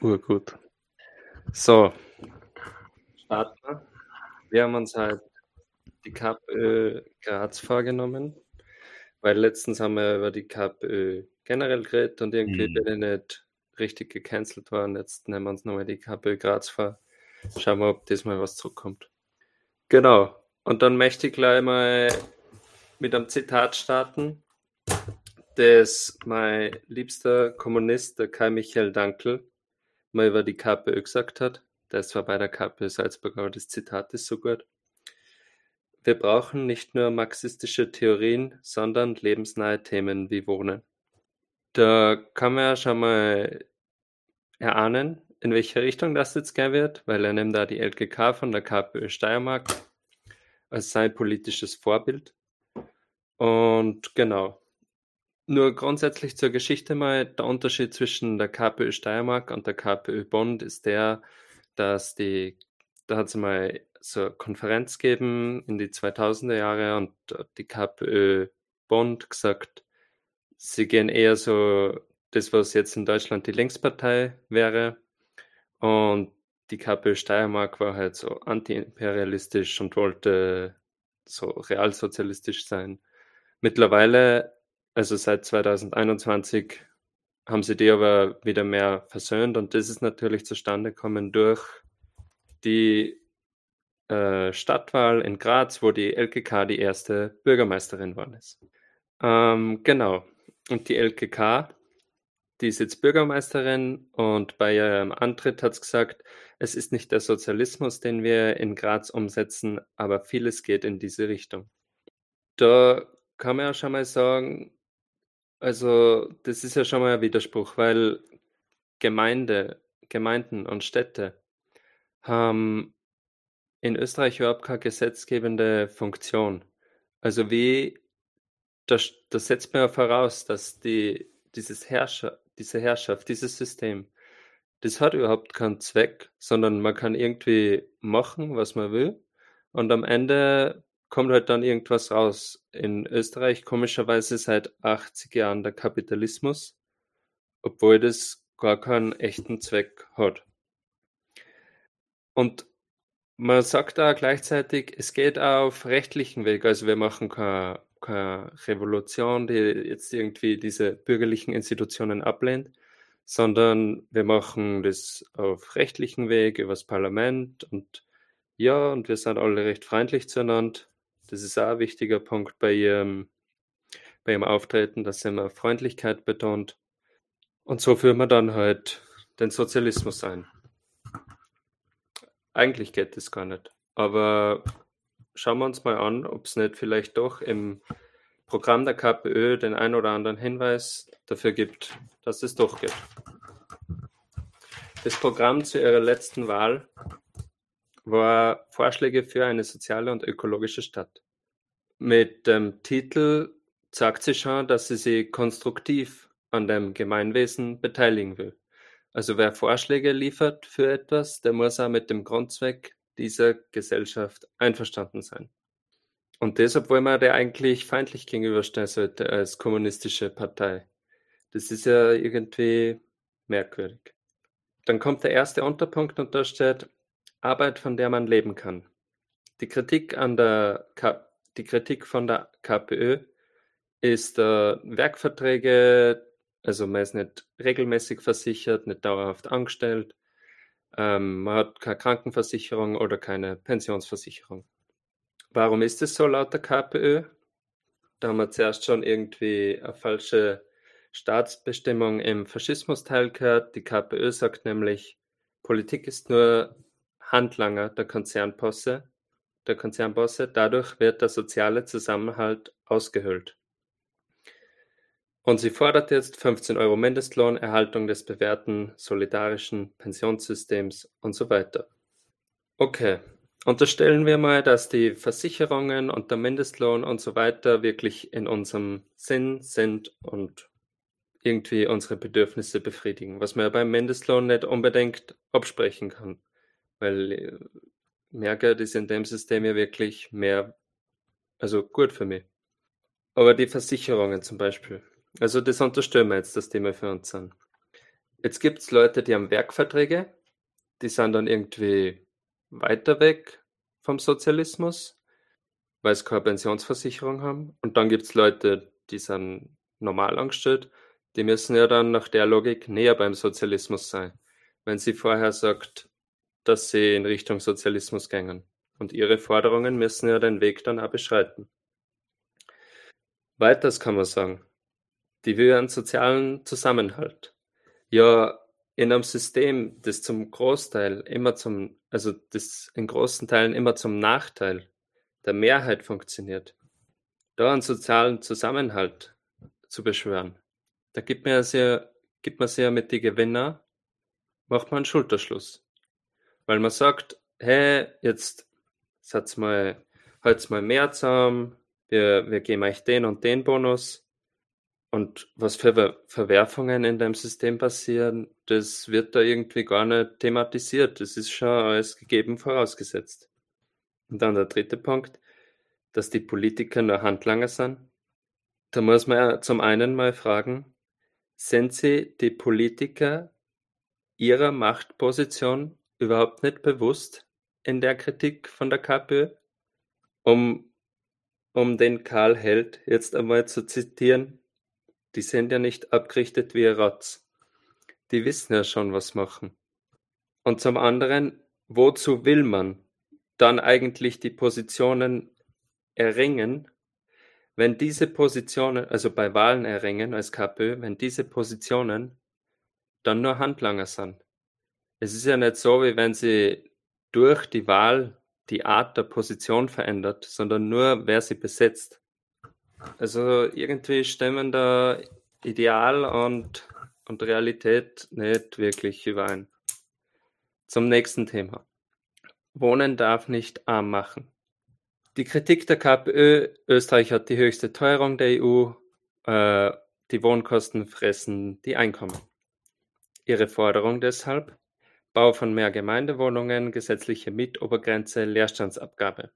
Urgut. So, starten wir. Wir haben uns halt die KPÖ Graz vorgenommen, weil letztens haben wir über die KPÖ generell geredet und irgendwie Mhm. bin ich nicht richtig gecancelt worden. Jetzt nehmen wir uns nochmal die KPÖ Graz vor. Schauen wir, ob diesmal was zurückkommt. Genau. Und dann möchte ich gleich mal mit einem Zitat starten, das mein liebster Kommunist, der Kai Michael Dankel, mal über die KPÖ gesagt hat. Der ist zwar bei der KPÖ Salzburg, aber das Zitat ist so gut. Wir brauchen nicht nur marxistische Theorien, sondern lebensnahe Themen wie Wohnen. Da kann man ja schon mal erahnen, in welche Richtung das jetzt gehen wird, weil er nimmt da die LKK von der KPÖ Steiermark als sein politisches Vorbild. Und genau. Nur grundsätzlich zur Geschichte mal, der Unterschied zwischen der KPÖ Steiermark und der KPÖ Bond ist der, dass die, da hat es mal so eine Konferenz gegeben in die 2000er Jahre und die KPÖ Bond gesagt, sie gehen eher so das, was jetzt in Deutschland die Linkspartei wäre. Und die KPÖ Steiermark war halt so antiimperialistisch und wollte so realsozialistisch sein. Mittlerweile, also seit 2021, haben sie die aber wieder mehr versöhnt und das ist natürlich zustande gekommen durch die äh, Stadtwahl in Graz, wo die LKK die erste Bürgermeisterin geworden ist. Ähm, genau. Und die LKK, die ist jetzt Bürgermeisterin und bei ihrem Antritt hat es gesagt, es ist nicht der Sozialismus, den wir in Graz umsetzen, aber vieles geht in diese Richtung. Da kann man ja schon mal sagen, also das ist ja schon mal ein Widerspruch, weil Gemeinde, Gemeinden und Städte haben in Österreich überhaupt keine gesetzgebende Funktion. Also wie, da, da setzt man ja voraus, dass die, dieses Herrscher, diese Herrschaft, dieses System, das hat überhaupt keinen Zweck, sondern man kann irgendwie machen, was man will. Und am Ende kommt halt dann irgendwas raus. In Österreich komischerweise seit 80 Jahren der Kapitalismus, obwohl das gar keinen echten Zweck hat. Und man sagt da gleichzeitig, es geht auf rechtlichen Weg. Also wir machen keine, keine Revolution, die jetzt irgendwie diese bürgerlichen Institutionen ablehnt, sondern wir machen das auf rechtlichen Weg übers Parlament und ja, und wir sind alle recht freundlich zueinander. Das ist auch ein wichtiger Punkt bei ihrem, bei ihrem Auftreten, dass sie immer Freundlichkeit betont. Und so führen wir dann halt den Sozialismus ein. Eigentlich geht das gar nicht. Aber schauen wir uns mal an, ob es nicht vielleicht doch im Programm der KPÖ den ein oder anderen Hinweis dafür gibt, dass es doch geht. Das Programm zu ihrer letzten Wahl war Vorschläge für eine soziale und ökologische Stadt. Mit dem Titel sagt sie schon, dass sie sich konstruktiv an dem Gemeinwesen beteiligen will. Also wer Vorschläge liefert für etwas, der muss auch mit dem Grundzweck dieser Gesellschaft einverstanden sein. Und deshalb wollen wir der eigentlich feindlich gegenüberstehen sollte als kommunistische Partei. Das ist ja irgendwie merkwürdig. Dann kommt der erste Unterpunkt und da steht Arbeit, von der man leben kann. Die Kritik an der die Kritik von der KPÖ ist äh, Werkverträge, also man ist nicht regelmäßig versichert, nicht dauerhaft angestellt, ähm, man hat keine Krankenversicherung oder keine Pensionsversicherung. Warum ist es so laut der KPÖ? Da haben wir zuerst schon irgendwie eine falsche Staatsbestimmung im Faschismusteil gehört. Die KPÖ sagt nämlich, Politik ist nur Handlanger der Konzernbosse, der Konzernbosse. Dadurch wird der soziale Zusammenhalt ausgehöhlt. Und sie fordert jetzt 15 Euro Mindestlohn, Erhaltung des bewährten solidarischen Pensionssystems und so weiter. Okay, unterstellen wir mal, dass die Versicherungen und der Mindestlohn und so weiter wirklich in unserem Sinn sind und irgendwie unsere Bedürfnisse befriedigen, was man ja beim Mindestlohn nicht unbedingt absprechen kann, weil mehr Geld ist in dem System ja wirklich mehr, also gut für mich. Aber die Versicherungen zum Beispiel. Also das unterstellen wir jetzt, das Thema für uns sind. Jetzt gibt es Leute, die haben Werkverträge, die sind dann irgendwie weiter weg vom Sozialismus, weil sie keine Pensionsversicherung haben. Und dann gibt es Leute, die sind normal angestellt, die müssen ja dann nach der Logik näher beim Sozialismus sein. Wenn sie vorher sagt, dass sie in Richtung Sozialismus gängen. Und ihre Forderungen müssen ja den Weg dann auch beschreiten. Weiters kann man sagen, die will einen sozialen Zusammenhalt. Ja, in einem System, das zum Großteil immer zum, also das in großen Teilen immer zum Nachteil der Mehrheit funktioniert, da einen sozialen Zusammenhalt zu beschwören, da gibt man ja gibt man sehr mit den Gewinner, macht man einen Schulterschluss. Weil man sagt, hey, jetzt setz mal, halt's mal mehr zusammen, wir, wir geben euch den und den Bonus. Und was für Verwerfungen in deinem System passieren, das wird da irgendwie gar nicht thematisiert. Das ist schon alles gegeben vorausgesetzt. Und dann der dritte Punkt, dass die Politiker nur Handlanger sind. Da muss man ja zum einen mal fragen, sind sie die Politiker ihrer Machtposition überhaupt nicht bewusst in der Kritik von der KPÖ? Um, um den Karl Held jetzt einmal zu zitieren, die sind ja nicht abgerichtet wie ein Ratz. Die wissen ja schon, was machen. Und zum anderen, wozu will man dann eigentlich die Positionen erringen, wenn diese Positionen, also bei Wahlen erringen als KPÖ, wenn diese Positionen dann nur Handlanger sind? Es ist ja nicht so, wie wenn sie durch die Wahl die Art der Position verändert, sondern nur, wer sie besetzt. Also irgendwie stimmen da Ideal und, und Realität nicht wirklich überein. Zum nächsten Thema. Wohnen darf nicht arm machen. Die Kritik der KPÖ, Österreich hat die höchste Teuerung der EU, äh, die Wohnkosten fressen die Einkommen. Ihre Forderung deshalb, Bau von mehr Gemeindewohnungen, gesetzliche Mietobergrenze, Leerstandsabgabe.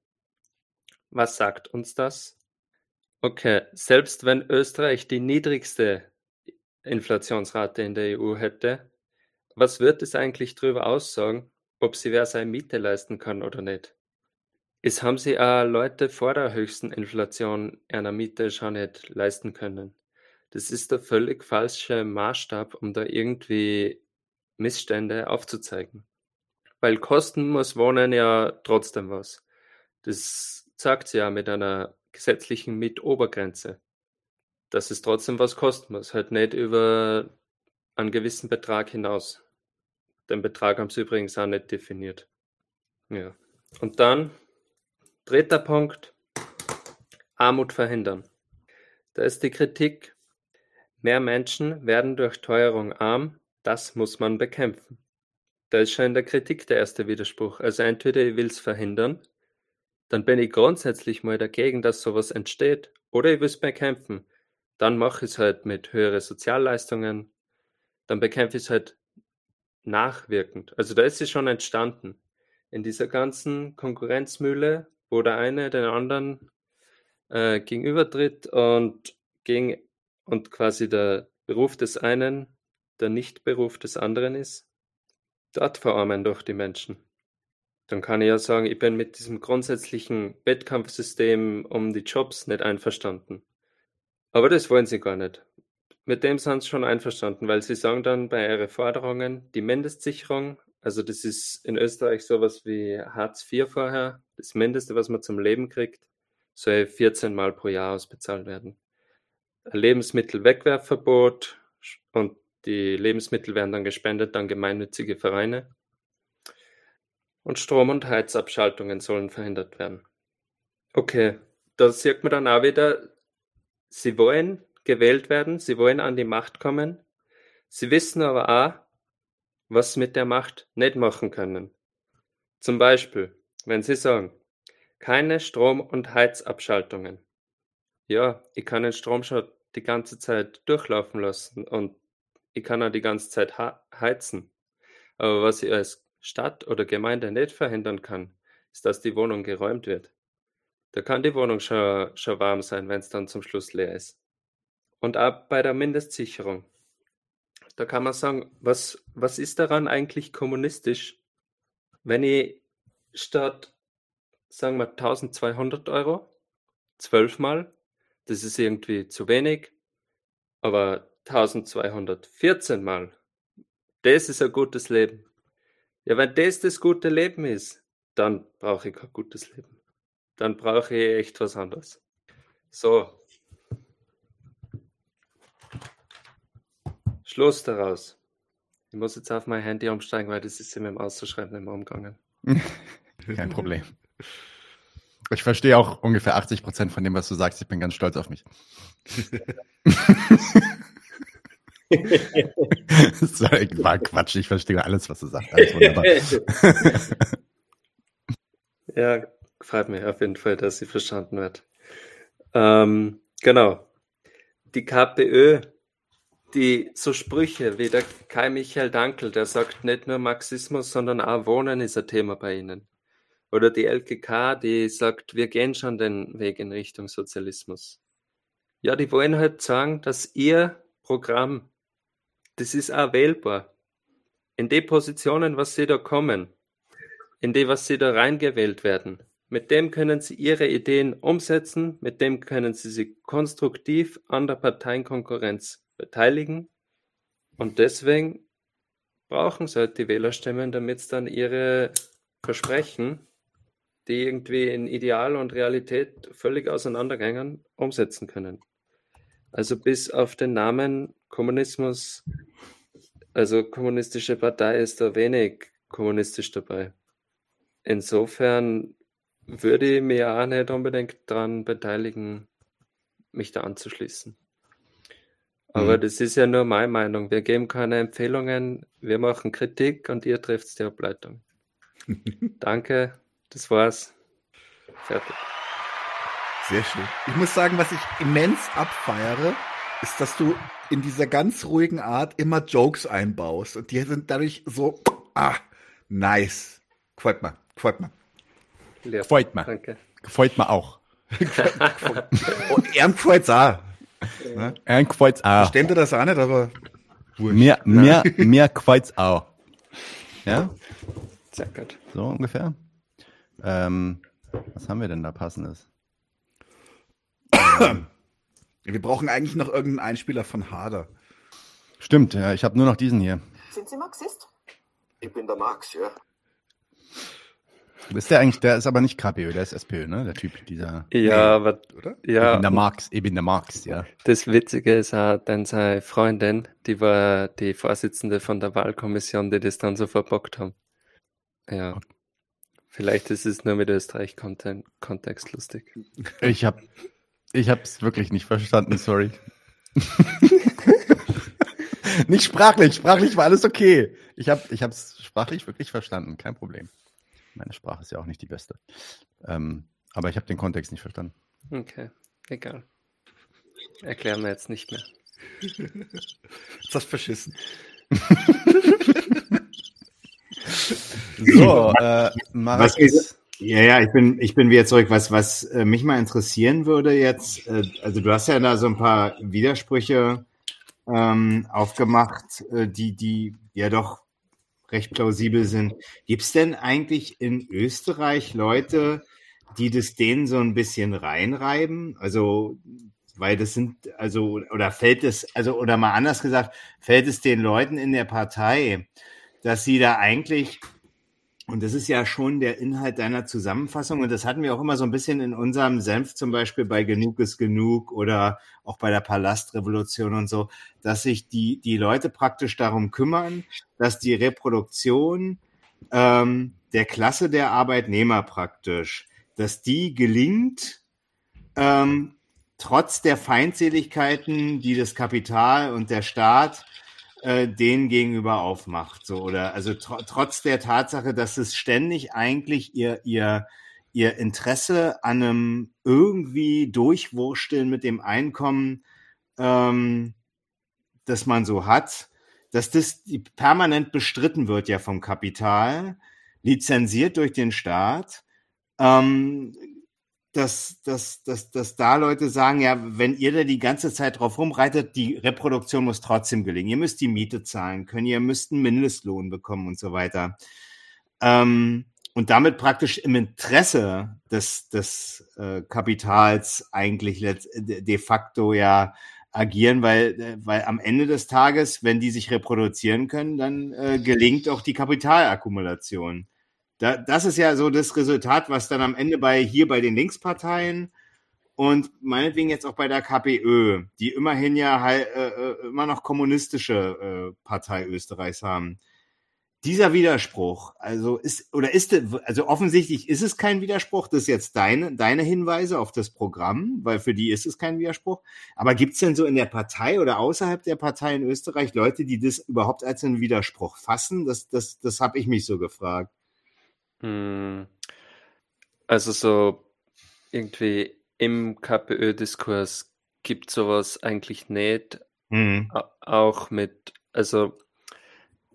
Was sagt uns das? Okay, selbst wenn Österreich die niedrigste Inflationsrate in der EU hätte, was wird es eigentlich darüber aussagen, ob sie wer seine Miete leisten kann oder nicht? Es haben sie auch Leute vor der höchsten Inflation einer Miete schon nicht leisten können. Das ist der völlig falsche Maßstab, um da irgendwie Missstände aufzuzeigen. Weil kosten muss Wohnen ja trotzdem was. Das sagt sie ja mit einer gesetzlichen Mietobergrenze. Dass es trotzdem was kosten muss, halt nicht über einen gewissen Betrag hinaus. Den Betrag haben sie übrigens auch nicht definiert. Ja. Und dann, dritter Punkt, Armut verhindern. Da ist die Kritik, mehr Menschen werden durch Teuerung arm, das muss man bekämpfen. Da ist schon in der Kritik der erste Widerspruch. Also entweder ich will es verhindern, dann bin ich grundsätzlich mal dagegen, dass sowas entsteht, oder ich will es bekämpfen. Dann mache ich es halt mit höheren Sozialleistungen, dann bekämpfe ich es halt nachwirkend. Also da ist es schon entstanden. In dieser ganzen Konkurrenzmühle, wo der eine den anderen äh, gegenübertritt und, gegen, und quasi der Beruf des einen der Nichtberuf des anderen ist, dort verarmen doch die Menschen. Dann kann ich ja sagen, ich bin mit diesem grundsätzlichen Wettkampfsystem um die Jobs nicht einverstanden. Aber das wollen sie gar nicht. Mit dem sind sie schon einverstanden, weil sie sagen dann bei ihren Forderungen, die Mindestsicherung, also das ist in Österreich sowas wie Hartz IV vorher, das Mindeste, was man zum Leben kriegt, soll 14 Mal pro Jahr ausbezahlt werden. Ein Lebensmittelwegwerfverbot und die Lebensmittel werden dann gespendet an gemeinnützige Vereine. Und Strom- und Heizabschaltungen sollen verhindert werden. Okay, da sieht man dann auch wieder, sie wollen gewählt werden, sie wollen an die Macht kommen, sie wissen aber auch, was sie mit der Macht nicht machen können. Zum Beispiel, wenn sie sagen, keine Strom- und Heizabschaltungen. Ja, ich kann den Strom schon die ganze Zeit durchlaufen lassen und ich kann auch die ganze Zeit heizen. Aber was ich als Stadt oder Gemeinde nicht verhindern kann, ist, dass die Wohnung geräumt wird. Da kann die Wohnung schon, schon warm sein, wenn es dann zum Schluss leer ist. Und auch bei der Mindestsicherung. Da kann man sagen, was, was ist daran eigentlich kommunistisch, wenn ich statt, sagen wir, 1200 Euro zwölfmal, das ist irgendwie zu wenig, aber 1214 Mal, das ist ein gutes Leben. Ja, wenn das das gute Leben ist, dann brauche ich kein gutes Leben. Dann brauche ich echt was anderes. So. Schluss daraus. Ich muss jetzt auf mein Handy umsteigen, weil das ist mit dem Auszuschreiben immer umgegangen. Kein Problem. Ich verstehe auch ungefähr 80 Prozent von dem, was du sagst. Ich bin ganz stolz auf mich. das war Quatsch. Ich verstehe alles, was du sagst. Alles wunderbar. ja, freut mich auf jeden Fall, dass sie verstanden wird. Ähm, genau. Die KPÖ, die so Sprüche wie der Kai Michael Dankel, der sagt nicht nur Marxismus, sondern auch Wohnen ist ein Thema bei ihnen. Oder die LKK, die sagt, wir gehen schon den Weg in Richtung Sozialismus. Ja, die wollen halt sagen, dass ihr Programm, das ist auch wählbar. In die Positionen, was sie da kommen, in die, was sie da reingewählt werden, mit dem können sie ihre Ideen umsetzen, mit dem können sie sich konstruktiv an der Parteienkonkurrenz beteiligen. Und deswegen brauchen sie halt die Wählerstimmen, damit sie dann ihre Versprechen die irgendwie in Ideal und Realität völlig auseinandergängen, umsetzen können. Also bis auf den Namen Kommunismus, also kommunistische Partei ist da wenig kommunistisch dabei. Insofern würde ich mir auch nicht unbedingt daran beteiligen, mich da anzuschließen. Aber mhm. das ist ja nur meine Meinung. Wir geben keine Empfehlungen, wir machen Kritik und ihr trifft die Ableitung. Danke das war's. Fertig. Sehr schön. Ich muss sagen, was ich immens abfeiere, ist, dass du in dieser ganz ruhigen Art immer Jokes einbaust. Und die sind dadurch so, ah, nice. Gefällt mir, gefällt mir. Gefällt mir. Danke. Gefällt mir auch. Und er gefällt's auch. Ne? Er gefällt's auch. Versteht ihr das auch nicht, aber wurscht. Mir, mir, mir gefällt's auch. Ja? Sehr gut. So ungefähr. Ähm, was haben wir denn da passendes? Wir brauchen eigentlich noch irgendeinen Einspieler von Hader. Stimmt, ja, ich habe nur noch diesen hier. Sind Sie Marxist? Ich bin der Marx, ja. Ist der eigentlich, der ist aber nicht KPÖ, der ist SPÖ, ne? Der Typ, dieser. Ja, aber, oder? Ja. Ich bin der Marx, ich bin der Marx, ja. Das Witzige ist auch, dann seine Freundin, die war die Vorsitzende von der Wahlkommission, die das dann so verbockt haben. Ja. Vielleicht ist es nur mit Österreich-Kontext lustig. Ich habe ich es wirklich nicht verstanden, sorry. nicht sprachlich, sprachlich war alles okay. Ich habe ich es sprachlich wirklich verstanden, kein Problem. Meine Sprache ist ja auch nicht die beste. Ähm, aber ich habe den Kontext nicht verstanden. Okay, egal. Erklären wir jetzt nicht mehr. Jetzt hast du verschissen. So, äh, Marek. Ja, ja, ich bin, ich bin wieder zurück. Was, was äh, mich mal interessieren würde jetzt, äh, also du hast ja da so ein paar Widersprüche ähm, aufgemacht, äh, die, die ja doch recht plausibel sind. Gibt es denn eigentlich in Österreich Leute, die das denen so ein bisschen reinreiben? Also, weil das sind, also, oder fällt es, also, oder mal anders gesagt, fällt es den Leuten in der Partei, dass sie da eigentlich und das ist ja schon der Inhalt deiner Zusammenfassung. Und das hatten wir auch immer so ein bisschen in unserem Senf, zum Beispiel bei Genug ist Genug oder auch bei der Palastrevolution und so, dass sich die, die Leute praktisch darum kümmern, dass die Reproduktion ähm, der Klasse der Arbeitnehmer praktisch, dass die gelingt, ähm, trotz der Feindseligkeiten, die das Kapital und der Staat äh, denen gegenüber aufmacht. So, oder also tr trotz der Tatsache, dass es ständig eigentlich ihr, ihr, ihr Interesse an einem irgendwie Durchwursteln mit dem Einkommen, ähm, das man so hat, dass das permanent bestritten wird ja vom Kapital, lizenziert durch den Staat. Ähm, dass, dass, dass, dass da Leute sagen, ja, wenn ihr da die ganze Zeit drauf rumreitet, die Reproduktion muss trotzdem gelingen. Ihr müsst die Miete zahlen können, ihr müsst einen Mindestlohn bekommen und so weiter. Ähm, und damit praktisch im Interesse des, des äh, Kapitals eigentlich de facto ja agieren, weil, äh, weil am Ende des Tages, wenn die sich reproduzieren können, dann äh, gelingt auch die Kapitalakkumulation. Da, das ist ja so das Resultat, was dann am Ende bei hier bei den Linksparteien und meinetwegen jetzt auch bei der KPÖ, die immerhin ja halt, äh, immer noch kommunistische äh, Partei Österreichs haben, dieser Widerspruch, also ist, oder ist, also offensichtlich ist es kein Widerspruch, das ist jetzt deine, deine Hinweise auf das Programm, weil für die ist es kein Widerspruch. Aber gibt es denn so in der Partei oder außerhalb der Partei in Österreich Leute, die das überhaupt als einen Widerspruch fassen? Das, das, das habe ich mich so gefragt. Hm. Also so irgendwie im KPÖ-Diskurs gibt sowas eigentlich nicht. Mhm. Auch mit, also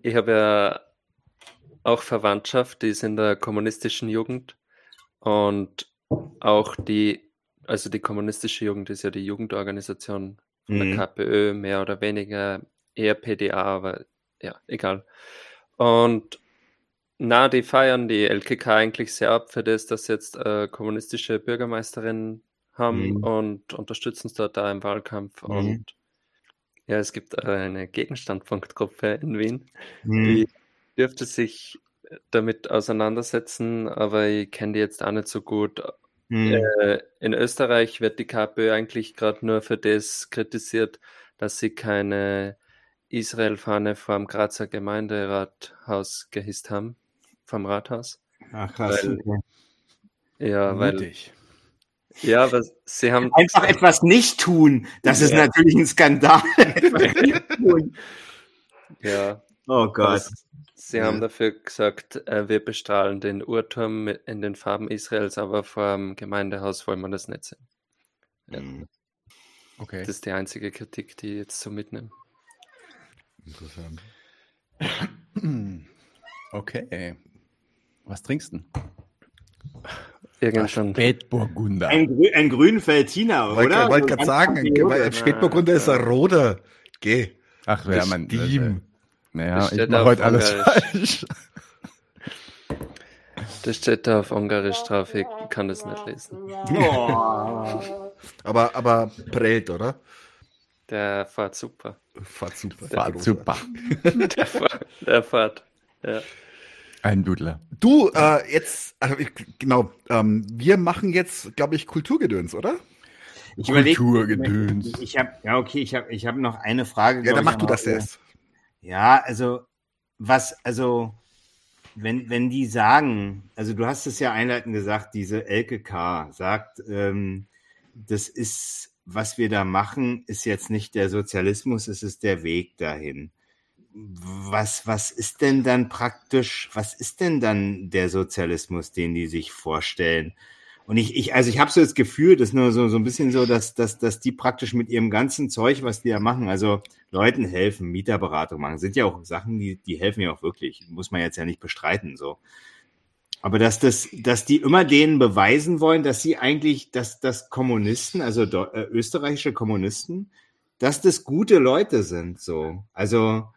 ich habe ja auch Verwandtschaft, die ist in der kommunistischen Jugend und auch die, also die kommunistische Jugend ist ja die Jugendorganisation von mhm. der KPÖ, mehr oder weniger eher PDA, aber ja, egal. Und na, die feiern die LKK eigentlich sehr ab für das, dass jetzt äh, kommunistische Bürgermeisterin haben mhm. und unterstützen es dort da im Wahlkampf. Mhm. Und ja, es gibt eine Gegenstandpunktgruppe in Wien, mhm. die dürfte sich damit auseinandersetzen, aber ich kenne die jetzt auch nicht so gut. Mhm. Äh, in Österreich wird die KPÖ eigentlich gerade nur für das kritisiert, dass sie keine Israel-Fahne vor dem Grazer Gemeinderathaus gehisst haben, vom Rathaus. Ach krass. Weil, okay. Ja, Mutig. weil. Ja, aber sie haben. Einfach etwas nicht tun. Das ja. ist natürlich ein Skandal. ja. Oh Gott. Sie ja. haben dafür gesagt, äh, wir bestrahlen den Uhrturm in den Farben Israels, aber vor dem Gemeindehaus wollen wir das nicht sehen. Ja. Mhm. Okay. Das ist die einzige Kritik, die ich jetzt so mitnehme. Interessant. Okay. Was trinkst du? Irgend schon. Spätburgunder. Ein, Grü ein Grünfeldiner, oder? Ich wollte gerade sagen, ein Spätburgunder ist ein roter. Geh. Ach, ja, man. Steam. Naja, ich mache heute alles falsch. Das steht da auf Ungarisch drauf, ich kann das nicht lesen. Oh. aber, aber prellt, oder? Der fährt super. Fährt super. Der fährt super. der, fährt, der fährt, ja. Ein Dudler. Du, äh, jetzt, also ich, genau, ähm, wir machen jetzt, glaube ich, Kulturgedöns, oder? Ich Kulturgedöns. Ich, ich habe, ja, okay, ich habe ich hab noch eine Frage. Ja, dann mach du das erst. Ja, also was, also wenn, wenn die sagen, also du hast es ja einleitend gesagt, diese LKK sagt, ähm, das ist, was wir da machen, ist jetzt nicht der Sozialismus, es ist der Weg dahin. Was, was ist denn dann praktisch, was ist denn dann der Sozialismus, den die sich vorstellen? Und ich, ich also ich habe so das Gefühl, das ist nur so, so ein bisschen so, dass, dass, dass die praktisch mit ihrem ganzen Zeug, was die da machen, also Leuten helfen, Mieterberatung machen, sind ja auch Sachen, die, die helfen ja auch wirklich. Muss man jetzt ja nicht bestreiten, so. Aber dass das, dass die immer denen beweisen wollen, dass sie eigentlich, dass, dass Kommunisten, also äh, österreichische Kommunisten, dass das gute Leute sind, so. Also,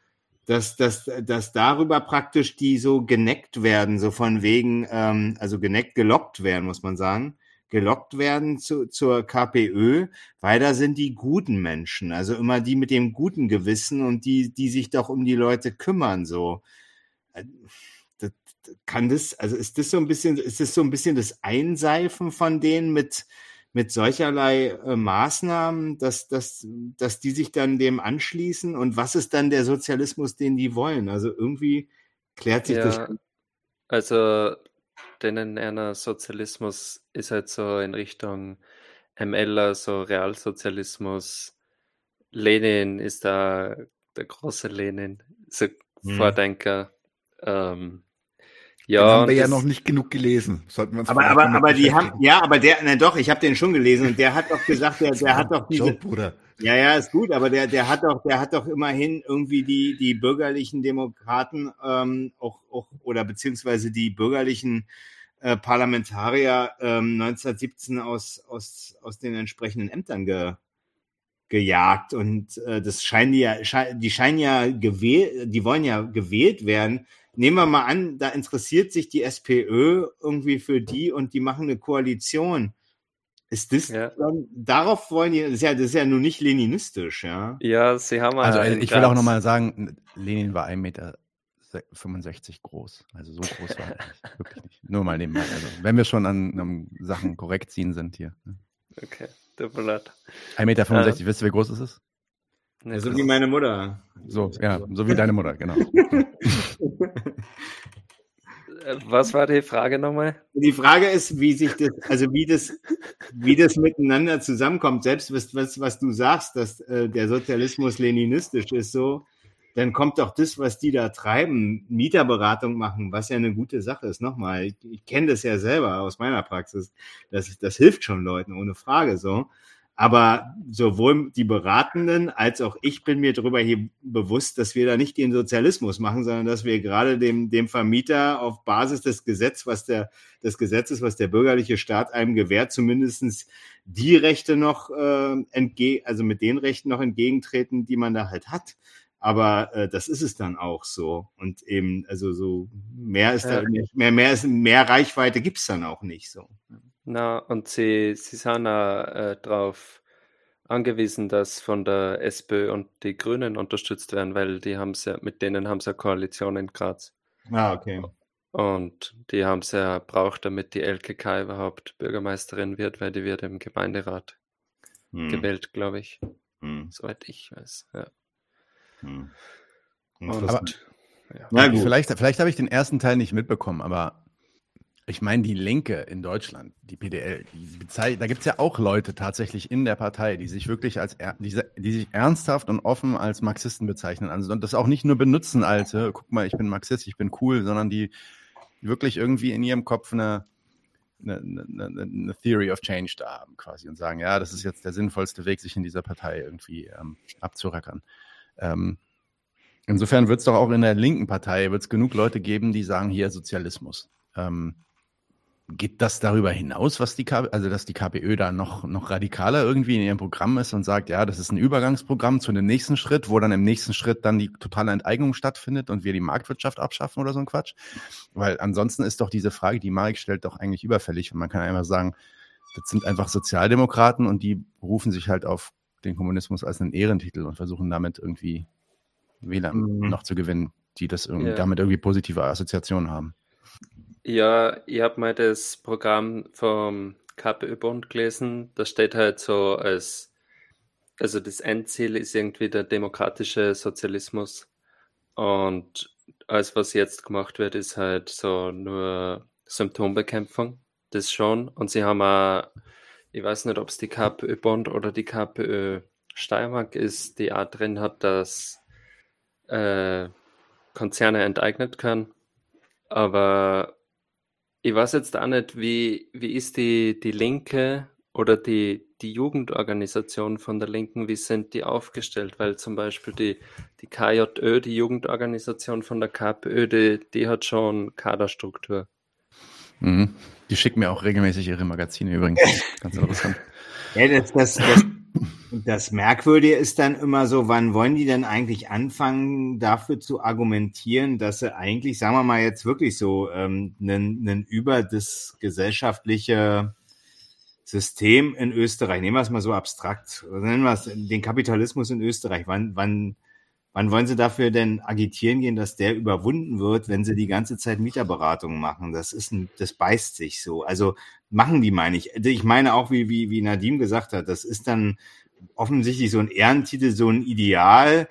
dass, dass, dass darüber praktisch die so geneckt werden, so von wegen, ähm, also geneckt, gelockt werden, muss man sagen, gelockt werden zu, zur KPÖ, weil da sind die guten Menschen, also immer die mit dem guten Gewissen und die, die sich doch um die Leute kümmern, so. Äh, das, kann das, also ist das so ein bisschen, ist das so ein bisschen das Einseifen von denen mit, mit solcherlei äh, Maßnahmen, dass, dass, dass die sich dann dem anschließen? Und was ist dann der Sozialismus, den die wollen? Also irgendwie klärt sich ja, das. Also denen einer Sozialismus ist halt so in Richtung ML, so Realsozialismus. Lenin ist da der große Lenin, so hm. Vordenker. Ähm, ja, den haben wir ja noch nicht genug gelesen. Sollten wir uns aber aber, aber die haben, ja, aber der, na doch, ich habe den schon gelesen und der hat doch gesagt, der, der hat doch diese, Bruder. Ja, ja, ist gut, aber der, der hat doch, der hat doch immerhin irgendwie die, die bürgerlichen Demokraten ähm, auch, auch oder beziehungsweise die bürgerlichen äh, Parlamentarier ähm, 1917 aus, aus, aus den entsprechenden Ämtern ge, gejagt. Und äh, das scheinen die ja, sche die scheinen ja gewählt, die wollen ja gewählt werden. Nehmen wir mal an, da interessiert sich die SPÖ irgendwie für die und die machen eine Koalition. Ist das Ja. dann, darauf wollen die, das ist ja, das ist ja nun nicht leninistisch, ja. Ja, sie haben Also in ich will auch nochmal sagen, Lenin war 1,65 Meter groß. Also so groß war er nicht. Wirklich nicht. Nur mal nebenbei. Also, wenn wir schon an, an Sachen korrekt ziehen sind hier. ne? Okay, tut mir leid. 1,65 Meter, wisst ihr, wie groß es ist? Nee, So das- wie meine Mutter. So, ja, so wie deine Mutter, genau. Was war die Frage nochmal? Die Frage ist, wie sich das, also wie das, wie das miteinander zusammenkommt. Selbst was, was, was du sagst, dass äh, der Sozialismus leninistisch ist, so, dann kommt doch das, was die da treiben, Mieterberatung machen, was ja eine gute Sache ist. Nochmal, ich, ich kenne das ja selber aus meiner Praxis. Das, das hilft schon Leuten, ohne Frage so. Aber sowohl die Beratenden als auch ich bin mir darüber hier bewusst, dass wir da nicht den Sozialismus machen, sondern dass wir gerade dem, dem Vermieter auf Basis des Gesetzes, was der, des Gesetzes, was der bürgerliche Staat einem gewährt, zumindestens die Rechte noch äh, entge also mit den Rechten noch entgegentreten, die man da halt hat. Aber äh, das ist es dann auch so. Und eben, also so mehr ist da mehr, mehr ist, mehr Reichweite gibt's dann auch nicht so. Na, und sie, sie sind auch äh, darauf angewiesen, dass von der SPÖ und die Grünen unterstützt werden, weil die haben ja, mit denen haben sie eine Koalition in Graz. Ah, okay. Und die haben sie ja braucht, damit die LKK überhaupt Bürgermeisterin wird, weil die wird im Gemeinderat Hm. gewählt, glaube ich, Hm. soweit ich weiß. Ja. Hm. Und, Interessant. ja. Na gut. Vielleicht, vielleicht habe ich den ersten Teil nicht mitbekommen, aber ich meine, die Linke in Deutschland, die PDL, die da gibt es ja auch Leute tatsächlich in der Partei, die sich wirklich als, die, die sich ernsthaft und offen als Marxisten bezeichnen. Also, das auch nicht nur benutzen als, äh, guck mal, ich bin Marxist, ich bin cool, sondern die wirklich irgendwie in ihrem Kopf eine, eine, eine, eine Theory of Change da haben quasi und sagen, ja, das ist jetzt der sinnvollste Weg, sich in dieser Partei irgendwie ähm, abzurackern. Ähm, insofern wird es doch auch in der linken Partei wird's genug Leute geben, die sagen, hier Sozialismus. Ähm, geht das darüber hinaus, was die KPÖ, also dass die KPÖ da noch, noch radikaler irgendwie in ihrem Programm ist und sagt, ja, das ist ein Übergangsprogramm zu dem nächsten Schritt, wo dann im nächsten Schritt dann die totale Enteignung stattfindet und wir die Marktwirtschaft abschaffen oder so ein Quatsch? Weil ansonsten ist doch diese Frage, die Marek stellt, doch eigentlich überfällig und man kann einfach sagen, das sind einfach Sozialdemokraten und die berufen sich halt auf den Kommunismus als einen Ehrentitel und versuchen damit irgendwie Wähler Mhm. noch zu gewinnen, die das irgendwie, Ja. damit irgendwie positive Assoziationen haben. Ja, ich habe mal das Programm vom KPÖ-Bund gelesen. Da steht halt so als, also das Endziel ist irgendwie der demokratische Sozialismus. Und alles, was jetzt gemacht wird, ist halt so nur Symptombekämpfung. Das schon. Und sie haben auch, ich weiß nicht, ob es die KPÖ-Bund oder die KPÖ Steiermark ist, die auch drin hat, dass äh, Konzerne enteignet können. Aber ich weiß jetzt auch nicht, wie, wie ist die, die Linke oder die, die Jugendorganisation von der Linken, wie sind die aufgestellt? Weil zum Beispiel die, die KJÖ, die Jugendorganisation von der KPÖ, die, die hat schon Kaderstruktur. Mhm. Die schicken mir auch regelmäßig ihre Magazine übrigens. Ganz interessant. Ja, das, das, das, das Merkwürdige ist dann immer so, wann wollen die denn eigentlich anfangen, dafür zu argumentieren, dass sie eigentlich, sagen wir mal jetzt wirklich so, ähm, einen, einen über das gesellschaftliche System in Österreich, nehmen wir es mal so abstrakt, nennen wir es den Kapitalismus in Österreich, wann, wann, wann wollen sie dafür denn agitieren gehen, dass der überwunden wird, wenn sie die ganze Zeit Mieterberatungen machen? Das ist ein, das beißt sich so. Also machen die, meine ich. Ich meine auch, wie, wie, wie Nadim gesagt hat, das ist dann offensichtlich so ein Ehrentitel, so ein Ideal.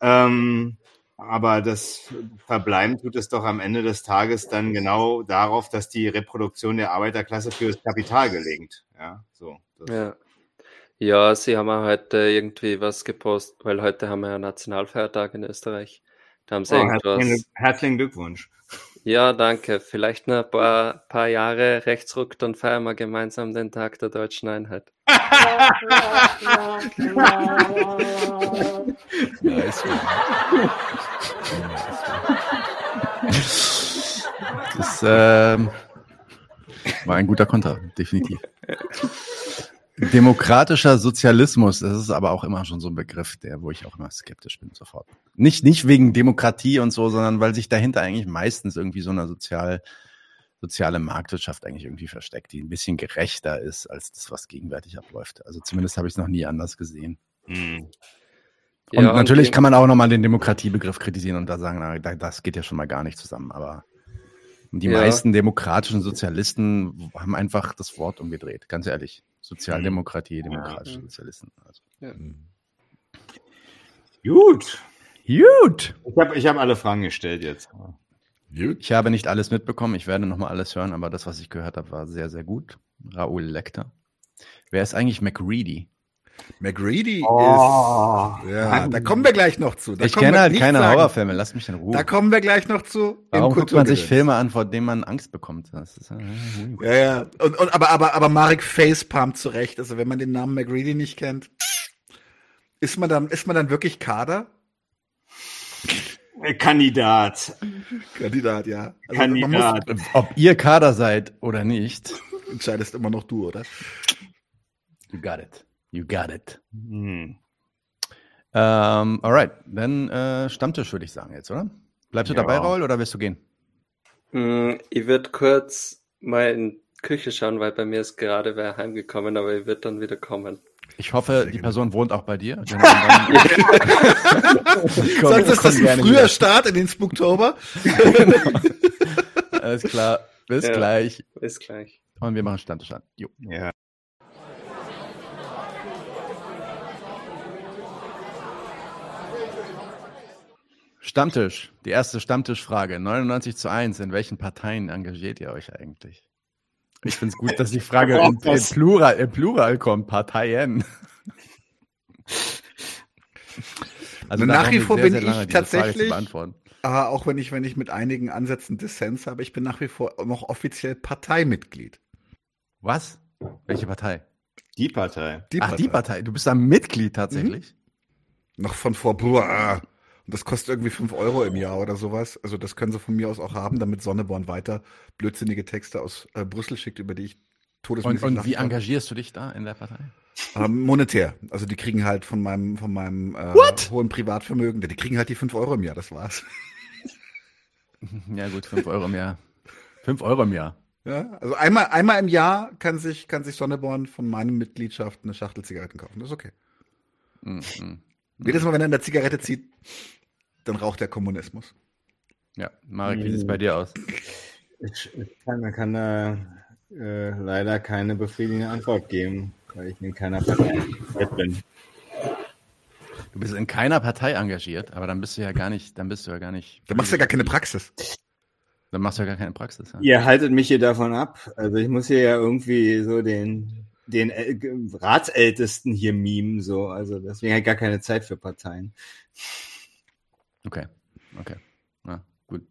Ähm, aber das verbleiben tut es doch am Ende des Tages dann genau darauf, dass die Reproduktion der Arbeiterklasse für das Kapital gelingt. Ja, so. Ja. Ja, sie haben auch heute irgendwie was gepostet, weil heute haben wir ja Nationalfeiertag in Österreich. Da haben sie Oh, irgendwas. herzlichen, herzlichen Glückwunsch. Ja, danke. Vielleicht noch ein paar, paar Jahre rechtsruck, dann feiern wir gemeinsam den Tag der deutschen Einheit. Nice. Das, ähm, War ein guter Konter, definitiv. Demokratischer Sozialismus, das ist aber auch immer schon so ein Begriff, der, wo ich auch immer skeptisch bin, sofort. Nicht, nicht wegen Demokratie und so, sondern weil sich dahinter eigentlich meistens irgendwie so eine sozial, soziale Marktwirtschaft eigentlich irgendwie versteckt, die ein bisschen gerechter ist als das, was gegenwärtig abläuft. Also zumindest habe ich es noch nie anders gesehen. Hm. Und Ja, natürlich die- kann man auch nochmal den Demokratiebegriff kritisieren und da sagen, na, da- das geht ja schon mal gar nicht zusammen. Aber die Ja. meisten demokratischen Sozialisten haben einfach das Wort umgedreht, ganz ehrlich. Sozialdemokratie, demokratische Sozialisten. Also. Gut. Gut. Ich habe ich hab alle Fragen gestellt jetzt. Gut. Ich habe nicht alles mitbekommen, ich werde nochmal alles hören, aber das, was ich gehört habe, war sehr, sehr gut. Raoul Lecter. Wer ist eigentlich McReady? McReady Oh. ist. Ja, da kommen wir gleich noch zu. Da ich kenne halt keine sagen. Horrorfilme, lass mich in Ruhe. Da kommen wir gleich noch zu. Warum guckt man sich. Filme an, vor denen man Angst bekommt? Das ist, äh, Ja, ja. Und, und, aber, aber, aber Marek facepalmt zurecht. Also, wenn man den Namen McReady nicht kennt, ist man dann, ist man dann wirklich Kader? Äh, Kandidat. Kandidat, ja. Also, Kandidat. Man muss, Ob ihr Kader seid oder nicht, entscheidest immer noch du, oder? you got it. You got it. Hm. Ähm, alright, dann äh, Stammtisch würde ich sagen jetzt, oder? Bleibst du Ja. dabei, Raul, oder wirst du gehen? Mm, Ich würde kurz mal in die Küche schauen, weil bei mir ist gerade wer heimgekommen, aber ich würde dann wieder kommen. Ich hoffe, Sehr die. Person wohnt auch bei dir. Dann- Komm, ist komm das ein früher wieder. Start in den Spooktober? Alles klar, bis Ja. gleich. Bis gleich. Und wir machen Stammtisch an. Jo. Ja. Stammtisch, die erste Stammtischfrage. 99 zu 1. In welchen Parteien engagiert ihr euch eigentlich? Ich finde es gut, dass die Frage im, im, Plural, im Plural kommt. Parteien. Also Nach wie vor sehr, bin sehr ich tatsächlich- beantworten. Aber auch wenn ich, wenn ich mit einigen Ansätzen Dissens habe, ich bin nach wie vor noch offiziell Parteimitglied. Was? Welche Partei? Die Partei. Die Ach, die Partei. Du bist da Mitglied tatsächlich? Noch von vor, boah, ah. Und das kostet irgendwie 5 Euro im Jahr oder sowas. Also das können sie von mir aus auch haben, damit Sonneborn weiter blödsinnige Texte aus äh, Brüssel schickt, über die ich Und, todesmäßig und lachen wie engagierst du dich da in der Partei? Ähm, monetär. Also die kriegen halt von meinem, von meinem äh, hohen Privatvermögen, die kriegen halt die 5 Euro im Jahr, das war's. Ja gut, 5 Euro im Jahr. 5 Euro im Jahr. Ja, also einmal, einmal im Jahr kann sich, kann sich Sonneborn von meinem Mitgliedschaft eine Schachtel Zigaretten kaufen. Das ist okay. Mm, mm. Jedes Mal, wenn er eine Zigarette zieht, dann raucht der Kommunismus. Ja, Marek, wie sieht es bei dir aus? Ich, ich kann, man kann da äh, leider keine befriedigende Antwort geben, weil ich in keiner Partei bin. Du bist in keiner Partei engagiert, aber dann bist du ja gar nicht, dann bist du ja gar nicht. Da machst du ja gar keine Praxis. Dann machst du ja gar keine Praxis. Ja? Ihr haltet mich hier davon ab. Also ich muss hier ja irgendwie so den, den äh, Ratsältesten hier mimen, so. Also deswegen ich gar keine Zeit für Parteien. Okay, okay. Na, gut.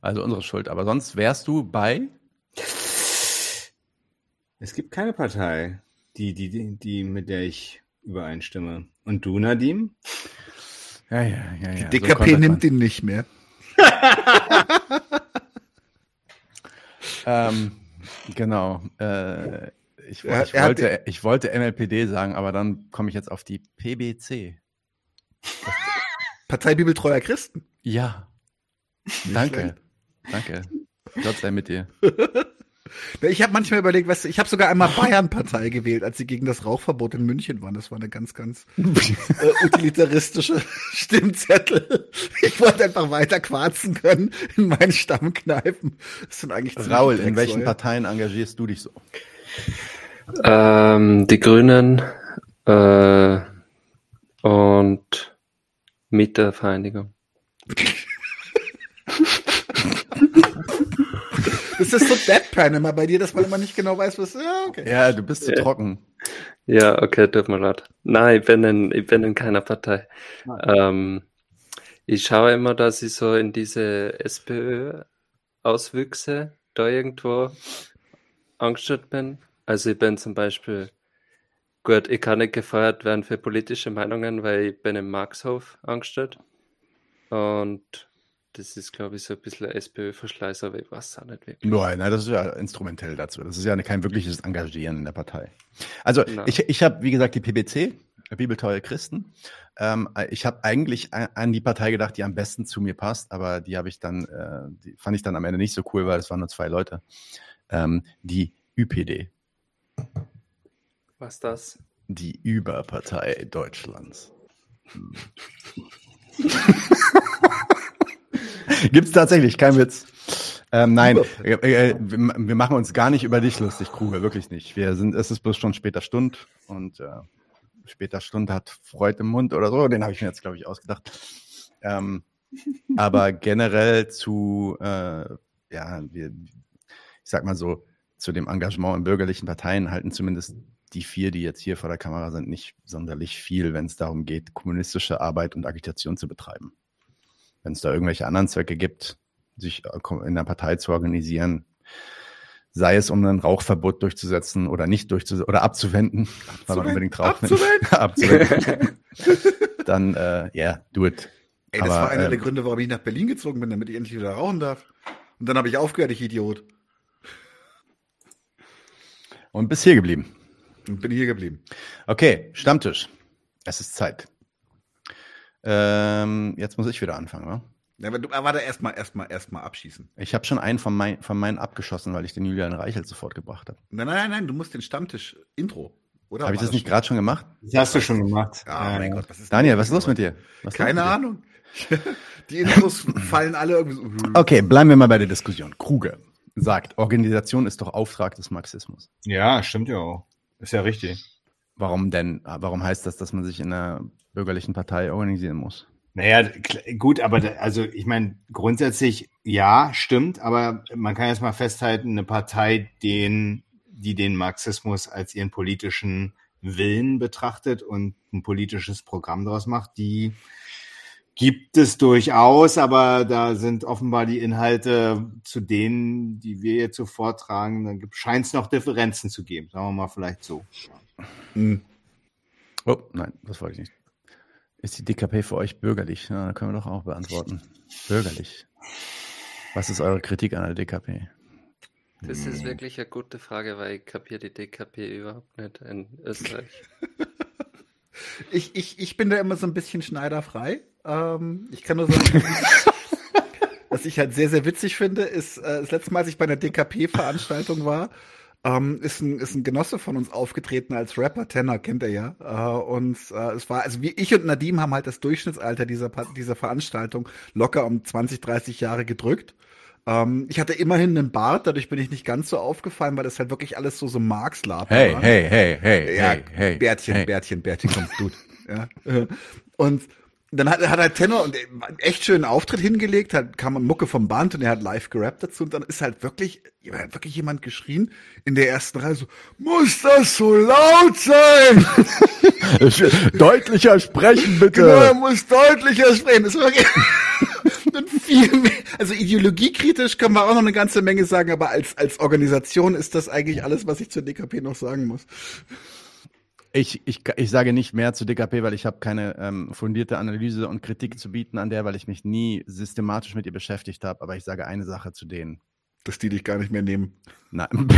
Also unsere Schuld. Aber sonst wärst du bei. Es gibt keine Partei, die, die, die, die mit der ich übereinstimme. Und du, Nadim? Ja, ja, ja, ja. Die DKP nimmt ihn nicht mehr. Ähm, genau. Äh, ich, Er- ich, er hat wollte, ich wollte MLPD sagen, aber dann komme ich jetzt auf die PBC. Partei Bibeltreuer Christen. Ja. Nicht Danke. schlecht. Danke. Gott sei mit dir. Ich habe manchmal überlegt, weißt du, ich habe sogar einmal Bayern-Partei gewählt, als sie gegen das Rauchverbot in München waren. Das war eine ganz, ganz äh, utilitaristische Stimmzettel. Ich wollte einfach weiter quarzen können in meinen Stammkneipen. Das sind eigentlich Raul, in welchen. Parteien engagierst du dich so? Ähm, die Grünen äh, und Mietervereinigung. Das ist so Deadpan immer bei dir, dass man immer nicht genau weiß, was. Ja, okay. Ja, du bist zu trocken. Ja, okay, tut mir leid. Nein, ich bin in, ich bin in keiner Partei. Ähm, ich schaue immer, dass ich so in diese SPÖ-Auswüchse da irgendwo angestellt bin. Also ich bin zum Beispiel, gut, ich kann nicht gefeuert werden für politische Meinungen, weil ich bin im Marxhof angestellt. Und das ist, glaube ich, so ein bisschen SPÖ-Verschleiß, aber ich weiß auch nicht wirklich. Nein, nein, das ist ja instrumentell dazu. Das ist ja kein wirkliches Engagieren in der Partei. Also Na. ich, ich habe, wie gesagt, die PBC, Bibeltreue Christen. Ähm, ich habe eigentlich an die Partei gedacht, die am besten zu mir passt, aber die habe ich dann, äh, die fand ich dann am Ende nicht so cool, weil es waren nur zwei Leute. Ähm, die ÜPD, Was das? die Überpartei Deutschlands. Gibt es tatsächlich, kein Witz. Ähm, nein, äh, äh, wir, wir machen uns gar nicht über dich lustig, Kruger, wirklich nicht. Wir sind, es ist bloß schon später Stund und äh, später Stund hat Freud im Mund oder so, den habe ich mir jetzt, glaube ich, ausgedacht. Ähm, aber generell zu, äh, ja, wir, ich sag mal so, zu dem Engagement in bürgerlichen Parteien halten zumindest die vier, die jetzt hier vor der Kamera sind, nicht sonderlich viel, wenn es darum geht, kommunistische Arbeit und Agitation zu betreiben. Wenn es da irgendwelche anderen Zwecke gibt, sich äh, in der Partei zu organisieren, sei es um ein Rauchverbot durchzusetzen oder nicht durchzusetzen oder abzuwenden, weil man unbedingt rauchen abzuwenden, dann äh, ja, yeah, do it. Ey, das Aber, war einer ähm, der Gründe, warum ich nach Berlin gezogen bin, damit ich endlich wieder rauchen darf. Und dann habe ich aufgehört, ich Idiot. Und bis hier geblieben. Und bin hier geblieben. Okay, Stammtisch. Es ist Zeit. Ähm, jetzt muss ich wieder anfangen, wa? Ja, aber du, warte, erstmal, erstmal, erstmal abschießen. Ich habe schon einen von, mein, von meinen abgeschossen, weil ich den Julian Reichelt sofort gebracht habe. Nein, nein, nein, du musst den Stammtisch-Intro. Oder? Habe ich War das nicht gerade schon gemacht? Das hast du schon gemacht. Ja, Äh, mein Gott, was ist Daniel, was ist los mit dir? Was ist Keine Ahnung. Die Intros fallen alle irgendwie so. Okay, bleiben wir mal bei der Diskussion. Kruger sagt, Organisation ist doch Auftrag des Marxismus. Ja, stimmt ja auch. Ist ja richtig. Warum denn? Warum heißt das, dass man sich in einer bürgerlichen Partei organisieren muss? Naja, gut, aber da, also ich meine, grundsätzlich ja, stimmt, aber man kann jetzt mal festhalten, eine Partei, den, die den Marxismus als ihren politischen Willen betrachtet und ein politisches Programm daraus macht, die gibt es durchaus, aber da sind offenbar die Inhalte zu denen, die wir jetzt so vortragen, da scheint es noch Differenzen zu geben, sagen wir mal vielleicht so. Hm. Oh, nein, das wollte ich nicht. Ist die DKP für euch bürgerlich? Ja, da können wir doch auch beantworten. Bürgerlich. Was ist eure Kritik an der DKP? Das ist wirklich eine gute Frage, weil ich kapiere die DKP überhaupt nicht in Österreich. Ich, ich, ich bin da immer so ein bisschen schneiderfrei. Ähm, ich kann nur sagen, was ich halt sehr, sehr witzig finde, ist, äh, das letzte Mal, als ich bei einer DKP-Veranstaltung war, ähm, ist, ein, ist ein Genosse von uns aufgetreten als Rapper, Tenor, kennt er ja. Äh, und äh, es war, also wie ich und Nadim haben halt das Durchschnittsalter dieser, dieser Veranstaltung locker um 20, 30 Jahre gedrückt. Ähm, ich hatte immerhin einen Bart, dadurch bin ich nicht ganz so aufgefallen, weil das halt wirklich alles so so Marx-Laper Hey, war. hey, hey, hey, Ja, hey, hey. Bärtchen, hey. Bärtchen, Bärtchen kommt gut. ja. äh, Und dann hat, hat er Tenor und einen echt schönen Auftritt hingelegt, hat, kam Mucke vom Band und er hat live gerappt dazu und dann ist halt wirklich, hat wirklich jemand geschrien in der ersten Reihe so, muss das so laut sein? Deutlicher sprechen, bitte. Genau, er muss deutlicher sprechen. Das ist wirklich und viel mehr. Also ideologiekritisch kann man auch noch eine ganze Menge sagen, aber als, als Organisation ist das eigentlich alles, was ich zur DKP noch sagen muss. Ich, ich, ich sage nicht mehr zu DKP, weil ich habe keine ähm, fundierte Analyse und Kritik zu bieten an der, weil ich mich nie systematisch mit ihr beschäftigt habe. Aber ich sage eine Sache zu denen. Dass die dich gar nicht mehr nehmen. Nein.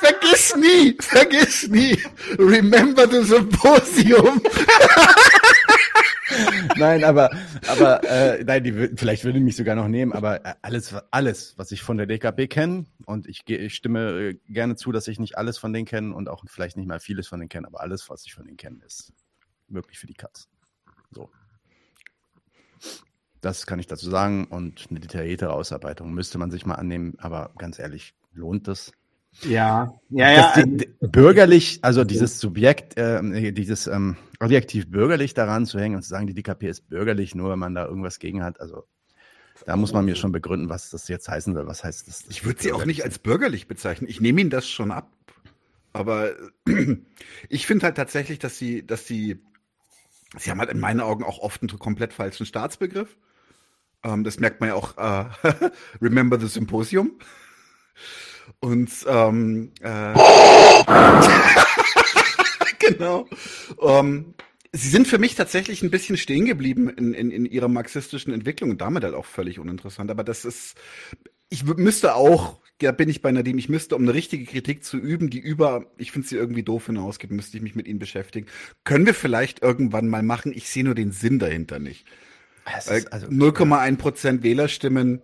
Vergiss nie, vergiss nie. Remember the Symposium. Nein, aber, aber äh, nein, die, vielleicht würde mich sogar noch nehmen, aber äh, alles, alles, was ich von der DKP kenne, und ich, ich stimme äh, gerne zu, dass ich nicht alles von denen kenne und auch vielleicht nicht mal vieles von denen kenne, aber alles, was ich von denen kenne, ist wirklich für die Katz. So. Das kann ich dazu sagen und eine detailliertere Ausarbeitung müsste man sich mal annehmen, aber ganz ehrlich, lohnt das? Ja, ja, ja. die, die, bürgerlich, also dieses Subjekt, ähm, dieses ähm, Adjektiv bürgerlich daran zu hängen und zu sagen, die DKP ist bürgerlich, nur wenn man da irgendwas gegen hat, also da muss man mir schon begründen, was das jetzt heißen soll. Was heißt das? Ich würde sie auch nicht als bürgerlich bezeichnen. Ich nehme ihnen das schon ab. Aber ich finde halt tatsächlich, dass sie, dass sie, sie haben halt in meinen Augen auch oft einen komplett falschen Staatsbegriff. Ähm, das merkt man ja auch, äh, Remember the Symposium. Und ähm, äh, genau. Ähm, sie sind für mich tatsächlich ein bisschen stehen geblieben in, in, in ihrer marxistischen Entwicklung und damit halt auch völlig uninteressant. Aber das ist, ich müsste auch, ja, bin ich bei Nadim, ich müsste, um eine richtige Kritik zu üben, die über, ich finde sie irgendwie doof hinausgeht, müsste ich mich mit ihnen beschäftigen. Können wir vielleicht irgendwann mal machen? Ich sehe nur den Sinn dahinter nicht. Ist also- 0,1 Prozent Wählerstimmen,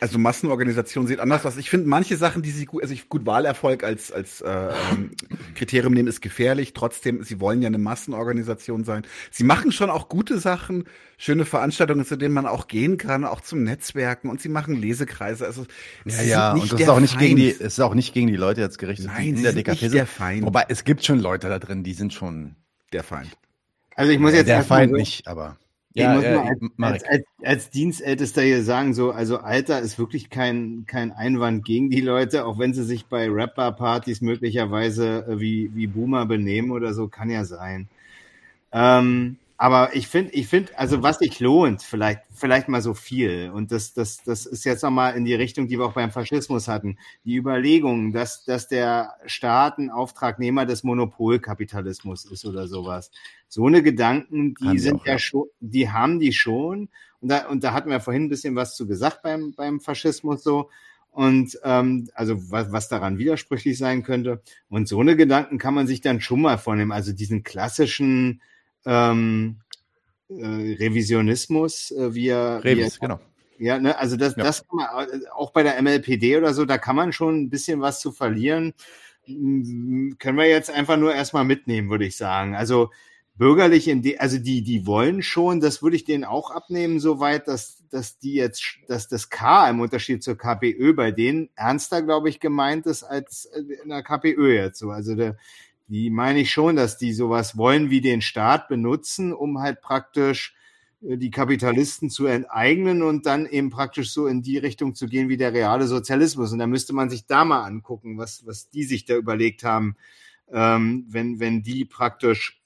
also Massenorganisation sieht anders aus. Ich finde manche Sachen, die sie gut, also ich, gut Wahlerfolg als als äh, ähm, Kriterium nehmen, ist gefährlich. Trotzdem, sie wollen ja eine Massenorganisation sein. Sie machen schon auch gute Sachen, schöne Veranstaltungen, zu denen man auch gehen kann, auch zum Netzwerken und sie machen Lesekreise. Also Ja, ja, und das ist auch nicht gegen die, Feind. es ist auch nicht gegen die Leute jetzt gerichtet, Nein, in sie der sind nicht der Feind. Wobei es gibt schon Leute da drin, die sind schon der Feind. Also ich muss jetzt der Feind so, nicht, aber Ich ja, muss mal als, als, als, als Dienstältester hier sagen, so, also Alter ist wirklich kein, kein Einwand gegen die Leute, auch wenn sie sich bei Rapper-Partys möglicherweise äh, wie, wie Boomer benehmen oder so, kann ja sein. Ähm, aber ich finde, ich finde, also was sich lohnt, vielleicht, vielleicht mal so viel. Und das, das, das ist jetzt nochmal in die Richtung, die wir auch beim Faschismus hatten. Die Überlegung, dass, dass der Staat ein Auftragnehmer des Monopolkapitalismus ist oder sowas. So eine Gedanken, die Haben die sind auch, ja, ja. schon, die haben die schon. Und da, und da hatten wir vorhin ein bisschen was zu gesagt beim, beim Faschismus so. Und ähm, also was, was daran widersprüchlich sein könnte. Und so eine Gedanken kann man sich dann schon mal vornehmen. Also diesen klassischen ähm, äh, Revisionismus, äh, wie er, Revis, genau. ja, ne, also das, Ja. das kann man äh, auch bei der MLPD oder so, da kann man schon ein bisschen was zu verlieren. Können wir jetzt einfach nur erstmal mitnehmen, würde ich sagen. Also bürgerlich in die, also die, die wollen schon, das würde ich denen auch abnehmen, soweit, dass, dass die jetzt, dass das K im Unterschied zur KPÖ bei denen ernster, glaube ich, gemeint ist als äh, in der KPÖ jetzt so. Also der, die meine ich schon, dass die sowas wollen wie den Staat benutzen, um halt praktisch äh, die Kapitalisten zu enteignen und dann eben praktisch so in die Richtung zu gehen wie der reale Sozialismus. Und da müsste man sich da mal angucken, was, was die sich da überlegt haben, ähm, wenn, wenn die praktisch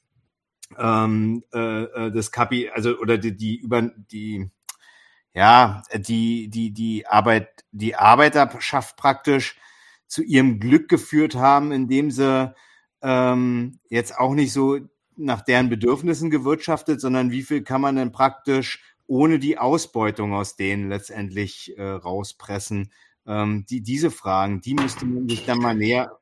ähm, äh, äh, das Kapi, also oder die, die über die ja, die, die, die Arbeit, die Arbeiterschaft praktisch zu ihrem Glück geführt haben, indem sie ähm, jetzt auch nicht so nach deren Bedürfnissen gewirtschaftet, sondern wie viel kann man denn praktisch ohne die Ausbeutung aus denen letztendlich äh, rauspressen? Ähm, die, diese Fragen, die müsste man sich dann mal näher,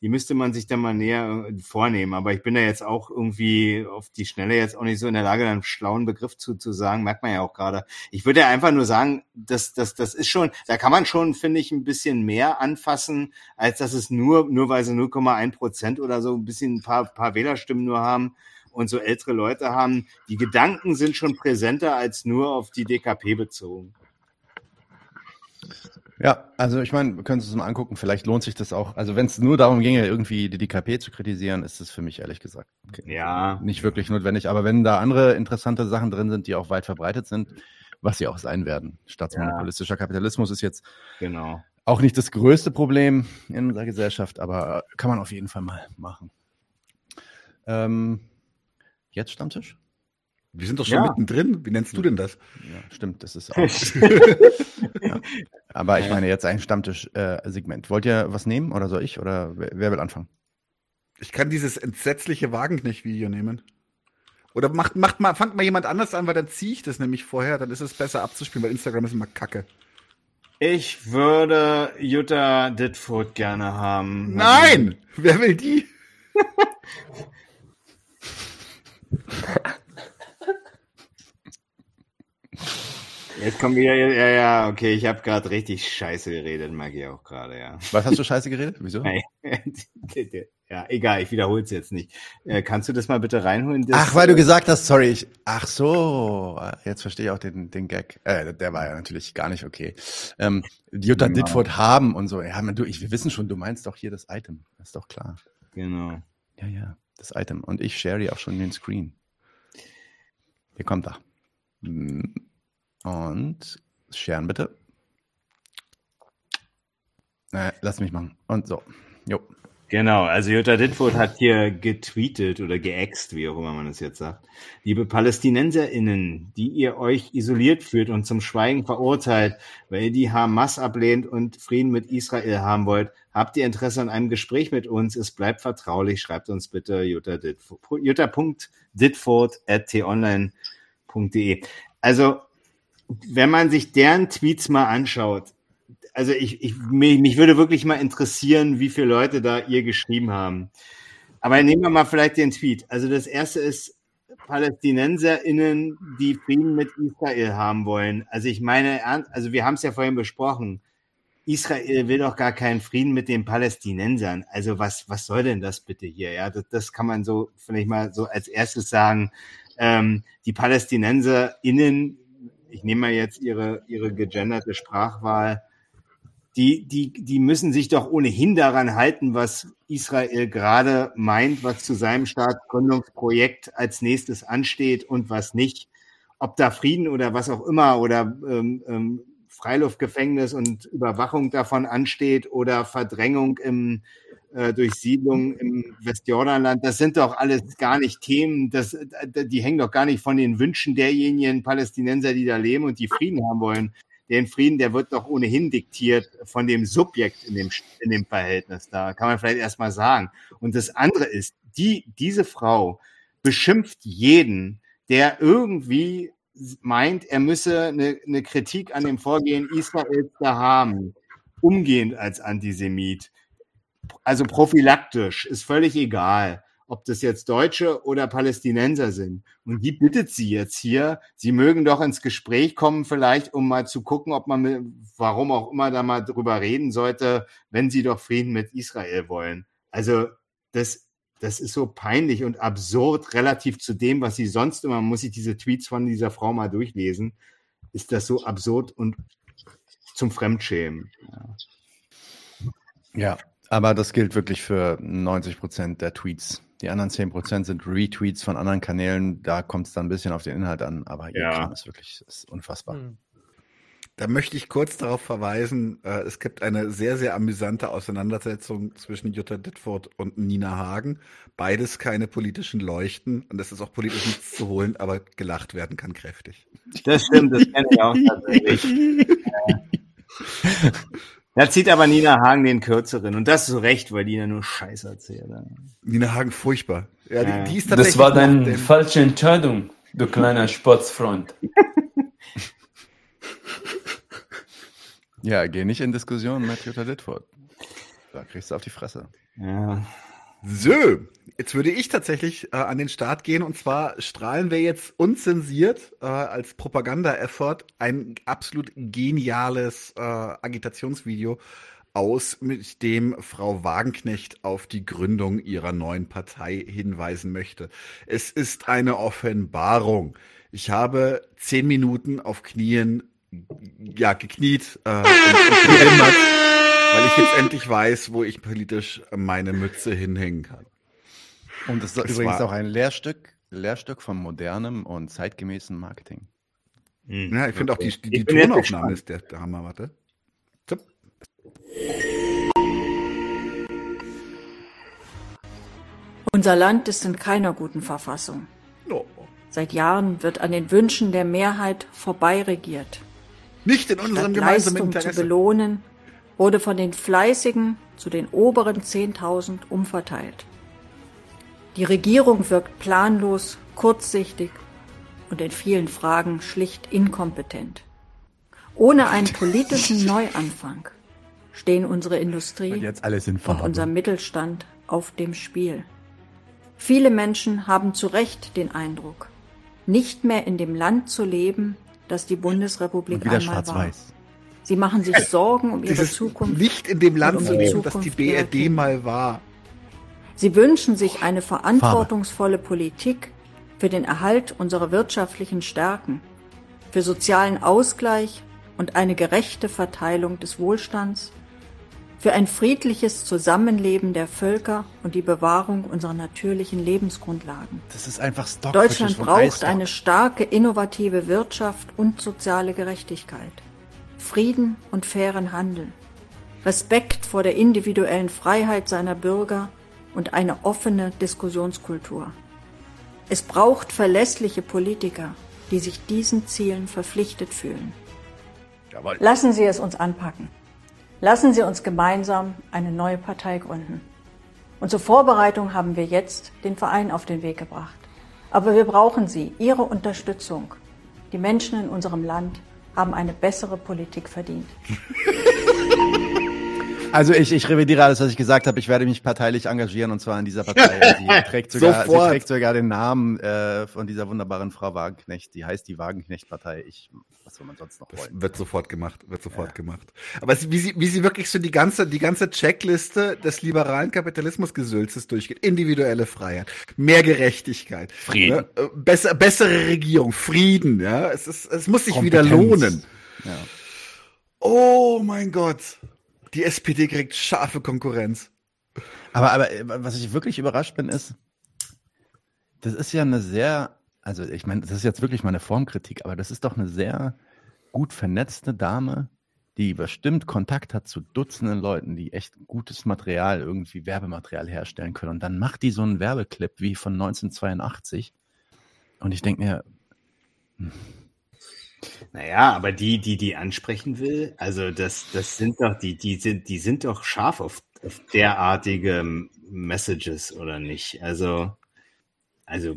die müsste man sich dann mal näher äh, vornehmen. Aber ich bin da jetzt auch irgendwie auf die Schnelle jetzt auch nicht so in der Lage, einen schlauen Begriff zu, zu sagen, merkt man ja auch gerade. Ich würde ja einfach nur sagen, dass das, das ist schon, da kann man schon, finde ich, ein bisschen mehr anfassen, als dass es nur, nur weil sie 0,1 Prozent oder so ein bisschen ein paar, paar Wählerstimmen nur haben und so ältere Leute haben. Die Gedanken sind schon präsenter als nur auf die DKP bezogen. Ja, also ich meine, wir können uns das mal angucken. Vielleicht lohnt sich das auch. Also wenn es nur darum ginge, irgendwie die DKP zu kritisieren, ist es für mich ehrlich gesagt okay, Ja. nicht wirklich notwendig. Aber wenn da andere interessante Sachen drin sind, die auch weit verbreitet sind, was sie auch sein werden. Staatsmonopolistischer Kapitalismus ist jetzt Genau. auch nicht das größte Problem in unserer Gesellschaft, aber kann man auf jeden Fall mal machen. Ähm, jetzt Stammtisch? Wir sind doch schon Ja. mittendrin. Wie nennst du denn das? Ja, stimmt, das ist auch. ja. Aber ich meine jetzt ein Stammtisch-Segment. Wollt ihr was nehmen oder soll ich? Oder wer, wer will anfangen? Ich kann dieses entsetzliche Wagenknecht-Video nehmen. Oder macht, macht mal, fangt mal jemand anders an, weil dann ziehe ich das nämlich vorher, dann ist es besser abzuspielen, weil Instagram ist immer kacke. Ich würde Jutta Ditford gerne haben. Nein! Wer will die? Jetzt kommen wir, ja, ja, okay, ich habe gerade richtig scheiße geredet, mag ich auch gerade, ja. Was hast du scheiße geredet? Wieso? Ja, egal, ich wiederhole es jetzt nicht. Äh, kannst du das mal bitte reinholen? Ach, weil du gesagt hast, sorry, ich. Ach so, jetzt verstehe ich auch den, den Gag. Äh, der war ja natürlich gar nicht okay. Ähm, Jutta Genau. Ditford haben und so. Ja, man, du, ich, wir wissen schon, du meinst doch hier das Item. Das ist doch klar. Genau. Ja, ja, das Item. Und ich share dir auch schon den Screen. Hier kommt er. Hm. Und sharen bitte. Äh, lass mich machen. Und so. Jo. Genau, also Jutta Dittfurt hat hier getweetet oder geäxt, wie auch immer man es jetzt sagt. Liebe PalästinenserInnen, die ihr euch isoliert führt und zum Schweigen verurteilt, weil ihr die Hamas ablehnt und Frieden mit Israel haben wollt, habt ihr Interesse an einem Gespräch mit uns? Es bleibt vertraulich. Schreibt uns bitte Jutta Dittfurt, jutta.dittfurt at t-online.de. Also, wenn man sich deren Tweets mal anschaut, also ich, ich mich, mich würde wirklich mal interessieren, wie viele Leute da ihr geschrieben haben. Aber nehmen wir mal vielleicht den Tweet. Also das erste ist PalästinenserInnen, die Frieden mit Israel haben wollen. Also ich meine, also wir haben es ja vorhin besprochen. Israel will doch gar keinen Frieden mit den Palästinensern. Also was, was soll denn das bitte hier? Ja, das, das kann man so vielleicht mal so als erstes sagen. Ähm, die PalästinenserInnen, ich nehme mal jetzt ihre, ihre gegenderte Sprachwahl, die, die, die müssen sich doch ohnehin daran halten, was Israel gerade meint, was zu seinem Staatsgründungsprojekt als nächstes ansteht und was nicht. Ob da Frieden oder was auch immer oder ähm, ähm, Freiluftgefängnis und Überwachung davon ansteht oder Verdrängung im, äh, durch Siedlung im Westjordanland, das sind doch alles gar nicht Themen, das, die hängen doch gar nicht von den Wünschen derjenigen Palästinenser, die da leben und die Frieden haben wollen den Frieden, der wird doch ohnehin diktiert von dem Subjekt in dem, in dem Verhältnis. Da kann man vielleicht erstmal sagen. Und das andere ist, die, diese Frau beschimpft jeden, der irgendwie meint, er müsse eine, eine Kritik an dem Vorgehen Israels da haben, umgehend als Antisemit. Also prophylaktisch, ist völlig egal ob das jetzt Deutsche oder Palästinenser sind. Und die bittet sie jetzt hier, sie mögen doch ins Gespräch kommen, vielleicht, um mal zu gucken, ob man, mit, warum auch immer, da mal drüber reden sollte, wenn sie doch Frieden mit Israel wollen. Also, das, das ist so peinlich und absurd relativ zu dem, was sie sonst immer, muss sich diese Tweets von dieser Frau mal durchlesen, ist das so absurd und zum Fremdschämen. Ja. ja. Aber das gilt wirklich für 90 Prozent der Tweets. Die anderen 10 Prozent sind Retweets von anderen Kanälen. Da kommt es dann ein bisschen auf den Inhalt an. Aber ja, ist wirklich ist unfassbar. Hm. Da möchte ich kurz darauf verweisen, äh, es gibt eine sehr, sehr amüsante Auseinandersetzung zwischen Jutta Dittfurt und Nina Hagen. Beides keine politischen Leuchten und es ist auch politisch nichts zu holen, aber gelacht werden kann kräftig. Das stimmt, das kenne ich auch tatsächlich. Da zieht aber Nina Hagen den kürzeren. Und das ist so recht, weil Nina nur Scheiße erzählt. Nina Hagen, furchtbar. Ja, die, die ist das war deine falsche Entscheidung, du kleiner Sportsfreund. ja, geh nicht in Diskussionen mit Jutta Littford. Da kriegst du auf die Fresse. Ja. So, jetzt würde ich tatsächlich äh, an den Start gehen und zwar strahlen wir jetzt unzensiert äh, als Propaganda-Effort ein absolut geniales äh, Agitationsvideo aus, mit dem Frau Wagenknecht auf die Gründung ihrer neuen Partei hinweisen möchte. Es ist eine Offenbarung. Ich habe zehn Minuten auf Knien, ja, gekniet äh, und, und weil ich jetzt endlich weiß, wo ich politisch meine Mütze hinhängen kann. Und das ist das übrigens auch ein Lehrstück, Lehrstück von modernem und zeitgemäßen Marketing. Hm, ja, ich finde okay. auch die, die, die Tonaufnahme ist der, der Hammer. Warte. Tipp. Unser Land ist in keiner guten Verfassung. Oh. Seit Jahren wird an den Wünschen der Mehrheit vorbeiregiert. Nicht in unserem Statt gemeinsamen Leistung Interesse. zu belohnen, wurde von den Fleißigen zu den oberen 10.000 umverteilt. Die Regierung wirkt planlos, kurzsichtig und in vielen Fragen schlicht inkompetent. Ohne einen politischen Neuanfang stehen unsere Industrie und unser Mittelstand auf dem Spiel. Viele Menschen haben zu Recht den Eindruck, nicht mehr in dem Land zu leben, das die Bundesrepublik einmal war. Sie machen sich Sorgen um ihre Zukunft. Nicht in dem Land um zu leben, das die BRD mal war. Sie wünschen sich eine verantwortungsvolle. Politik für den Erhalt unserer wirtschaftlichen Stärken, für sozialen Ausgleich und eine gerechte Verteilung des Wohlstands, für ein friedliches Zusammenleben der Völker und die Bewahrung unserer natürlichen Lebensgrundlagen. Das ist einfach Stock Deutschland braucht eine starke, innovative Wirtschaft und soziale Gerechtigkeit. Frieden und fairen Handel. Respekt vor der individuellen Freiheit seiner Bürger und eine offene Diskussionskultur. Es braucht verlässliche Politiker, die sich diesen Zielen verpflichtet fühlen. Jawohl. Lassen Sie es uns anpacken. Lassen Sie uns gemeinsam eine neue Partei gründen. Und zur Vorbereitung haben wir jetzt den Verein auf den Weg gebracht. Aber wir brauchen Sie, Ihre Unterstützung. Die Menschen in unserem Land haben eine bessere Politik verdient. Also ich, ich revidiere alles, was ich gesagt habe. Ich werde mich parteilich engagieren und zwar in dieser Partei. Sie trägt sogar, sie trägt sogar den Namen äh, von dieser wunderbaren Frau Wagenknecht. Die heißt die Wagenknecht-Partei. Ich, soll man sonst noch wollen? Das wird sofort gemacht, wird sofort ja. gemacht. Aber wie sie, wie sie wirklich so die ganze, die ganze Checkliste des liberalen Kapitalismusgesülzes durchgeht. Individuelle Freiheit, mehr Gerechtigkeit, Frieden, ne? Äh, besser, bessere Regierung, Frieden. Ja, es ist, es muss sich Kompetenz. wieder lohnen. Ja. Oh mein Gott. Die SPD kriegt scharfe Konkurrenz. Aber, aber was ich wirklich überrascht bin, ist, das ist ja eine sehr, also ich meine, das ist jetzt wirklich mal eine Formkritik, aber das ist doch eine sehr gut vernetzte Dame, die bestimmt Kontakt hat zu Dutzenden Leuten, die echt gutes Material, irgendwie Werbematerial herstellen können. Und dann macht die so einen Werbeclip wie von 1982. Und ich denke mir, hm, naja, aber die, die die ansprechen will, also das, das sind doch, die, die sind, die sind doch scharf auf, auf derartige Messages oder nicht? Also, also,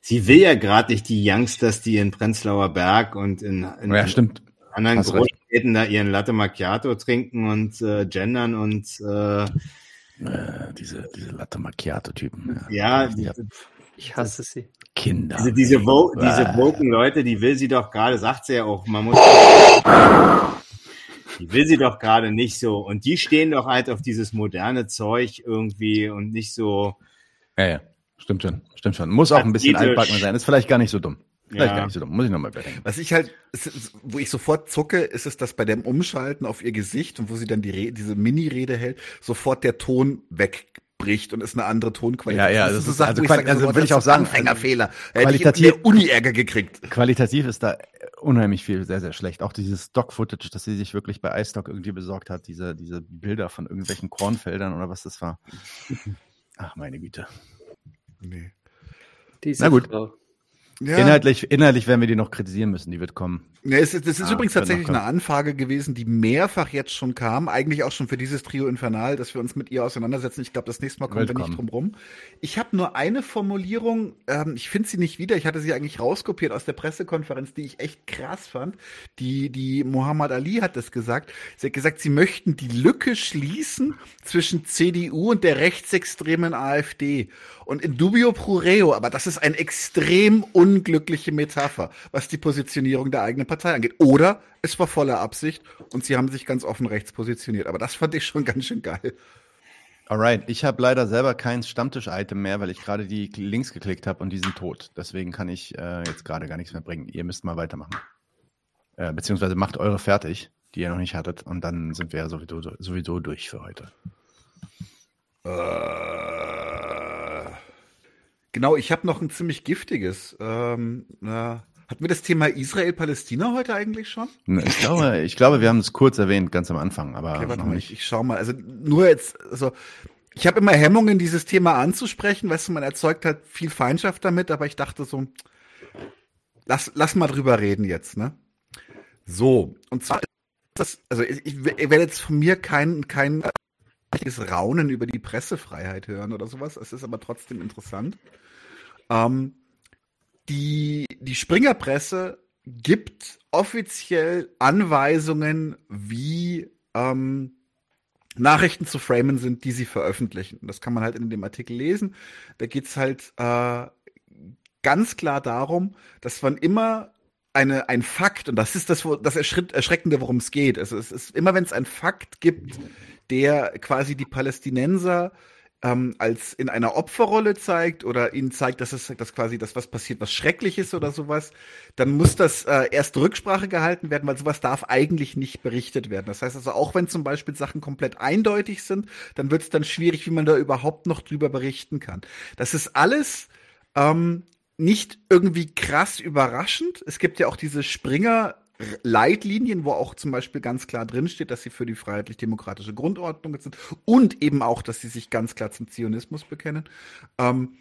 sie will ja gerade nicht die Youngsters, die in Prenzlauer Berg und in, in ja, stimmt. anderen Hast Großstädten recht. da ihren Latte Macchiato trinken und äh, gendern und äh, äh, diese, diese Latte Macchiato-Typen. Ja, ja ich hasse sie. Kinder. Also diese, Wo diese woken Leute, die will sie doch gerade, sagt sie ja auch, man muss. Die will sie doch gerade nicht so. Und die stehen doch halt auf dieses moderne Zeug irgendwie und nicht so. Ja, ja, stimmt schon. Stimmt schon. Muss auch ein bisschen altbacken sein. Ist vielleicht gar nicht so dumm. Vielleicht ja. gar nicht so dumm. Muss ich nochmal überdenken. Was ich halt, wo ich sofort zucke, ist es, dass bei dem Umschalten auf ihr Gesicht und wo sie dann die Re diese Mini-Rede hält, sofort der Ton weg bricht und ist eine andere Tonqualität. Ja, ja, das, das ist so also, Sachen, also, also will ich auch sagen, Anfängerfehler. Qualitativ Uni-Ärger gekriegt. Qualitativ ist da unheimlich viel sehr, sehr schlecht. Auch dieses Stock-Footage, das sie sich wirklich bei iStock irgendwie besorgt hat, diese, diese Bilder von irgendwelchen Kornfeldern oder was das war. Ach, meine Güte. Nee. Diese Na gut. Frau. Ja. Inhaltlich, inhaltlich werden wir die noch kritisieren müssen, die wird kommen. Ja, es ist, das ist ah, übrigens tatsächlich eine Anfrage gewesen, die mehrfach jetzt schon kam, eigentlich auch schon für dieses Trio Infernal, dass wir uns mit ihr auseinandersetzen. Ich glaube, das nächste Mal kommen Willkommen. wir nicht drum rum. Ich habe nur eine Formulierung, ähm, ich finde sie nicht wieder, ich hatte sie eigentlich rauskopiert aus der Pressekonferenz, die ich echt krass fand. Die, die Muhammad Ali hat das gesagt. Sie hat gesagt, sie möchten die Lücke schließen zwischen CDU und der rechtsextremen AfD. Und in dubio pro reo, aber das ist eine extrem unglückliche Metapher, was die Positionierung der eigenen Partei angeht. Oder es war voller Absicht und sie haben sich ganz offen rechts positioniert. Aber das fand ich schon ganz schön geil. Alright, ich habe leider selber kein Stammtisch-Item mehr, weil ich gerade die Links geklickt habe und die sind tot. Deswegen kann ich äh, jetzt gerade gar nichts mehr bringen. Ihr müsst mal weitermachen. Äh, beziehungsweise macht eure fertig, die ihr noch nicht hattet, und dann sind wir ja sowieso, sowieso durch für heute. Äh, genau, ich habe noch ein ziemlich giftiges. Ähm, na, hatten wir das Thema Israel-Palästina heute eigentlich schon? Ne, ich glaube, ich glaube, wir haben es kurz erwähnt, ganz am Anfang, aber okay, noch nicht. Ich, ich schau mal. Also nur jetzt, also ich habe immer Hemmungen, dieses Thema anzusprechen. Weißt du, man erzeugt halt viel Feindschaft damit, aber ich dachte so, lass, lass mal drüber reden jetzt, ne? So, und zwar das, also ich, ich werde jetzt von mir kein, kein Raunen über die Pressefreiheit hören oder sowas. Es ist aber trotzdem interessant. Ähm, die, die Springerpresse gibt offiziell Anweisungen, wie ähm, Nachrichten zu framen sind, die sie veröffentlichen. Das kann man halt in dem Artikel lesen. Da geht's halt äh, ganz klar darum, dass man immer eine, ein Fakt, und das ist das, das Erschreckende, worum es geht. Also es ist immer, wenn es einen Fakt gibt, der quasi die Palästinenser ähm, als in einer Opferrolle zeigt oder ihnen zeigt, dass es dass quasi das was passiert, was schrecklich ist oder sowas, dann muss das äh, erst Rücksprache gehalten werden, weil sowas darf eigentlich nicht berichtet werden. Das heißt also, auch wenn zum Beispiel Sachen komplett eindeutig sind, dann wird es dann schwierig, wie man da überhaupt noch drüber berichten kann. Das ist alles ähm, nicht irgendwie krass überraschend. Es gibt ja auch diese Springer Leitlinien, wo auch zum Beispiel ganz klar drinsteht, dass sie für die freiheitlich-demokratische Grundordnung sind und eben auch, dass sie sich ganz klar zum Zionismus bekennen. Ähm,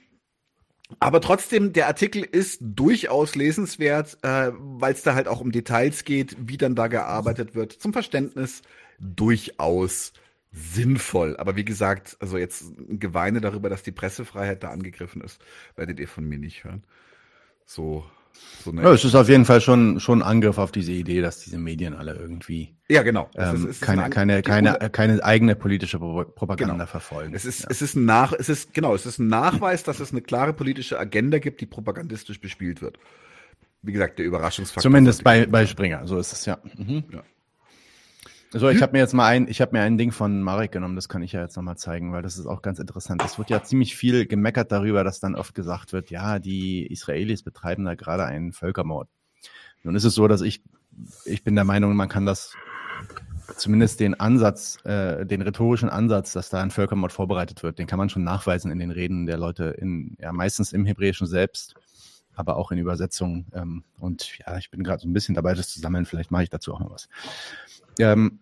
aber trotzdem, der Artikel ist durchaus lesenswert, äh, weil es da halt auch um Details geht, wie dann da gearbeitet wird. Zum Verständnis durchaus sinnvoll. Aber wie gesagt, also jetzt ein Geweine darüber, dass die Pressefreiheit da angegriffen ist, werdet ihr von mir nicht hören. So so ja, es ist auf jeden Fall schon, schon ein Angriff auf diese Idee, dass diese Medien alle irgendwie ja, genau. Ähm, ist, keine, eine, keine, keine, keine eigene politische Propaganda genau. verfolgen. Es ist, ja. es ist ein Nach, es ist, genau, es ist ein Nachweis, dass es eine klare politische Agenda gibt, die propagandistisch bespielt wird. Wie gesagt, der Überraschungsfaktor. Zumindest bei, bei Springer, so ist es ja. Mhm. ja. So, ich habe mir jetzt mal ein, ich habe mir ein Ding von Marek genommen, das kann ich ja jetzt nochmal zeigen, weil das ist auch ganz interessant. Es wird ja ziemlich viel gemeckert darüber, dass dann oft gesagt wird, ja, die Israelis betreiben da gerade einen Völkermord. Nun ist es so, dass ich, ich bin der Meinung, man kann das zumindest den Ansatz, äh, den rhetorischen Ansatz, dass da ein Völkermord vorbereitet wird, den kann man schon nachweisen in den Reden der Leute in, ja, meistens im Hebräischen selbst, aber auch in Übersetzungen. Ähm, und ja, ich bin gerade so ein bisschen dabei, das zu sammeln. Vielleicht mache ich dazu auch noch was. Ähm,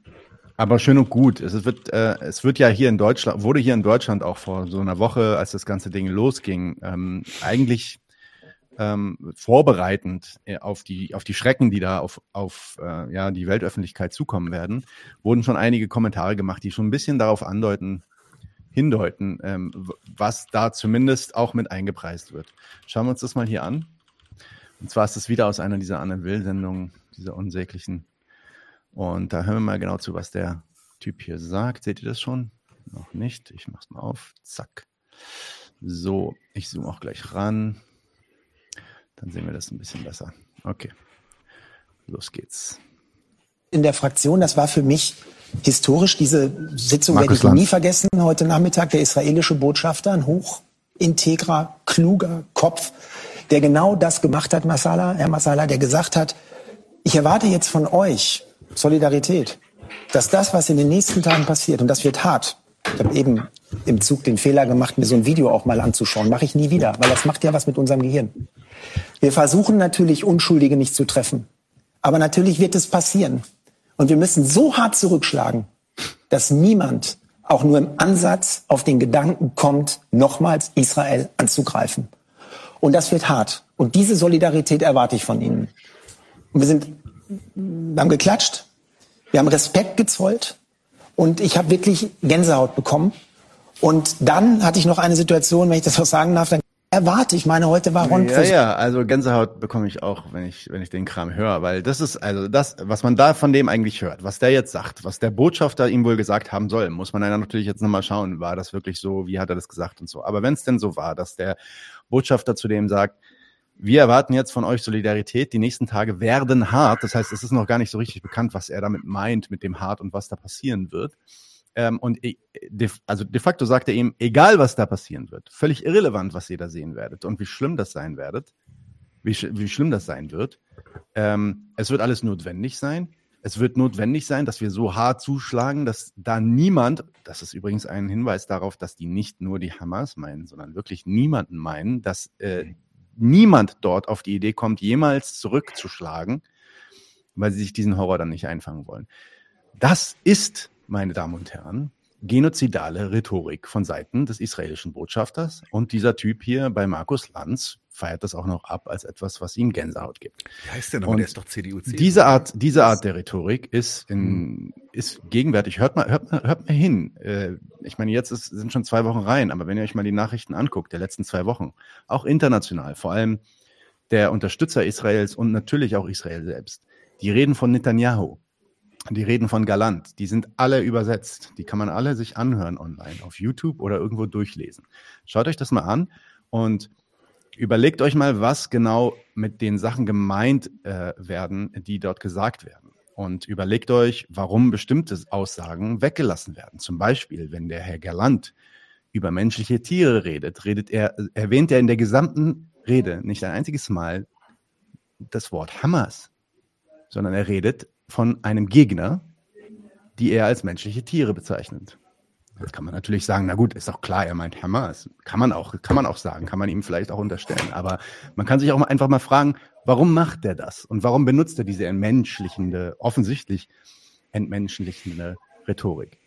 aber schön und gut. Es wird, äh, es wird ja hier in Deutschland, wurde hier in Deutschland auch vor so einer Woche, als das ganze Ding losging, ähm, eigentlich ähm, vorbereitend äh, auf die, auf die Schrecken, die da auf, auf äh, ja, die Weltöffentlichkeit zukommen werden, wurden schon einige Kommentare gemacht, die schon ein bisschen darauf andeuten, hindeuten, ähm, was da zumindest auch mit eingepreist wird. Schauen wir uns das mal hier an. Und zwar ist das wieder aus einer dieser Anne Will-Sendungen, dieser unsäglichen und da hören wir mal genau zu, was der Typ hier sagt. Seht ihr das schon? Noch nicht. Ich mach's mal auf. Zack. So, ich zoome auch gleich ran. Dann sehen wir das ein bisschen besser. Okay. Los geht's. In der Fraktion, das war für mich historisch, diese Sitzung werde ich Lanz. nie vergessen. Heute Nachmittag der israelische Botschafter, ein hochintegrer, kluger Kopf, der genau das gemacht hat, Masala, Herr Masala, der gesagt hat, ich erwarte jetzt von euch, Solidarität. Dass das, was in den nächsten Tagen passiert, und das wird hart. Ich habe eben im Zug den Fehler gemacht, mir so ein Video auch mal anzuschauen. Mache ich nie wieder, weil das macht ja was mit unserem Gehirn. Wir versuchen natürlich, Unschuldige nicht zu treffen. Aber natürlich wird es passieren. Und wir müssen so hart zurückschlagen, dass niemand auch nur im Ansatz auf den Gedanken kommt, nochmals Israel anzugreifen. Und das wird hart. Und diese Solidarität erwarte ich von Ihnen. Und wir sind wir haben geklatscht, wir haben Respekt gezollt und ich habe wirklich Gänsehaut bekommen. Und dann hatte ich noch eine Situation, wenn ich das so sagen darf, dann erwarte ich meine, heute war Ron. Ja, ja, also Gänsehaut bekomme ich auch, wenn ich, wenn ich den Kram höre, weil das ist, also das, was man da von dem eigentlich hört, was der jetzt sagt, was der Botschafter ihm wohl gesagt haben soll, muss man dann natürlich jetzt nochmal schauen, war das wirklich so, wie hat er das gesagt und so. Aber wenn es denn so war, dass der Botschafter zu dem sagt, wir erwarten jetzt von euch Solidarität. Die nächsten Tage werden hart. Das heißt, es ist noch gar nicht so richtig bekannt, was er damit meint mit dem hart und was da passieren wird. Ähm, und also de facto sagt er ihm, egal was da passieren wird, völlig irrelevant, was ihr da sehen werdet und wie schlimm das sein werdet, wie, wie schlimm das sein wird. Ähm, es wird alles notwendig sein. Es wird notwendig sein, dass wir so hart zuschlagen, dass da niemand, das ist übrigens ein Hinweis darauf, dass die nicht nur die Hamas meinen, sondern wirklich niemanden meinen, dass äh, niemand dort auf die Idee kommt, jemals zurückzuschlagen, weil sie sich diesen Horror dann nicht einfangen wollen. Das ist, meine Damen und Herren, genozidale Rhetorik von Seiten des israelischen Botschafters. Und dieser Typ hier bei Markus Lanz feiert das auch noch ab als etwas, was ihm Gänsehaut gibt. Wie heißt der noch? Der ist doch CDU. CDU. Diese Art, diese Art der Rhetorik ist in, hm. ist gegenwärtig. Hört mal, hört mal, hört mal hin. Äh, ich meine, jetzt ist, sind schon zwei Wochen rein, aber wenn ihr euch mal die Nachrichten anguckt, der letzten zwei Wochen, auch international, vor allem der Unterstützer Israels und natürlich auch Israel selbst, die reden von Netanyahu. Die reden von Galant, die sind alle übersetzt. Die kann man alle sich anhören online, auf YouTube oder irgendwo durchlesen. Schaut euch das mal an und überlegt euch mal, was genau mit den Sachen gemeint äh, werden, die dort gesagt werden. Und überlegt euch, warum bestimmte Aussagen weggelassen werden. Zum Beispiel, wenn der Herr Galant über menschliche Tiere redet, redet er, erwähnt er in der gesamten Rede nicht ein einziges Mal das Wort Hamas, sondern er redet von einem Gegner, die er als menschliche Tiere bezeichnet. Jetzt kann man natürlich sagen, na gut, ist doch klar, er meint Hamas. Kann man auch, kann man auch sagen, kann man ihm vielleicht auch unterstellen. Aber man kann sich auch einfach mal fragen, warum macht er das? Und warum benutzt er diese entmenschlichende, offensichtlich entmenschlichende Rhetorik?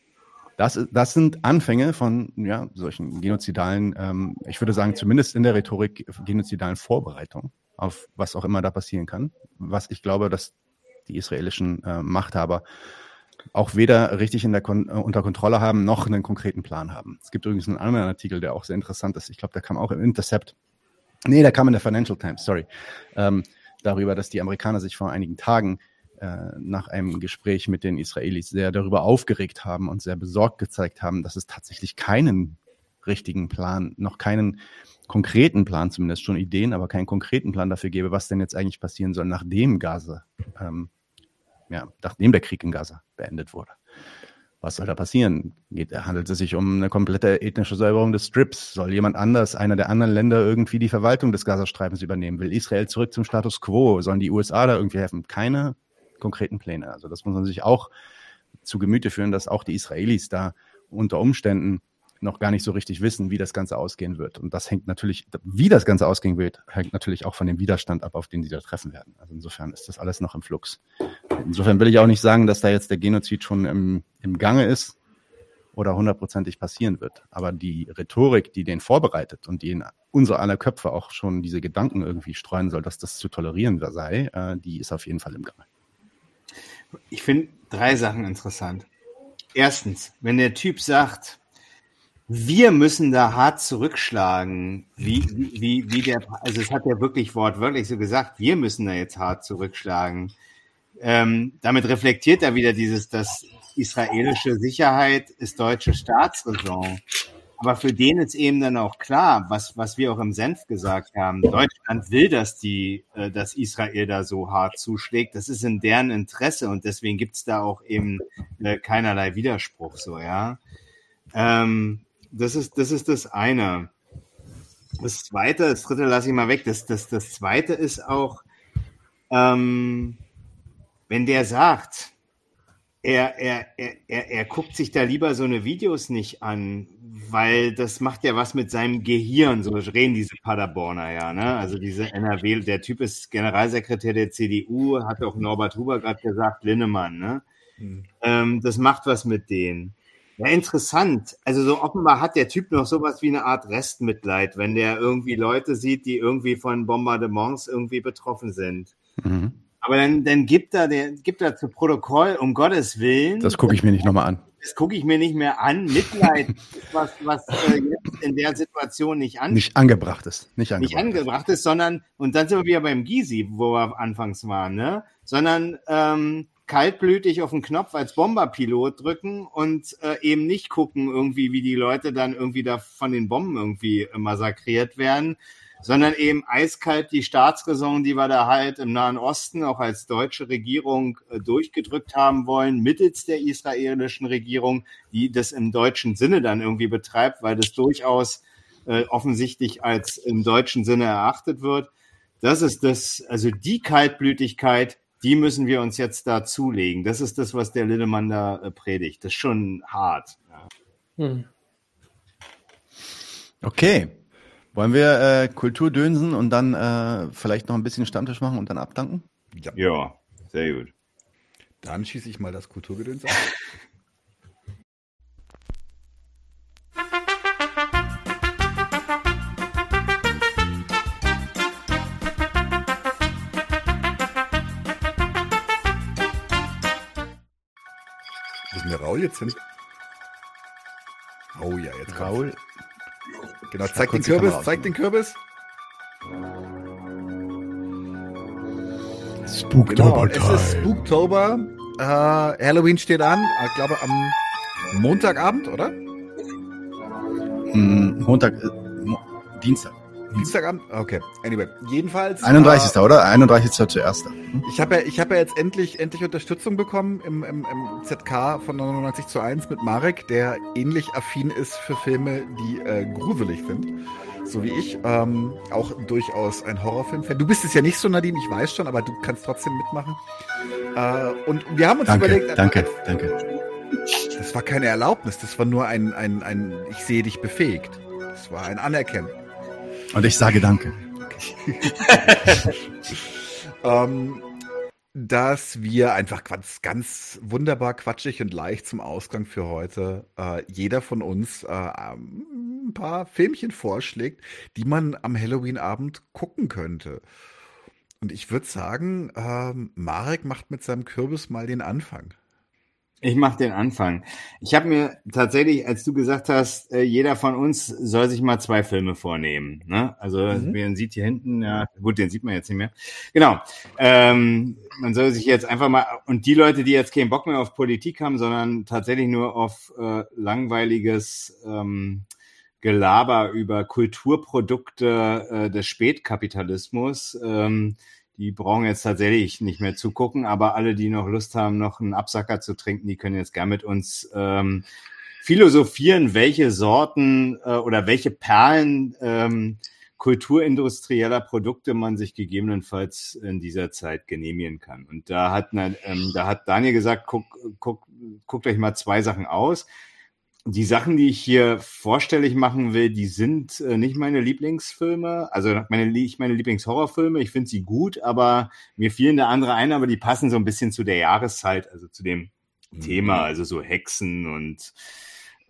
Das, das sind Anfänge von ja, solchen genozidalen, ähm, ich würde sagen, zumindest in der Rhetorik genozidalen Vorbereitung auf was auch immer da passieren kann. Was ich glaube, dass die israelischen äh, Machthaber auch weder richtig Kon äh, unter Kontrolle haben, noch einen konkreten Plan haben. Es gibt übrigens einen anderen Artikel, der auch sehr interessant ist. Ich glaube, der kam auch im Intercept. Nee, der kam in der Financial Times, sorry. Ähm, darüber, dass die Amerikaner sich vor einigen Tagen äh, nach einem Gespräch mit den Israelis sehr darüber aufgeregt haben und sehr besorgt gezeigt haben, dass es tatsächlich keinen richtigen Plan, noch keinen konkreten Plan, zumindest schon Ideen, aber keinen konkreten Plan dafür gäbe, was denn jetzt eigentlich passieren soll, nachdem Gaza ähm, ja, nachdem der Krieg in Gaza beendet wurde. Was soll da passieren? Geht, handelt es sich um eine komplette ethnische Säuberung des Strips? Soll jemand anders, einer der anderen Länder, irgendwie die Verwaltung des Gazastreifens übernehmen? Will Israel zurück zum Status quo? Sollen die USA da irgendwie helfen? Keine konkreten Pläne. Also das muss man sich auch zu Gemüte führen, dass auch die Israelis da unter Umständen noch gar nicht so richtig wissen, wie das Ganze ausgehen wird. Und das hängt natürlich, wie das Ganze ausgehen wird, hängt natürlich auch von dem Widerstand ab, auf den sie da treffen werden. Also insofern ist das alles noch im Flux. Insofern will ich auch nicht sagen, dass da jetzt der Genozid schon im, im Gange ist oder hundertprozentig passieren wird. Aber die Rhetorik, die den vorbereitet und die in unsere aller Köpfe auch schon diese Gedanken irgendwie streuen soll, dass das zu tolerieren sei, äh, die ist auf jeden Fall im Gange. Ich finde drei Sachen interessant. Erstens, wenn der Typ sagt, wir müssen da hart zurückschlagen, wie, wie, wie der, also es hat ja wirklich wortwörtlich so gesagt, wir müssen da jetzt hart zurückschlagen. Ähm, damit reflektiert er wieder dieses, dass israelische Sicherheit ist deutsche Staatsräson. Aber für den ist eben dann auch klar, was, was wir auch im Senf gesagt haben. Deutschland will, dass die, äh, dass Israel da so hart zuschlägt. Das ist in deren Interesse und deswegen gibt's da auch eben äh, keinerlei Widerspruch, so, ja. Ähm, das ist, das ist das eine. Das zweite, das dritte lasse ich mal weg. Das, das, das zweite ist auch, ähm, wenn der sagt, er, er, er, er, er guckt sich da lieber so eine Videos nicht an, weil das macht ja was mit seinem Gehirn, so reden diese Paderborner ja, ne? Also diese NRW, der Typ ist Generalsekretär der CDU, hat auch Norbert Huber gerade gesagt, Linnemann, ne? Mhm. Ähm, das macht was mit denen. Ja, interessant. Also so offenbar hat der Typ noch sowas wie eine Art Restmitleid, wenn der irgendwie Leute sieht, die irgendwie von Bombardements irgendwie betroffen sind. Mhm. Aber dann, dann gibt er, der, gibt er zu Protokoll, um Gottes Willen. Das gucke ich mir nicht nochmal an. Das gucke ich mir nicht mehr an. Mitleid was, was äh, jetzt in der Situation nicht an. Nicht angebracht ist. Nicht angebracht, nicht angebracht ist, sondern, und dann sind wir wieder beim Gysi, wo wir anfangs waren, ne? Sondern ähm, kaltblütig auf den Knopf als Bomberpilot drücken und äh, eben nicht gucken irgendwie, wie die Leute dann irgendwie da von den Bomben irgendwie massakriert werden, sondern eben eiskalt die Staatsräson, die wir da halt im Nahen Osten auch als deutsche Regierung äh, durchgedrückt haben wollen, mittels der israelischen Regierung, die das im deutschen Sinne dann irgendwie betreibt, weil das durchaus äh, offensichtlich als im deutschen Sinne erachtet wird. Das ist das, also die Kaltblütigkeit, die müssen wir uns jetzt da zulegen. Das ist das, was der Lillemann da äh, predigt. Das ist schon hart. Ja. Hm. Okay. Wollen wir äh, Kultur dönsen und dann äh, vielleicht noch ein bisschen Stammtisch machen und dann abdanken? Ja, ja sehr gut. Dann schieße ich mal das Kulturgedöns ab. Raul jetzt hin? Oh ja, jetzt Raul. Genau, zeig den Kürbis, zeig den Kürbis. Spooktober. Genau, es ist Spooktober. Äh, Halloween steht an. Ich glaube am Montagabend, oder? Mm, Montag, äh, Dienstag. Dienstagabend? Okay. Anyway, jedenfalls. 31. Äh, oder? 31. zuerst. Hm? Ich habe ja, ich hab ja jetzt endlich, endlich Unterstützung bekommen im, im, im ZK von 99 zu 1 mit Marek, der ähnlich affin ist für Filme, die äh, gruselig sind. So wie ich. Ähm, auch durchaus ein Horrorfilm-Fan. Du bist es ja nicht so, Nadine, ich weiß schon, aber du kannst trotzdem mitmachen. Äh, und wir haben uns danke, überlegt. Danke, danke. Das war keine Erlaubnis, das war nur ein, ein, ein ich sehe dich befähigt. Das war ein Anerkennen. Und ich sage Danke. ähm, dass wir einfach ganz, ganz wunderbar quatschig und leicht zum Ausgang für heute äh, jeder von uns äh, ein paar Filmchen vorschlägt, die man am Halloween-Abend gucken könnte. Und ich würde sagen, äh, Marek macht mit seinem Kürbis mal den Anfang. Ich mache den Anfang. Ich habe mir tatsächlich, als du gesagt hast, äh, jeder von uns soll sich mal zwei Filme vornehmen. Ne? Also mhm. man sieht hier hinten, ja, gut, den sieht man jetzt nicht mehr. Genau. Ähm, man soll sich jetzt einfach mal, und die Leute, die jetzt keinen Bock mehr auf Politik haben, sondern tatsächlich nur auf äh, langweiliges ähm, Gelaber über Kulturprodukte äh, des Spätkapitalismus, ähm, die brauchen jetzt tatsächlich nicht mehr zugucken, aber alle, die noch Lust haben, noch einen Absacker zu trinken, die können jetzt gern mit uns ähm, philosophieren, welche Sorten äh, oder welche Perlen ähm, kulturindustrieller Produkte man sich gegebenenfalls in dieser Zeit genehmigen kann. Und da hat, ähm, da hat Daniel gesagt, guck, guck, guckt euch mal zwei Sachen aus die Sachen, die ich hier vorstellig machen will, die sind äh, nicht meine Lieblingsfilme, also meine, nicht meine Lieblingshorrorfilme. Ich finde sie gut, aber mir fielen da andere ein, aber die passen so ein bisschen zu der Jahreszeit, also zu dem mhm. Thema, also so Hexen und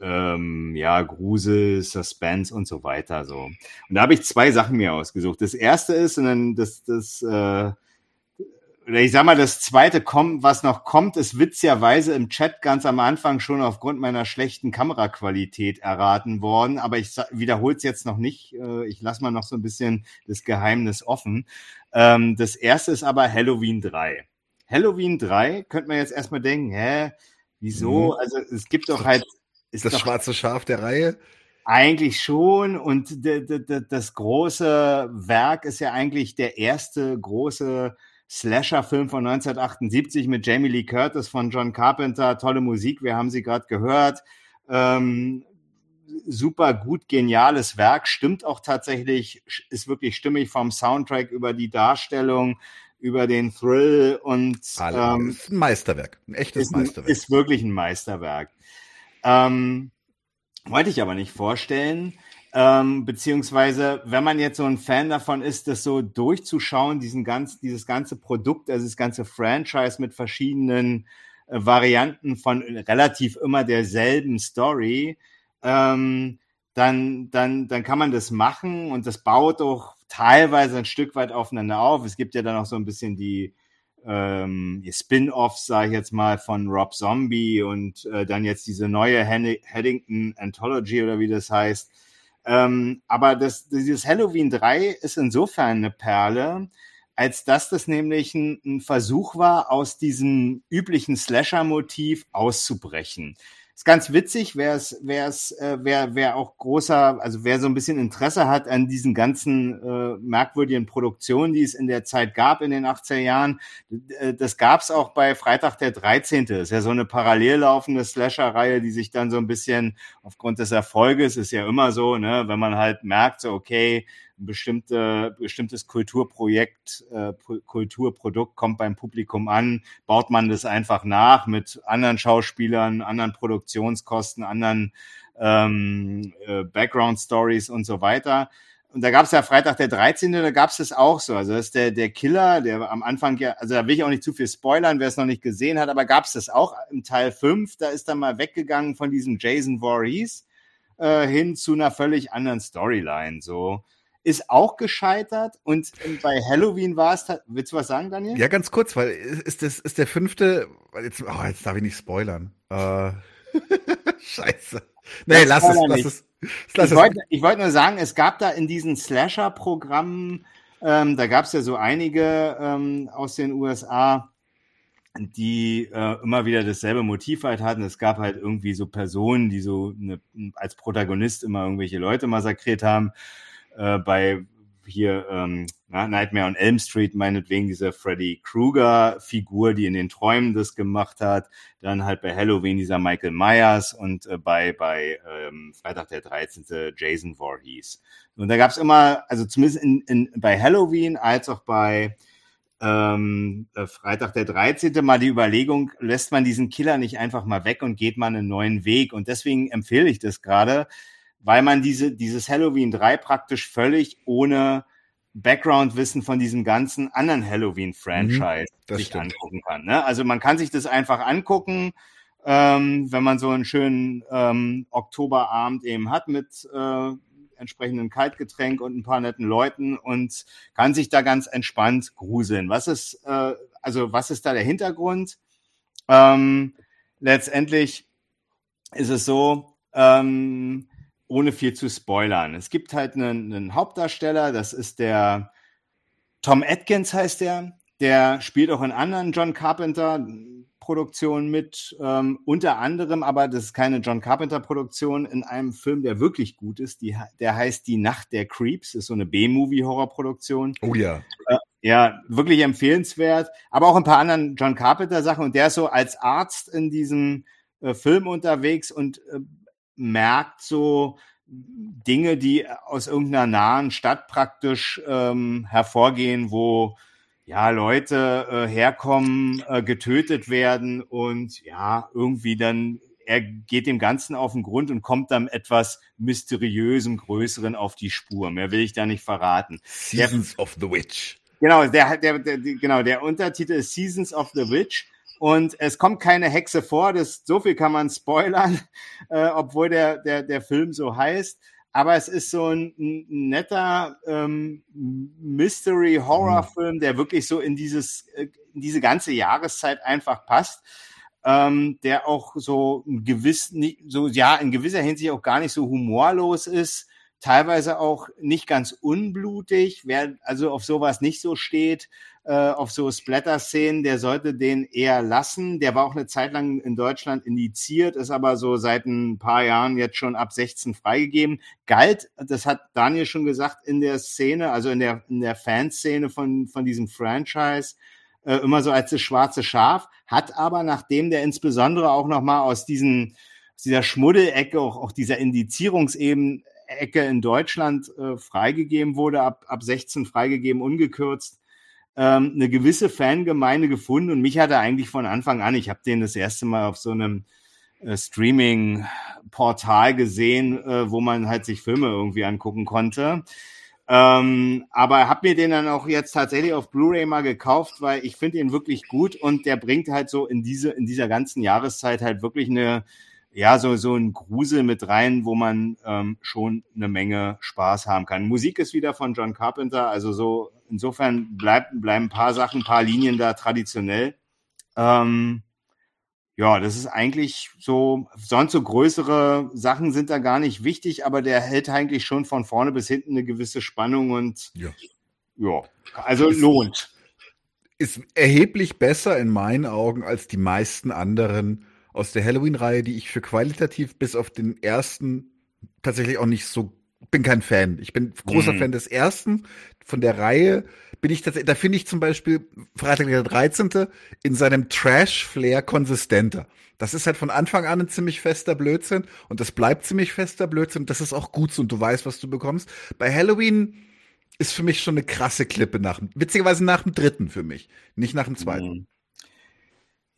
ähm, ja, Grusel, Suspense und so weiter. So. Und da habe ich zwei Sachen mir ausgesucht. Das erste ist, und dann das, das äh, oder ich sag mal, das zweite kommt, was noch kommt, ist witzigerweise im Chat ganz am Anfang schon aufgrund meiner schlechten Kameraqualität erraten worden, aber ich wiederhole es jetzt noch nicht. Äh, ich lasse mal noch so ein bisschen das Geheimnis offen. Ähm, das erste ist aber Halloween 3. Halloween 3 könnte man jetzt erstmal denken, hä, wieso? Mhm. Also es gibt doch halt. Ist das schwarze Schaf der Reihe? Eigentlich schon. Und das große Werk ist ja eigentlich der erste große Slasher-Film von 1978 mit Jamie Lee Curtis von John Carpenter. Tolle Musik, wir haben sie gerade gehört. Ähm, super gut, geniales Werk. Stimmt auch tatsächlich, ist wirklich stimmig vom Soundtrack über die Darstellung, über den Thrill und ähm, ist ein Meisterwerk, ein echtes ist Meisterwerk. Ist wirklich ein Meisterwerk. Ähm, wollte ich aber nicht vorstellen. Ähm, beziehungsweise, wenn man jetzt so ein Fan davon ist, das so durchzuschauen, diesen ganz, dieses ganze Produkt, also das ganze Franchise mit verschiedenen äh, Varianten von relativ immer derselben Story, ähm, dann, dann, dann kann man das machen und das baut auch teilweise ein Stück weit aufeinander auf. Es gibt ja dann auch so ein bisschen die, ähm, Spin-offs, sage ich jetzt mal, von Rob Zombie und äh, dann jetzt diese neue Haddington Anthology oder wie das heißt. Ähm, aber das, dieses Halloween 3 ist insofern eine Perle, als dass das nämlich ein, ein Versuch war, aus diesem üblichen Slasher-Motiv auszubrechen ist ganz witzig, wer es, wer es, äh, wer, wer auch großer, also wer so ein bisschen Interesse hat an diesen ganzen äh, merkwürdigen Produktionen, die es in der Zeit gab in den 80er Jahren, äh, das gab es auch bei Freitag der 13. Das ist ja so eine parallel laufende Slasher-Reihe, die sich dann so ein bisschen aufgrund des Erfolges, ist ja immer so, ne, wenn man halt merkt, so okay, ein bestimmte, bestimmtes Kulturprojekt, äh, Kulturprodukt kommt beim Publikum an, baut man das einfach nach mit anderen Schauspielern, anderen Produktionskosten, anderen ähm, äh, Background-Stories und so weiter. Und da gab es ja Freitag der 13., da gab es das auch so. Also das ist der, der Killer, der am Anfang ja, also da will ich auch nicht zu viel spoilern, wer es noch nicht gesehen hat, aber gab es das auch im Teil 5, da ist dann mal weggegangen von diesem Jason Voorhees äh, hin zu einer völlig anderen Storyline. So ist auch gescheitert und bei Halloween war es, willst du was sagen, Daniel? Ja, ganz kurz, weil ist das ist der fünfte, jetzt, oh, jetzt darf ich nicht spoilern. Uh, Scheiße. Nee, lass es, lass es, lass ich, wollte, ich wollte nur sagen, es gab da in diesen Slasher-Programmen, ähm, da gab es ja so einige ähm, aus den USA, die äh, immer wieder dasselbe Motiv halt hatten. Es gab halt irgendwie so Personen, die so eine, als Protagonist immer irgendwelche Leute massakriert haben äh, bei hier ähm, na, Nightmare on Elm Street, meinetwegen diese Freddy Krueger-Figur, die in den Träumen das gemacht hat. Dann halt bei Halloween dieser Michael Myers und äh, bei, bei ähm, Freitag der 13. Jason Voorhees. Und da gab's immer, also zumindest in, in, bei Halloween als auch bei ähm, äh, Freitag der 13. mal die Überlegung, lässt man diesen Killer nicht einfach mal weg und geht mal einen neuen Weg. Und deswegen empfehle ich das gerade, weil man diese, dieses Halloween 3 praktisch völlig ohne Background-Wissen von diesem ganzen anderen Halloween-Franchise mhm, sich stimmt. angucken kann. Ne? Also man kann sich das einfach angucken, ähm, wenn man so einen schönen ähm, Oktoberabend eben hat mit äh, entsprechenden Kaltgetränk und ein paar netten Leuten und kann sich da ganz entspannt gruseln. Was ist, äh, also was ist da der Hintergrund? Ähm, letztendlich ist es so, ähm, ohne viel zu spoilern. Es gibt halt einen, einen Hauptdarsteller, das ist der Tom Atkins heißt der. Der spielt auch in anderen John Carpenter Produktionen mit, ähm, unter anderem, aber das ist keine John Carpenter Produktion, in einem Film, der wirklich gut ist. Die, der heißt Die Nacht der Creeps, ist so eine B-Movie-Horrorproduktion. Oh ja. Äh, ja, wirklich empfehlenswert, aber auch ein paar anderen John Carpenter Sachen und der ist so als Arzt in diesem äh, Film unterwegs und äh, merkt so Dinge, die aus irgendeiner nahen Stadt praktisch ähm, hervorgehen, wo ja Leute äh, herkommen, äh, getötet werden und ja irgendwie dann er geht dem Ganzen auf den Grund und kommt dann etwas mysteriösem, größeren auf die Spur. Mehr will ich da nicht verraten. Seasons der, of the Witch. Genau, der, der, der, genau, der Untertitel ist Seasons of the Witch. Und es kommt keine Hexe vor, das, so viel kann man spoilern, äh, obwohl der, der, der Film so heißt. Aber es ist so ein, ein netter ähm, Mystery-Horror-Film, der wirklich so in dieses, äh, in diese ganze Jahreszeit einfach passt. Ähm, der auch so gewiss, so ja, in gewisser Hinsicht auch gar nicht so humorlos ist, teilweise auch nicht ganz unblutig. Wer also auf sowas nicht so steht, äh, auf so Splatter-Szenen, der sollte den eher lassen. Der war auch eine Zeit lang in Deutschland indiziert, ist aber so seit ein paar Jahren jetzt schon ab 16 freigegeben. Galt, das hat Daniel schon gesagt, in der Szene, also in der, in der Fanszene von, von diesem Franchise, äh, immer so als das schwarze Schaf, hat aber, nachdem der insbesondere auch nochmal aus diesen, dieser Schmuddelecke, auch, auch dieser Indizierungsebene Ecke in Deutschland äh, freigegeben wurde, ab, ab 16 freigegeben, ungekürzt, ähm, eine gewisse Fangemeinde gefunden und mich hat er eigentlich von Anfang an, ich habe den das erste Mal auf so einem äh, Streaming-Portal gesehen, äh, wo man halt sich Filme irgendwie angucken konnte. Ähm, aber habe mir den dann auch jetzt tatsächlich auf Blu-ray mal gekauft, weil ich finde ihn wirklich gut und der bringt halt so in diese in dieser ganzen Jahreszeit halt wirklich eine ja so so ein Grusel mit rein, wo man ähm, schon eine Menge Spaß haben kann. Musik ist wieder von John Carpenter, also so insofern bleibt bleiben ein paar Sachen, ein paar Linien da traditionell. Ähm, ja, das ist eigentlich so, sonst so größere Sachen sind da gar nicht wichtig, aber der hält eigentlich schon von vorne bis hinten eine gewisse Spannung und ja, ja also ist, lohnt. Ist erheblich besser in meinen Augen als die meisten anderen aus der Halloween-Reihe, die ich für qualitativ bis auf den ersten tatsächlich auch nicht so bin kein Fan. Ich bin großer mhm. Fan des ersten. Von der Reihe bin ich tatsächlich, da finde ich zum Beispiel Freitag der 13. in seinem Trash-Flair konsistenter. Das ist halt von Anfang an ein ziemlich fester Blödsinn und das bleibt ziemlich fester Blödsinn. Das ist auch gut so und du weißt, was du bekommst. Bei Halloween ist für mich schon eine krasse Klippe nach, witzigerweise nach dem dritten für mich, nicht nach dem zweiten. Mhm.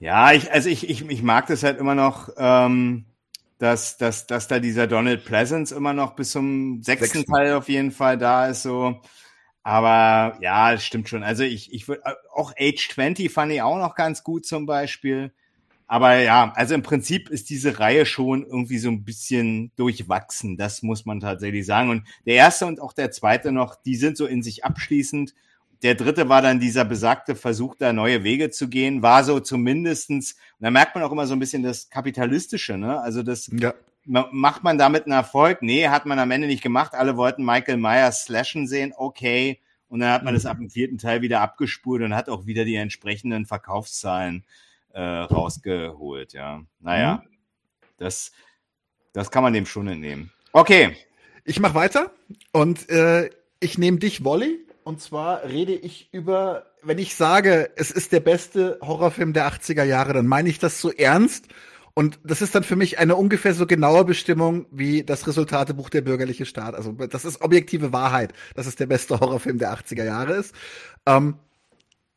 Ja, ich, also ich, ich, ich mag das halt immer noch, ähm, dass, dass, dass da dieser Donald Pleasance immer noch bis zum sechsten, sechsten. Teil auf jeden Fall da ist, so. Aber ja, stimmt schon. Also ich, ich würde auch Age 20 fand ich auch noch ganz gut zum Beispiel. Aber ja, also im Prinzip ist diese Reihe schon irgendwie so ein bisschen durchwachsen. Das muss man tatsächlich sagen. Und der erste und auch der zweite noch, die sind so in sich abschließend. Der dritte war dann dieser besagte Versuch, da neue Wege zu gehen, war so zumindestens, und da merkt man auch immer so ein bisschen das Kapitalistische, ne? Also das ja. macht man damit einen Erfolg? Nee, hat man am Ende nicht gemacht. Alle wollten Michael Myers slashen sehen, okay. Und dann hat man mhm. das ab dem vierten Teil wieder abgespult und hat auch wieder die entsprechenden Verkaufszahlen äh, rausgeholt, ja. Naja, mhm. das, das kann man dem schon entnehmen. Okay. Ich mach weiter und äh, ich nehme dich, Wolli. Und zwar rede ich über, wenn ich sage, es ist der beste Horrorfilm der 80er Jahre, dann meine ich das so ernst. Und das ist dann für mich eine ungefähr so genaue Bestimmung wie das Resultatebuch der bürgerliche Staat. Also das ist objektive Wahrheit, dass es der beste Horrorfilm der 80er Jahre ist. Ähm,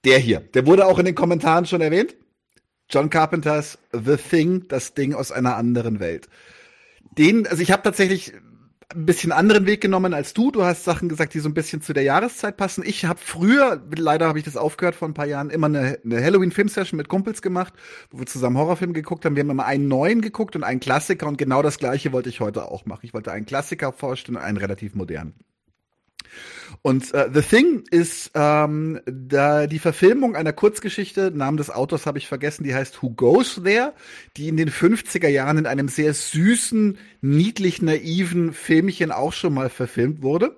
der hier, der wurde auch in den Kommentaren schon erwähnt. John Carpenters The Thing, das Ding aus einer anderen Welt. Den, also ich habe tatsächlich ein bisschen anderen Weg genommen als du. Du hast Sachen gesagt, die so ein bisschen zu der Jahreszeit passen. Ich habe früher, leider habe ich das aufgehört vor ein paar Jahren, immer eine, eine Halloween-Film-Session mit Kumpels gemacht, wo wir zusammen Horrorfilm geguckt haben. Wir haben immer einen neuen geguckt und einen Klassiker und genau das gleiche wollte ich heute auch machen. Ich wollte einen Klassiker vorstellen und einen relativ modernen. Und äh, The Thing ist ähm, da die Verfilmung einer Kurzgeschichte, Namen des Autors habe ich vergessen, die heißt Who Goes There, die in den 50er Jahren in einem sehr süßen, niedlich naiven Filmchen auch schon mal verfilmt wurde.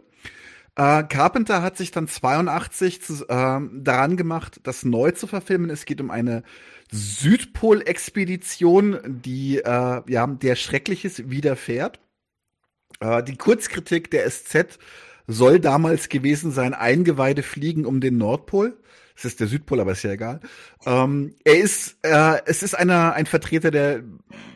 Äh, Carpenter hat sich dann 82 zu, äh, daran gemacht, das neu zu verfilmen. Es geht um eine Südpol-Expedition, die äh, ja der Schreckliches widerfährt. Äh, die Kurzkritik der SZ soll damals gewesen sein, Eingeweide fliegen um den Nordpol. Das ist der Südpol, aber ist ja egal. Ähm, er ist, äh, es ist einer, ein Vertreter der,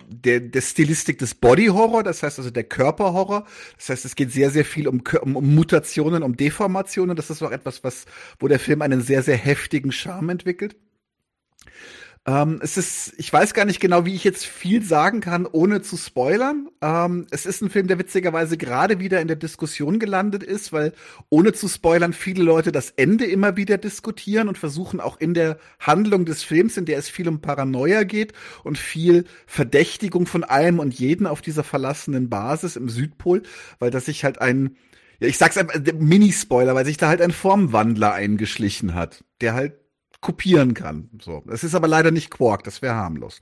der, der Stilistik des Body Horror, das heißt also der Körperhorror. Das heißt, es geht sehr, sehr viel um, um, um Mutationen, um Deformationen. Das ist auch etwas, was, wo der Film einen sehr, sehr heftigen Charme entwickelt. Ähm, es ist, ich weiß gar nicht genau, wie ich jetzt viel sagen kann, ohne zu spoilern. Ähm, es ist ein Film, der witzigerweise gerade wieder in der Diskussion gelandet ist, weil ohne zu spoilern viele Leute das Ende immer wieder diskutieren und versuchen auch in der Handlung des Films, in der es viel um Paranoia geht und viel Verdächtigung von allem und jeden auf dieser verlassenen Basis im Südpol, weil das sich halt ein ja, ich sag's einfach, Mini-Spoiler, weil sich da halt ein Formwandler eingeschlichen hat, der halt kopieren kann. So, es ist aber leider nicht Quark, das wäre harmlos.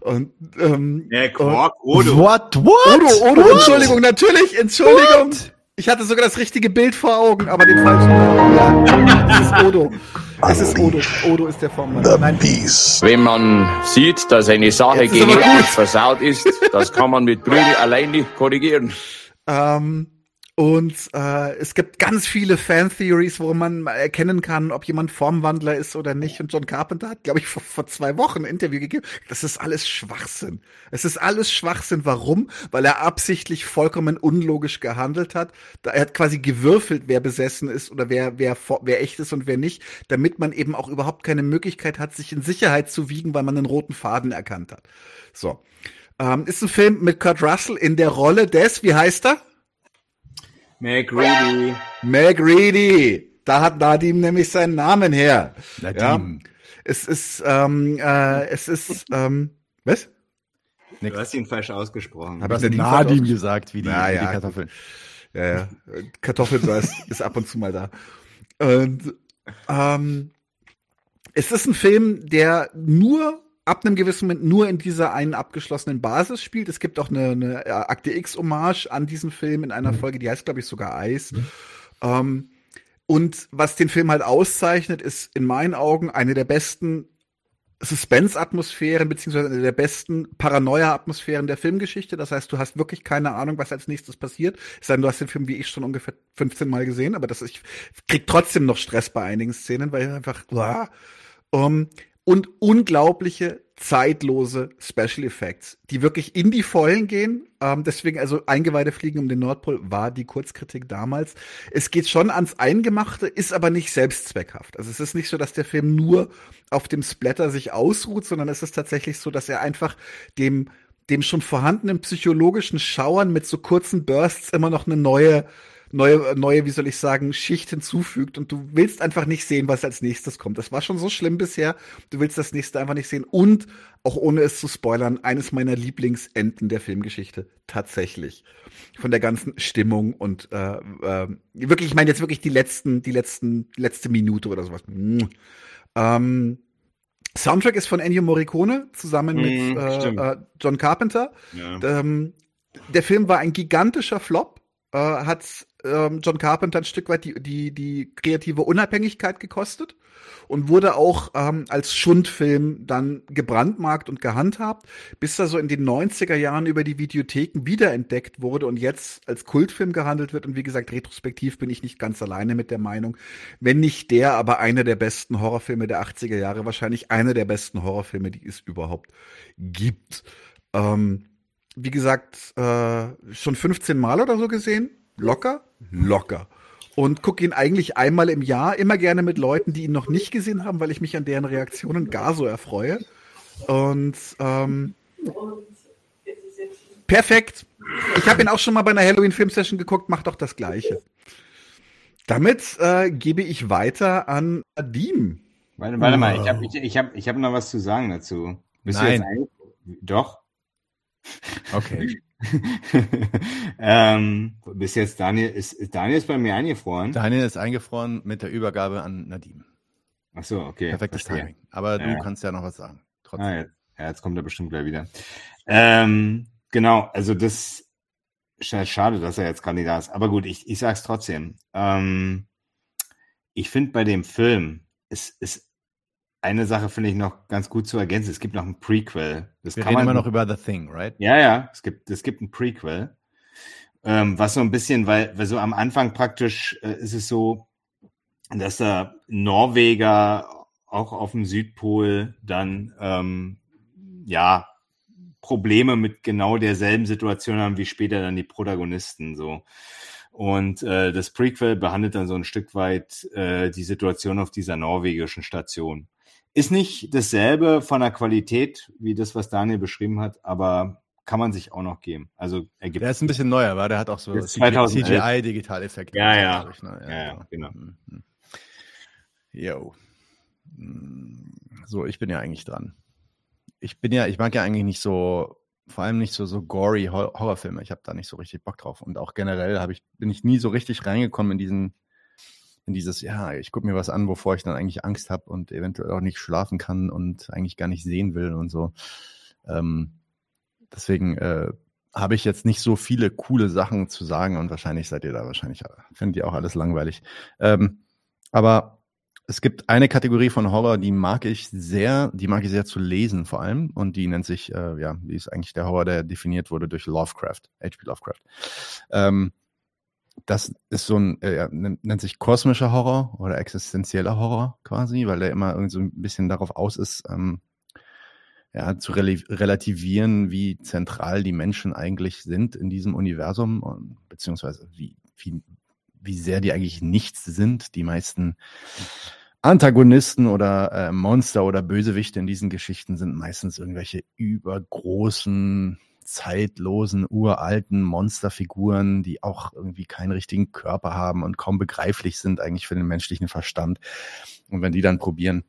Und ähm, ja, Quark, Odo. What? What? Odo, Odo, what? Entschuldigung, natürlich, Entschuldigung. What? Ich hatte sogar das richtige Bild vor Augen, aber den falschen. Ja, es ist Odo. Es ist Odo. Odo ist der Formel. Wenn man sieht, dass eine Sache gegen euch versaut ist, das kann man mit Prügel alleine korrigieren. Ähm, und äh, es gibt ganz viele Fan-Theories, wo man erkennen kann, ob jemand Formwandler ist oder nicht. Und John Carpenter hat, glaube ich, vor, vor zwei Wochen ein Interview gegeben. Das ist alles Schwachsinn. Es ist alles Schwachsinn. Warum? Weil er absichtlich vollkommen unlogisch gehandelt hat. Er hat quasi gewürfelt, wer besessen ist oder wer, wer, wer echt ist und wer nicht, damit man eben auch überhaupt keine Möglichkeit hat, sich in Sicherheit zu wiegen, weil man einen roten Faden erkannt hat. So. Ähm, ist ein Film mit Kurt Russell in der Rolle des, wie heißt er? McReady. McReady. Da hat Nadim nämlich seinen Namen her. Nadim. Ja. Es ist, ähm, äh, es ist, ähm, was? Du hast ihn falsch ausgesprochen. Habe ich Nadim, Nadim gesagt, wie die, ja, wie ja. die Kartoffeln. Ja, ja. Kartoffelsaß ist ab und zu mal da. Und ähm, es ist ein Film, der nur ab einem gewissen Moment nur in dieser einen abgeschlossenen Basis spielt. Es gibt auch eine, eine Akte X-Hommage an diesen Film in einer mhm. Folge, die heißt, glaube ich, sogar Eis. Mhm. Ähm, und was den Film halt auszeichnet, ist in meinen Augen eine der besten Suspense-Atmosphären, beziehungsweise eine der besten Paranoia-Atmosphären der Filmgeschichte. Das heißt, du hast wirklich keine Ahnung, was als nächstes passiert. Es sei denn, du hast den Film wie ich schon ungefähr 15 Mal gesehen, aber das ich krieg trotzdem noch Stress bei einigen Szenen, weil einfach, uah, um, und unglaubliche zeitlose Special Effects, die wirklich in die Vollen gehen. Ähm, deswegen, also Eingeweide fliegen um den Nordpol war die Kurzkritik damals. Es geht schon ans Eingemachte, ist aber nicht selbstzweckhaft. Also es ist nicht so, dass der Film nur auf dem Splatter sich ausruht, sondern es ist tatsächlich so, dass er einfach dem dem schon vorhandenen psychologischen Schauern mit so kurzen Bursts immer noch eine neue neue, neue, wie soll ich sagen, Schicht hinzufügt und du willst einfach nicht sehen, was als nächstes kommt. Das war schon so schlimm bisher. Du willst das nächste einfach nicht sehen und auch ohne es zu spoilern, eines meiner Lieblingsenden der Filmgeschichte tatsächlich. Von der ganzen Stimmung und äh, äh, wirklich, ich meine jetzt wirklich die letzten, die letzten, letzte Minute oder sowas. Ähm, Soundtrack ist von Ennio Morricone zusammen mit mm, äh, John Carpenter. Ja. Ähm, der Film war ein gigantischer Flop, äh, hat ähm, John Carpenter ein Stück weit die, die, die kreative Unabhängigkeit gekostet und wurde auch ähm, als Schundfilm dann gebrandmarkt und gehandhabt, bis er so in den 90er Jahren über die Videotheken wiederentdeckt wurde und jetzt als Kultfilm gehandelt wird. Und wie gesagt, retrospektiv bin ich nicht ganz alleine mit der Meinung, wenn nicht der, aber einer der besten Horrorfilme der 80er Jahre, wahrscheinlich einer der besten Horrorfilme, die es überhaupt gibt. Ähm, wie gesagt, äh, schon 15 Mal oder so gesehen. Locker? Locker. und gucke ihn eigentlich einmal im Jahr, immer gerne mit Leuten, die ihn noch nicht gesehen haben, weil ich mich an deren Reaktionen gar so erfreue. Und ähm, perfekt. Ich habe ihn auch schon mal bei einer Halloween-Film-Session geguckt, macht doch das Gleiche. Damit äh, gebe ich weiter an Adim. Warte, warte mal, ich habe ich, ich hab, ich hab noch was zu sagen dazu. Bist Nein. Doch. Okay. ähm, bis jetzt Daniel ist, ist Daniel ist bei mir eingefroren. Daniel ist eingefroren mit der Übergabe an Nadim. Ach so, okay. Perfektes verstehe. Timing. Aber ja. du kannst ja noch was sagen. Trotzdem. Ah, jetzt, ja, jetzt kommt er bestimmt gleich wieder. Ähm, genau, also das schade, dass er jetzt Kandidat ist. Aber gut, ich, ich sag's trotzdem. Ähm, ich finde bei dem Film, es ist eine Sache finde ich noch ganz gut zu ergänzen. Es gibt noch ein Prequel. Das Wir reden immer noch über The Thing, right? Ja, ja. Es gibt, es gibt ein Prequel. Ähm, was so ein bisschen, weil, weil so am Anfang praktisch äh, ist es so, dass da Norweger auch auf dem Südpol dann ähm, ja Probleme mit genau derselben Situation haben wie später dann die Protagonisten so. Und äh, das Prequel behandelt dann so ein Stück weit äh, die Situation auf dieser norwegischen Station. Ist nicht dasselbe von der Qualität wie das, was Daniel beschrieben hat, aber kann man sich auch noch geben. Also ergibt Der ist ein bisschen neuer, weil der hat auch so CGI-Digitaleffekte. Ja, ja. Ich, ne? ja, ja, ja, genau. Mhm, mhm. Jo. Hm, so, ich bin ja eigentlich dran. Ich bin ja, ich mag ja eigentlich nicht so, vor allem nicht so, so gory Horrorfilme. Ich habe da nicht so richtig Bock drauf. Und auch generell ich, bin ich nie so richtig reingekommen in diesen in dieses, ja, ich gucke mir was an, wovor ich dann eigentlich Angst habe und eventuell auch nicht schlafen kann und eigentlich gar nicht sehen will und so. Ähm, deswegen äh, habe ich jetzt nicht so viele coole Sachen zu sagen und wahrscheinlich seid ihr da wahrscheinlich, findet ihr auch alles langweilig. Ähm, aber es gibt eine Kategorie von Horror, die mag ich sehr, die mag ich sehr zu lesen vor allem und die nennt sich, äh, ja, die ist eigentlich der Horror, der definiert wurde durch Lovecraft, H.P. Lovecraft. Ähm, das ist so ein, äh, nennt sich kosmischer Horror oder existenzieller Horror quasi, weil der immer irgendwie so ein bisschen darauf aus ist, ähm, ja, zu relativieren, wie zentral die Menschen eigentlich sind in diesem Universum, und, beziehungsweise wie, wie, wie sehr die eigentlich nichts sind. Die meisten Antagonisten oder äh, Monster oder Bösewichte in diesen Geschichten sind meistens irgendwelche übergroßen zeitlosen, uralten Monsterfiguren, die auch irgendwie keinen richtigen Körper haben und kaum begreiflich sind eigentlich für den menschlichen Verstand. Und wenn die dann probieren,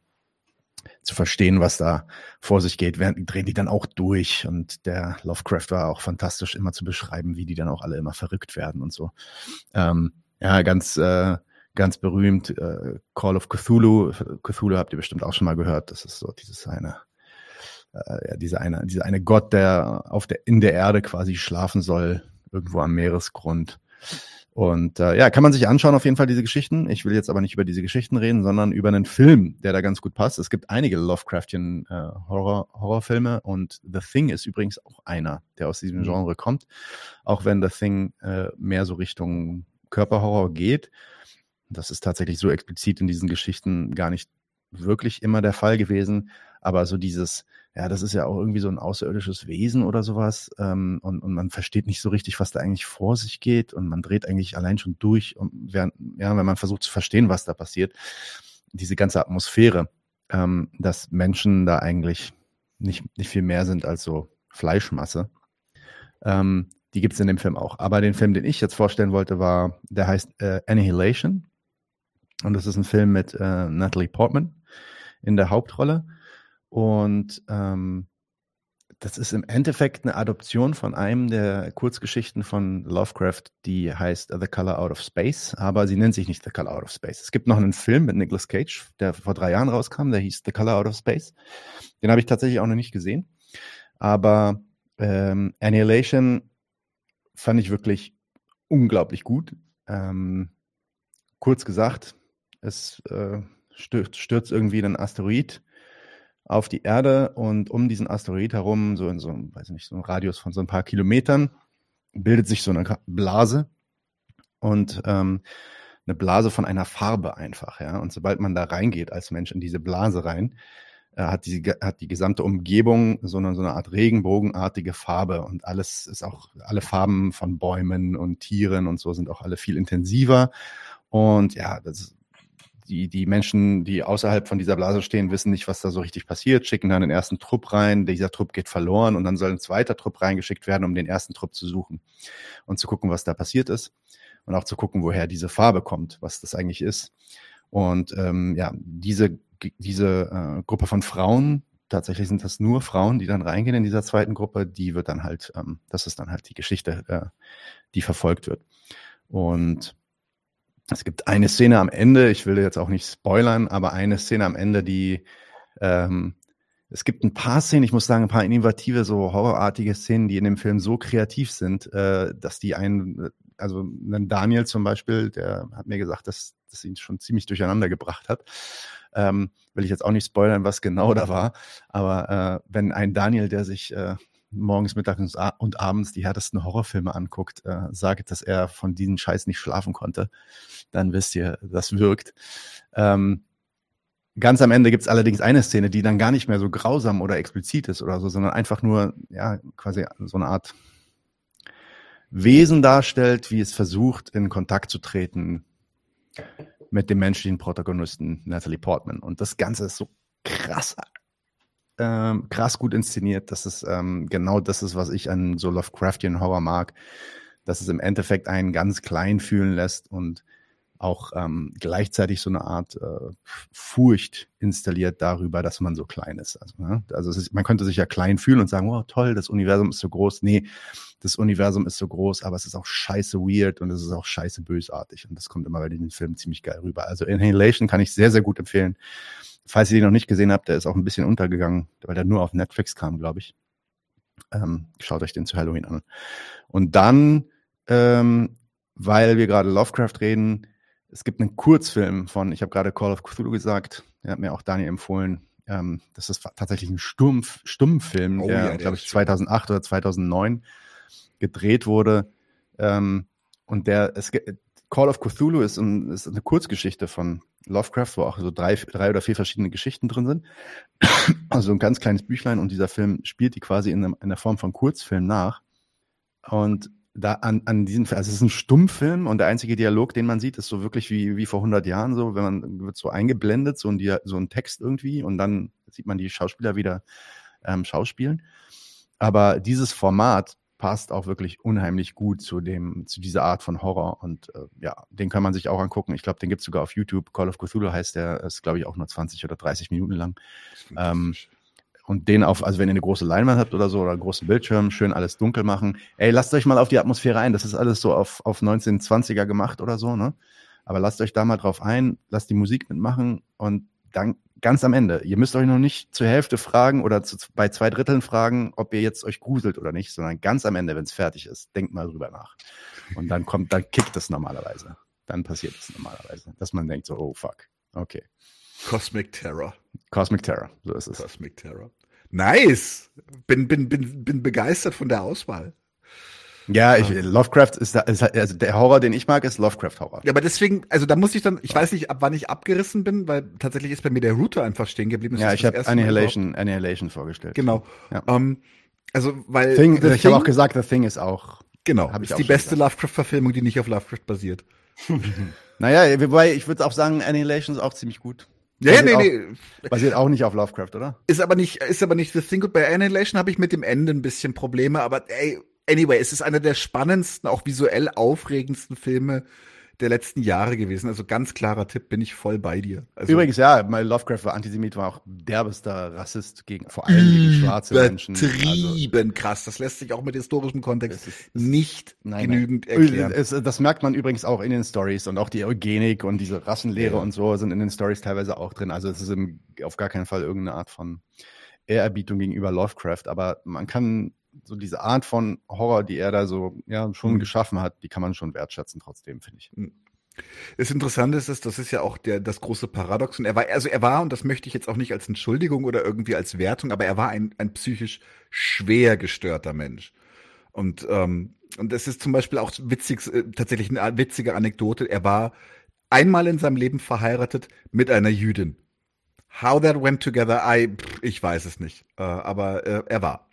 zu verstehen, was da vor sich geht, werden, drehen die dann auch durch. Und der Lovecraft war auch fantastisch, immer zu beschreiben, wie die dann auch alle immer verrückt werden und so. Ähm, ja, ganz, äh, ganz berühmt, äh, Call of Cthulhu. Cthulhu habt ihr bestimmt auch schon mal gehört. Das ist so dieses eine äh, ja, dieser eine, dieser eine Gott, der auf der, in der Erde quasi schlafen soll, irgendwo am Meeresgrund. Und äh, ja, kann man sich anschauen, auf jeden Fall diese Geschichten. Ich will jetzt aber nicht über diese Geschichten reden, sondern über einen Film, der da ganz gut passt. Es gibt einige Lovecraftian äh, Horror, Horrorfilme und The Thing ist übrigens auch einer, der aus diesem mhm. Genre kommt. Auch wenn The Thing äh, mehr so Richtung Körperhorror geht. Das ist tatsächlich so explizit in diesen Geschichten gar nicht wirklich immer der Fall gewesen. Aber so dieses, ja, das ist ja auch irgendwie so ein außerirdisches Wesen oder sowas. Ähm, und, und man versteht nicht so richtig, was da eigentlich vor sich geht. Und man dreht eigentlich allein schon durch, und während, ja, wenn man versucht zu verstehen, was da passiert. Diese ganze Atmosphäre, ähm, dass Menschen da eigentlich nicht, nicht viel mehr sind als so Fleischmasse. Ähm, die gibt es in dem Film auch. Aber den Film, den ich jetzt vorstellen wollte, war, der heißt äh, Annihilation. Und das ist ein Film mit äh, Natalie Portman in der Hauptrolle. Und ähm, das ist im Endeffekt eine Adoption von einem der Kurzgeschichten von Lovecraft, die heißt The Color Out of Space, aber sie nennt sich nicht The Color Out of Space. Es gibt noch einen Film mit Nicolas Cage, der vor drei Jahren rauskam, der hieß The Color Out of Space. Den habe ich tatsächlich auch noch nicht gesehen. Aber ähm, Annihilation fand ich wirklich unglaublich gut. Ähm, kurz gesagt, es äh, stürzt, stürzt irgendwie ein Asteroid auf die Erde und um diesen Asteroid herum, so in so einem, weiß nicht, so einem Radius von so ein paar Kilometern, bildet sich so eine Blase und ähm, eine Blase von einer Farbe einfach, ja. Und sobald man da reingeht als Mensch in diese Blase rein, äh, hat, die, hat die gesamte Umgebung so eine, so eine Art regenbogenartige Farbe und alles ist auch, alle Farben von Bäumen und Tieren und so sind auch alle viel intensiver Und ja, das, die, die Menschen, die außerhalb von dieser Blase stehen, wissen nicht, was da so richtig passiert, schicken dann den ersten Trupp rein, dieser Trupp geht verloren und dann soll ein zweiter Trupp reingeschickt werden, um den ersten Trupp zu suchen und zu gucken, was da passiert ist und auch zu gucken, woher diese Farbe kommt, was das eigentlich ist. Und ähm, ja, diese, diese äh, Gruppe von Frauen, tatsächlich sind das nur Frauen, die dann reingehen in dieser zweiten Gruppe, die wird dann halt, ähm, das ist dann halt die Geschichte, äh, die verfolgt wird. Und es gibt eine Szene am Ende, ich will jetzt auch nicht spoilern, aber eine Szene am Ende, die ähm, es gibt ein paar Szenen, ich muss sagen, ein paar innovative, so horrorartige Szenen, die in dem Film so kreativ sind, äh, dass die einen, also Daniel zum Beispiel, der hat mir gesagt, dass das ihn schon ziemlich durcheinander gebracht hat. Ähm, will ich jetzt auch nicht spoilern, was genau da war, aber äh, wenn ein Daniel, der sich äh, morgens, mittags und abends die härtesten Horrorfilme anguckt, äh, sagt, dass er von diesem Scheiß nicht schlafen konnte, dann wisst ihr, das wirkt. Ähm, ganz am Ende gibt es allerdings eine Szene, die dann gar nicht mehr so grausam oder explizit ist oder so, sondern einfach nur, ja, quasi so eine Art Wesen darstellt, wie es versucht, in Kontakt zu treten mit dem menschlichen Protagonisten Natalie Portman. Und das Ganze ist so krass ähm, krass gut inszeniert. Das ist ähm, genau das ist, was ich an so Lovecraftian Horror mag, dass es im Endeffekt einen ganz klein fühlen lässt und auch ähm, gleichzeitig so eine Art äh, Furcht installiert darüber, dass man so klein ist. Also, ne? also ist, man könnte sich ja klein fühlen und sagen, oh toll, das Universum ist so groß. Nee, das Universum ist so groß, aber es ist auch scheiße weird und es ist auch scheiße bösartig. Und das kommt immer bei den Filmen ziemlich geil rüber. Also Inhalation kann ich sehr, sehr gut empfehlen. Falls ihr den noch nicht gesehen habt, der ist auch ein bisschen untergegangen, weil der nur auf Netflix kam, glaube ich. Ähm, schaut euch den zu Halloween an. Und dann, ähm, weil wir gerade Lovecraft reden, es gibt einen Kurzfilm von, ich habe gerade Call of Cthulhu gesagt, der hat mir auch Daniel empfohlen. Ähm, das ist tatsächlich ein Stumpf, Stummfilm, oh, der, ja, glaube ich, 2008 oder 2009 gedreht wurde. Ähm, und der, es, Call of Cthulhu ist, ein, ist eine Kurzgeschichte von Lovecraft, wo auch so drei, drei oder vier verschiedene Geschichten drin sind. Also ein ganz kleines Büchlein und dieser Film spielt die quasi in, einem, in der Form von Kurzfilm nach. Und da an, an diesem, also es ist ein Stummfilm und der einzige Dialog, den man sieht, ist so wirklich wie, wie vor 100 Jahren so, wenn man wird so eingeblendet, so ein, so ein Text irgendwie und dann sieht man die Schauspieler wieder ähm, schauspielen. Aber dieses Format passt auch wirklich unheimlich gut zu dem, zu dieser Art von Horror. Und äh, ja, den kann man sich auch angucken. Ich glaube, den gibt es sogar auf YouTube. Call of Cthulhu heißt der, ist, glaube ich, auch nur 20 oder 30 Minuten lang. Ähm, und den auf, also wenn ihr eine große Leinwand habt oder so, oder einen großen Bildschirm, schön alles dunkel machen. Ey, lasst euch mal auf die Atmosphäre ein. Das ist alles so auf, auf 1920er gemacht oder so, ne? Aber lasst euch da mal drauf ein, lasst die Musik mitmachen und dann ganz am Ende. Ihr müsst euch noch nicht zur Hälfte fragen oder zu, bei zwei Dritteln fragen, ob ihr jetzt euch gruselt oder nicht, sondern ganz am Ende, wenn es fertig ist, denkt mal drüber nach. Und dann kommt, dann kickt es normalerweise. Dann passiert es normalerweise, dass man denkt so, oh fuck, okay. Cosmic Terror. Cosmic Terror, so ist es. Cosmic Terror. Nice. Bin, bin, bin, bin begeistert von der Auswahl. Ja, ich, Lovecraft ist, ist also der Horror, den ich mag, ist Lovecraft-Horror. Ja, aber deswegen, also da muss ich dann, ich weiß nicht, ab wann ich abgerissen bin, weil tatsächlich ist bei mir der Router einfach stehen geblieben. ja, ich habe Annihilation, Annihilation vorgestellt. Genau. Ja. Um, ähm, also, weil. Thing, ich habe auch gesagt, The Thing ist auch. Genau, hab ich ist die beste Lovecraft-Verfilmung, die nicht auf Lovecraft basiert. naja, wobei ich würde auch sagen, Annihilation ist auch ziemlich gut. Ja, nee, nee. Basiert auch nicht auf Lovecraft, oder? Ist aber nicht, ist aber nicht The Thing. Bei Annihilation habe ich mit dem Ende ein bisschen Probleme, aber ey, anyway, es ist einer der spannendsten, auch visuell aufregendsten Filme der letzten Jahre gewesen. Also ganz klarer Tipp, bin ich voll bei dir. Also, Übrigens, ja, mein Lovecraft war Antisemit, war auch derbester Rassist gegen vor allem gegen schwarze Menschen. Übertrieben also, krass. Das lässt sich auch mit historischem Kontext ist, nicht nein, genügend nein. erklären. Es, das merkt man übrigens auch in den Stories und auch die Eugenik und diese Rassenlehre ja. und so sind in den Stories teilweise auch drin. Also es ist im, auf gar keinen Fall irgendeine Art von Ehrerbietung gegenüber Lovecraft, aber man kann so diese Art von Horror, die er da so ja schon mhm. geschaffen hat, die kann man schon wertschätzen trotzdem, finde ich. Mhm. Das Interessante ist, das ist ja auch der, das große Paradox. Und er war, also er war, und das möchte ich jetzt auch nicht als Entschuldigung oder irgendwie als Wertung, aber er war ein, ein psychisch schwer gestörter Mensch. Und, ähm, und das ist zum Beispiel auch witzig, äh, tatsächlich eine witzige Anekdote. Er war einmal in seinem Leben verheiratet mit einer Jüdin. How that went together, I, ich weiß es nicht. Äh, aber äh, er war.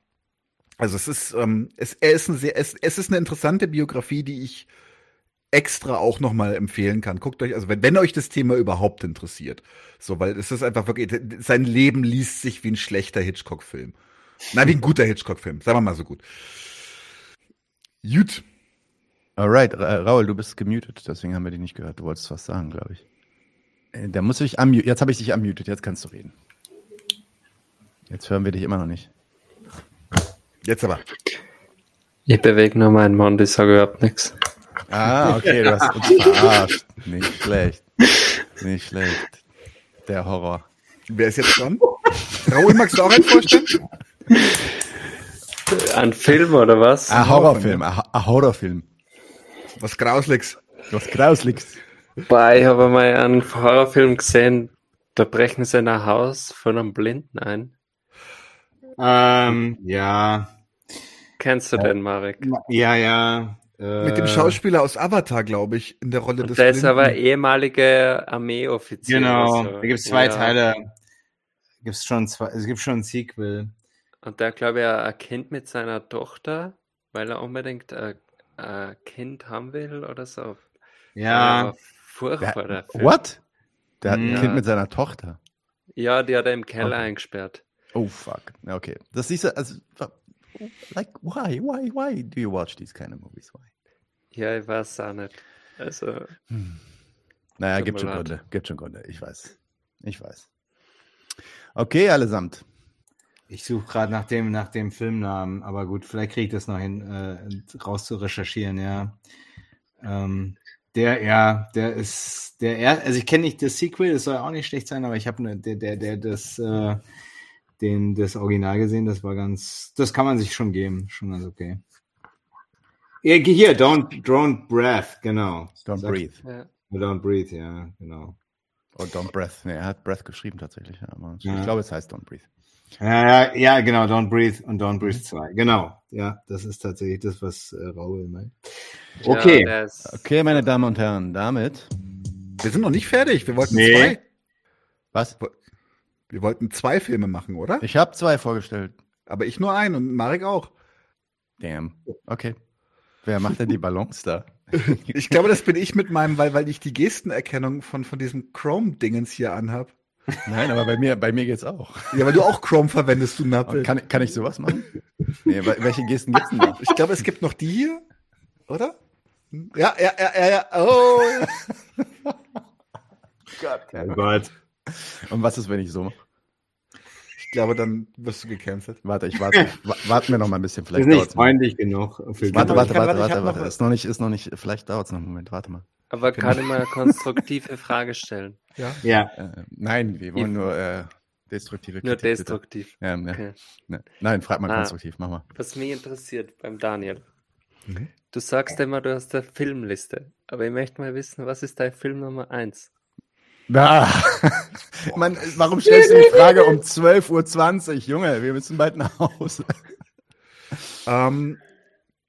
Also es ist, ähm, es, er ist ein sehr, es, es ist eine interessante Biografie, die ich extra auch nochmal empfehlen kann. Guckt euch, also wenn, wenn euch das Thema überhaupt interessiert. So, weil es ist einfach wirklich, sein Leben liest sich wie ein schlechter Hitchcock-Film. Nein, wie ein guter Hitchcock-Film. Sagen wir mal so gut. Gut. Alright, Ra Raul, du bist gemutet, deswegen haben wir dich nicht gehört. Du wolltest was sagen, glaube ich. Äh, Da muss ich unmute. Jetzt habe ich dich unmutet, jetzt kannst du reden. Jetzt hören wir dich immer noch nicht. Jetzt aber. Ich bewege nur meinen Mund, ich sage überhaupt nichts. Ah, okay, du hast uns verarscht. Nicht schlecht. Nicht schlecht. Der Horror. Wer ist jetzt dran? Raoul, magst du auch einen vorstellen? Ein Film oder was? Ein Horrorfilm, ein ein Horrorfilm. Was Grausliches. Was Grausliches. Boah, ich habe mal einen Horrorfilm gesehen, da brechen sie in ein Haus von einem Blinden ein. Ähm, ja. Kennst du den, Marek? Ja, ja. Äh, Mit dem Schauspieler aus Avatar, glaube ich, in der Rolle des der ist aber Blinden. ehemaliger Armeeoffizier. Genau, so. da gibt es zwei Ja. Teile. Gibt's schon zwei, es gibt schon ein Sequel. Und der, glaube ich, ein Kind mit seiner Tochter, weil er unbedingt ein, ein Kind haben will oder so. Ja. Furchtbar, der Film. What? Der hat ein Ja. Kind mit seiner Tochter. Ja, die hat er im Keller Okay. eingesperrt. Oh fuck. Okay. Das siehst du, also, like, why, why, why do you watch these kind of movies? Why? Ja, ich weiß auch nicht. Also, Naja, Tut gibt schon. Gründe. Gibt schon Gründe. Ich weiß. Ich weiß. Okay, allesamt. Ich suche gerade nach dem, nach dem Filmnamen, aber gut, vielleicht kriege ich das noch hin, äh, raus zu recherchieren, ja. Ähm, der, ja, der ist, der, er, also ich kenne nicht das Sequel, das soll auch nicht schlecht sein, aber ich habe ne, der, der, der, das, äh, den, das Original gesehen, das war ganz, das kann man sich schon geben, schon ganz okay. Ja, hier, Don't, Don't Breath, genau. Don't Sag- breathe. ja. Don't Breathe, ja, genau. Oh, don't breath. Nee, er hat breath geschrieben tatsächlich. Aber Ja. Ich glaube, es heißt don't breathe. Ja, ja, ja, genau, Don't Breathe und Don't Breathe 2. Genau. Ja, das ist tatsächlich das, was äh, Raoul meint. Okay. Ja, Okay, meine Damen und Herren, damit. Wir sind noch nicht fertig. Wir wollten Nee. zwei. Was? Wir wollten zwei Filme machen, oder? Ich habe zwei vorgestellt. Aber ich nur einen und Marek auch. Damn. Okay. Wer macht denn die Ballons da? Ich glaube, das bin ich mit meinem, weil, weil ich die Gestenerkennung von, von diesem Chrome-Dingens hier anhab. Nein, aber bei mir, bei mir geht's auch. Ja, weil du auch Chrome verwendest, du Nappel. Kann, kann ich sowas machen? Nee, wel- welche Gesten gibt's denn da? Ich glaube, es gibt noch die hier, oder? Ja, ja, ja, ja, ja. Oh. Oh Gott. Und was ist, wenn ich so mache? Ich glaube, dann wirst du gecancelt. Warte, ich warte. wa- Warten wir noch mal ein bisschen. Ist Vielleicht nicht dauert's noch. freundlich genug. Für Warte, warte, warte, warte, warte, warte. Ist noch nicht, ist noch nicht, vielleicht dauert's noch einen Moment. Warte mal. aber kann ich mal eine konstruktive Frage stellen? Ja. Ja, Äh, nein, wir wollen nur äh, destruktive Nur Kritik, bitte. destruktiv. Ja, ne, Okay. ne. Nein, frag mal Ah. konstruktiv, mach mal. Was mich interessiert beim Daniel. Mhm. Du sagst immer, du hast eine Filmliste. Aber ich möchte mal wissen, was ist dein Film Nummer 1? Na, Mann, warum stellst du die Frage um 12.20 Uhr? Junge, wir müssen bald nach Hause. Ähm,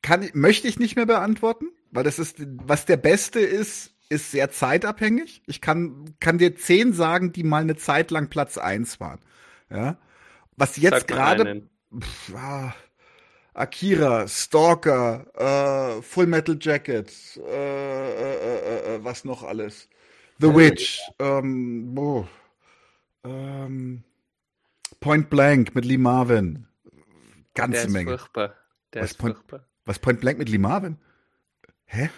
kann, ich- möchte ich nicht mehr beantworten, weil das ist, was der Beste ist, ist sehr zeitabhängig. Ich kann, kann dir zehn sagen, die mal eine Zeit lang Platz eins waren. Ja. Was jetzt gerade, ah, Akira, Stalker, äh, Full Metal Jacket, äh, äh, äh, äh, was noch alles? The Witch, ähm, boah, ähm, Point Blank mit Lee Marvin. Ganze Der ist Menge. furchtbar. Der Was ist Point- furchtbar. Was Point Blank mit Lee Marvin? Hä?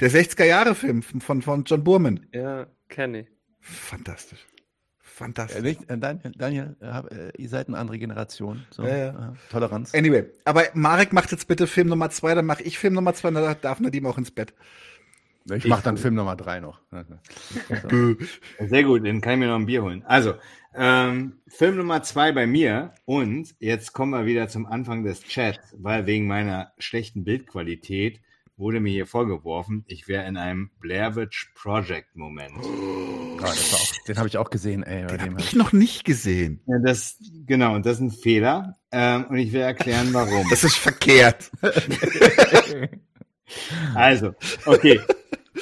Der 60er-Jahre-Film von, von John Burman. Ja, kenne ich. Fantastisch. Äh, Fantastisch. nicht, äh, Daniel, Daniel äh, hab- äh, ihr seid eine andere Generation. So, Ja, ja. äh, Toleranz. Anyway, aber Marek macht jetzt bitte Film Nummer zwei, dann mache ich Film Nummer zwei, dann darf Nadim auch ins Bett. Ich mach dann Film Nummer drei noch. sehr gut, dann kann ich mir noch ein Bier holen. Also, ähm, Film Nummer zwei bei mir und jetzt kommen wir wieder zum Anfang des Chats, weil wegen meiner schlechten Bildqualität wurde mir hier vorgeworfen, ich wäre in einem Blair Witch Project Moment. War auch, den habe ich auch gesehen, ey. Bei Den dem habe ich noch nicht gesehen. Ja, das, genau, und das ist ein Fehler. Ähm, und ich will erklären, warum. Das ist verkehrt. Also, okay.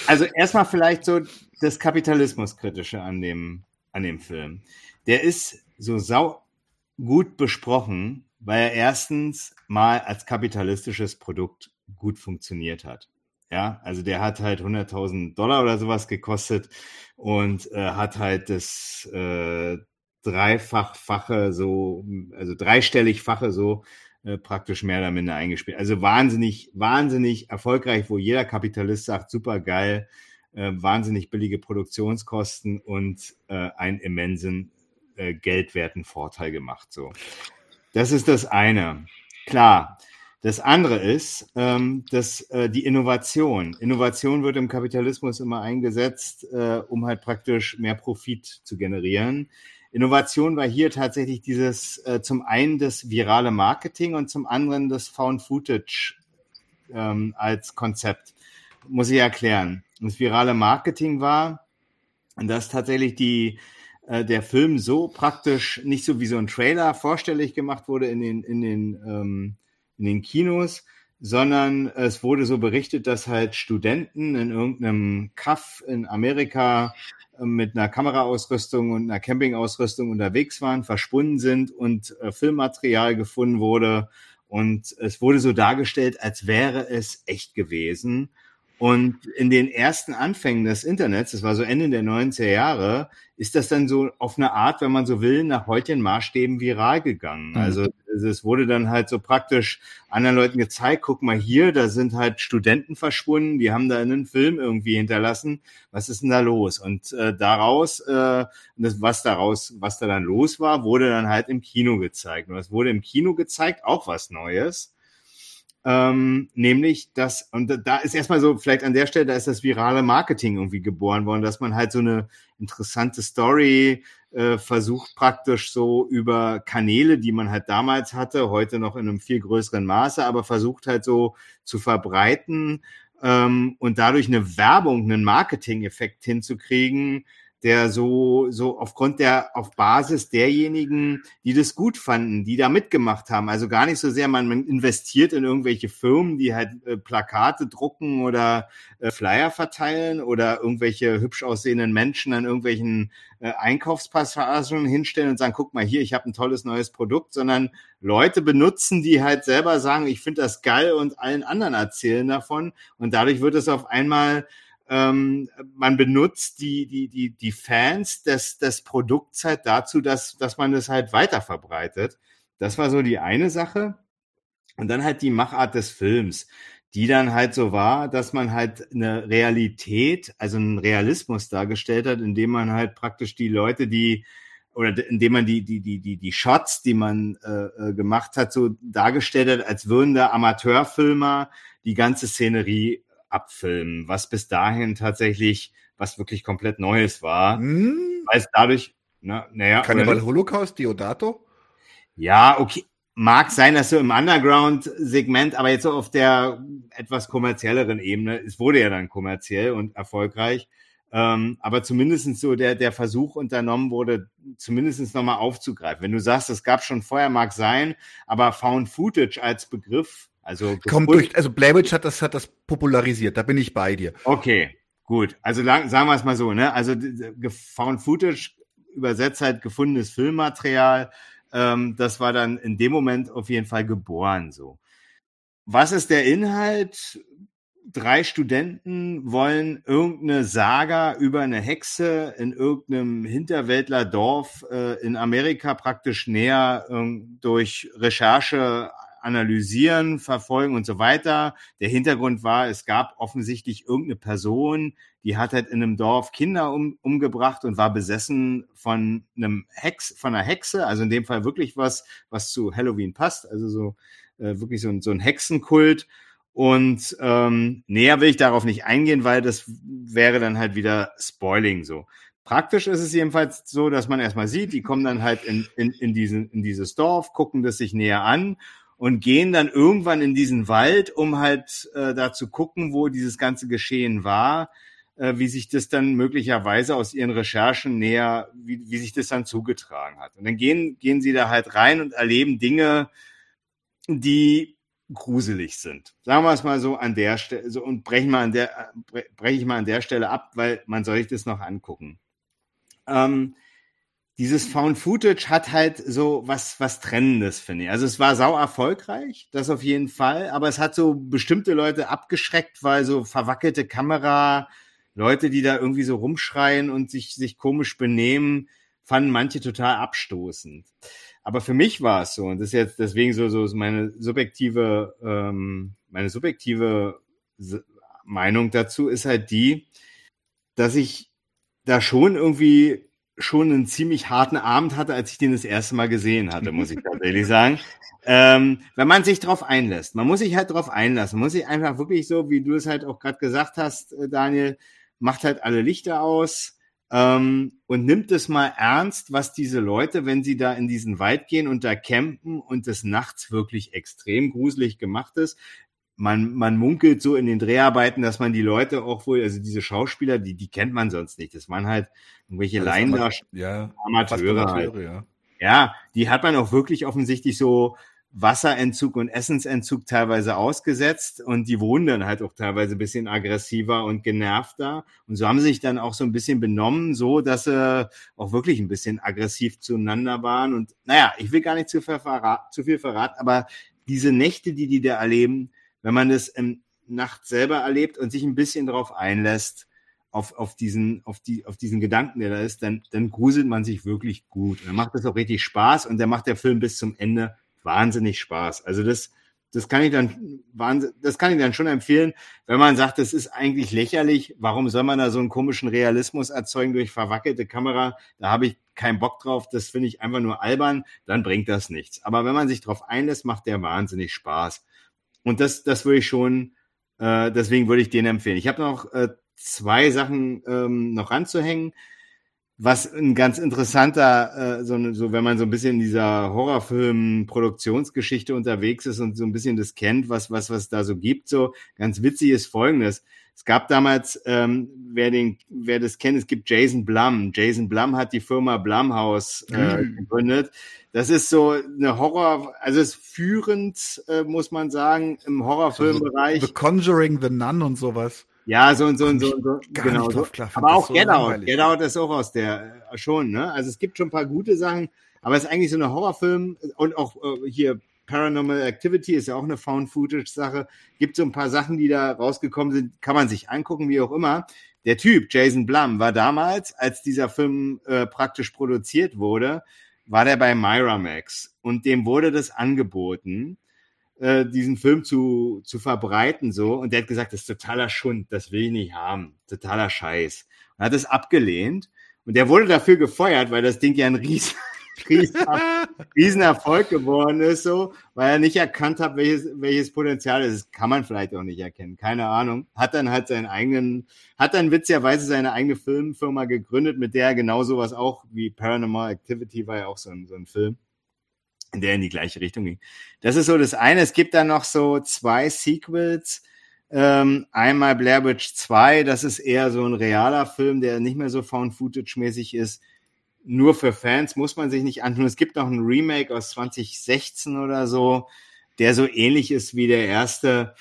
Also erstmal vielleicht so das Kapitalismuskritische an dem, an dem Film. Der ist so sau gut besprochen, weil er erstens mal als kapitalistisches Produkt gut funktioniert hat. Ja, also der hat halt 100.000 Dollar oder sowas gekostet und äh, hat halt das äh, dreifachfache so, also dreistelligfache so äh, praktisch mehr oder minder eingespielt. Also wahnsinnig, wahnsinnig erfolgreich, wo jeder Kapitalist sagt, super geil, äh, wahnsinnig billige Produktionskosten und äh, einen immensen äh, geldwerten Vorteil gemacht. So, das ist das eine. Klar. Das andere ist, ähm, dass äh, die Innovation. Innovation wird im Kapitalismus immer eingesetzt, äh, um halt praktisch mehr Profit zu generieren. Innovation war hier tatsächlich dieses äh, zum einen das virale Marketing und zum anderen das Found Footage ähm, als Konzept. Muss ich erklären. Das virale Marketing war, dass tatsächlich die äh, der Film so praktisch nicht so wie so ein Trailer vorstellig gemacht wurde in den in den ähm, in den Kinos, sondern es wurde so berichtet, dass halt Studenten in irgendeinem Kaff in Amerika mit einer Kameraausrüstung und einer Campingausrüstung unterwegs waren, verschwunden sind und äh, Filmmaterial gefunden wurde. Und es wurde so dargestellt, als wäre es echt gewesen. Und in den ersten Anfängen des Internets, das war so Ende der 90er Jahre, ist das dann so auf eine Art, wenn man so will, nach heutigen Maßstäben viral gegangen. Mhm. Also es wurde dann halt so praktisch anderen Leuten gezeigt, guck mal hier, da sind halt Studenten verschwunden, die haben da einen Film irgendwie hinterlassen. Was ist denn da los? Und äh, daraus, äh, das, was daraus, was da dann los war, wurde dann halt im Kino gezeigt. Und was wurde im Kino gezeigt? Auch was Neues ähm, nämlich das, und da ist erstmal so, vielleicht an der Stelle, da ist das virale Marketing irgendwie geboren worden, dass man halt so eine interessante Story äh, versucht praktisch so über Kanäle, die man halt damals hatte, heute noch in einem viel größeren Maße, aber versucht halt so zu verbreiten ähm, und dadurch eine Werbung, einen Marketing-Effekt hinzukriegen, der so, so aufgrund der, auf Basis derjenigen, die das gut fanden, die da mitgemacht haben. Also gar nicht so sehr, man investiert in irgendwelche Firmen, die halt äh, Plakate drucken oder äh, Flyer verteilen oder irgendwelche hübsch aussehenden Menschen an irgendwelchen äh, Einkaufspassagen hinstellen und sagen, guck mal hier, ich habe ein tolles neues Produkt, sondern Leute benutzen, die halt selber sagen, ich finde das geil und allen anderen erzählen davon. Und dadurch wird es auf einmal ähm, man benutzt die, die, die, die Fans des, des Produkts halt dazu, dass, dass man es halt weiter verbreitet. Das war so die eine Sache. Und dann halt die Machart des Films, die dann halt so war, dass man halt eine Realität, also einen Realismus dargestellt hat, indem man halt praktisch die Leute, die oder indem man die die die die die Shots, die man äh, äh gemacht hat, so dargestellt hat, als würden da Amateurfilmer die ganze Szenerie abfilmen, was bis dahin tatsächlich was wirklich komplett Neues war. Hm. Weil es dadurch, na, naja. Kannibal Holocaust, Diodato? Ja, okay. Mag sein, dass so im Underground-Segment, aber jetzt so auf der etwas kommerzielleren Ebene, es wurde ja dann kommerziell und erfolgreich, ähm, aber zumindestens so der, der Versuch unternommen wurde, zumindestens nochmal aufzugreifen. Wenn du sagst, es gab schon vorher, mag sein, aber Found Footage als Begriff also kommt durch, also Blair hat das, hat das popularisiert, da bin ich bei dir. Okay, gut. Also lang, sagen wir es mal so, ne? Also Found Footage übersetzt halt gefundenes Filmmaterial. Ähm, das war dann in dem Moment auf jeden Fall geboren so. Was ist der Inhalt? Drei Studenten wollen irgendeine Saga über eine Hexe in irgendeinem Hinterwäldlerdorf äh, in Amerika praktisch näher äh, durch Recherche analysieren, verfolgen und so weiter. Der Hintergrund war, es gab offensichtlich irgendeine Person, die hat halt in einem Dorf Kinder um, umgebracht und war besessen von einem Hex, von einer Hexe, also in dem Fall wirklich was, was zu Halloween passt, also so äh, wirklich so ein, so ein Hexenkult. Und ähm, näher will ich darauf nicht eingehen, weil das wäre dann halt wieder Spoiling so. Praktisch ist es jedenfalls so, dass man erstmal sieht, die kommen dann halt in, in, in, diesen, in dieses Dorf, gucken das sich näher an und gehen dann irgendwann in diesen Wald, um halt äh, da zu gucken, wo dieses ganze Geschehen war, äh, wie sich das dann möglicherweise aus ihren Recherchen näher, wie, wie sich das dann zugetragen hat. Und dann gehen, gehen sie da halt rein und erleben Dinge, die gruselig sind. Sagen wir es mal so an der Stelle, so und brechen mal an der, breche ich mal an der Stelle ab, weil man soll sich das noch angucken. Ähm, dieses Found Footage hat halt so was, was Trennendes, finde ich. Also es war sau erfolgreich, das auf jeden Fall, aber es hat so bestimmte Leute abgeschreckt, weil so verwackelte Kamera, Leute, die da irgendwie so rumschreien und sich, sich komisch benehmen, fanden manche total abstoßend. Aber für mich war es so, und das ist jetzt deswegen so, so meine subjektive, ähm, meine subjektive Meinung dazu ist halt die, dass ich da schon irgendwie schon einen ziemlich harten Abend hatte, als ich den das erste Mal gesehen hatte, muss ich tatsächlich sagen. Ähm, wenn man sich darauf einlässt. Man muss sich halt darauf einlassen. Man muss sich einfach wirklich so, wie du es halt auch gerade gesagt hast, äh, Daniel, macht halt alle Lichter aus ähm, und nimmt es mal ernst, was diese Leute, wenn sie da in diesen Wald gehen und da campen und es nachts wirklich extrem gruselig gemacht ist, man, man munkelt so in den Dreharbeiten, dass man die Leute auch wohl, also diese Schauspieler, die, die kennt man sonst nicht. Das waren halt irgendwelche Laiendarsteller, ja, Amateure. Amateure halt. ja. ja, die hat man auch wirklich offensichtlich so Wasserentzug und Essensentzug teilweise ausgesetzt und die wurden dann halt auch teilweise ein bisschen aggressiver und genervter. Und so haben sie sich dann auch so ein bisschen benommen, so dass sie auch wirklich ein bisschen aggressiv zueinander waren. Und naja, ich will gar nicht zu viel, verrat, zu viel verraten, aber diese Nächte, die die da erleben, wenn man das im Nacht selber erlebt und sich ein bisschen darauf einlässt, auf, auf, diesen, auf, die, auf diesen Gedanken, der da ist, dann, dann gruselt man sich wirklich gut. Und dann macht das auch richtig Spaß und dann macht der Film bis zum Ende wahnsinnig Spaß. Also das, das kann ich dann, das kann ich dann schon empfehlen, wenn man sagt, das ist eigentlich lächerlich. Warum soll man da so einen komischen Realismus erzeugen durch verwackelte Kamera? Da habe ich keinen Bock drauf. Das finde ich einfach nur albern. Dann bringt das nichts. Aber wenn man sich darauf einlässt, macht der wahnsinnig Spaß. Und das, das würde ich schon, äh, deswegen würde ich den empfehlen. Ich habe noch äh, zwei Sachen ähm, noch ranzuhängen. Was ein ganz interessanter, äh, so, so wenn man so ein bisschen in dieser Horrorfilm-Produktionsgeschichte unterwegs ist und so ein bisschen das kennt, was was was da so gibt, so ganz witzig ist Folgendes: Es gab damals, ähm, wer den, wer das kennt, es gibt Jason Blum. Jason Blum hat die Firma Blumhouse äh, mhm. gegründet. Das ist so eine Horror, also ist führend, äh, muss man sagen, im Horrorfilmbereich. The Conjuring, The Nun und sowas. Ja, so und so und so, so genau. So. Aber auch so Get Out. Get Out ist auch aus der äh, schon, ne? Also es gibt schon ein paar gute Sachen, aber es ist eigentlich so eine Horrorfilm und auch äh, hier Paranormal Activity ist ja auch eine Found Footage Sache. Gibt so ein paar Sachen, die da rausgekommen sind, kann man sich angucken, wie auch immer. Der Typ Jason Blum war damals, als dieser Film äh, praktisch produziert wurde, war der bei Miramax und dem wurde das angeboten, äh, diesen Film zu, zu verbreiten so und der hat gesagt, das ist totaler Schund, das will ich nicht haben, totaler Scheiß. Und hat es abgelehnt und der wurde dafür gefeuert, weil das Ding ja ein riesen, Riesenerfolg geworden ist, so, weil er nicht erkannt hat, welches, welches Potenzial ist. Das kann man vielleicht auch nicht erkennen, keine Ahnung. Hat dann halt seinen eigenen, hat dann witzigerweise seine eigene Filmfirma gegründet, mit der er genau sowas auch wie Paranormal Activity war ja auch so ein, so ein Film, in der in die gleiche Richtung ging. Das ist so das eine. Es gibt dann noch so zwei Sequels. Ähm, einmal Blair Witch 2, das ist eher so ein realer Film, der nicht mehr so Found-Footage-mäßig ist nur für Fans muss man sich nicht antun. Es gibt noch ein Remake aus 2016 oder so, der so ähnlich ist wie der erste.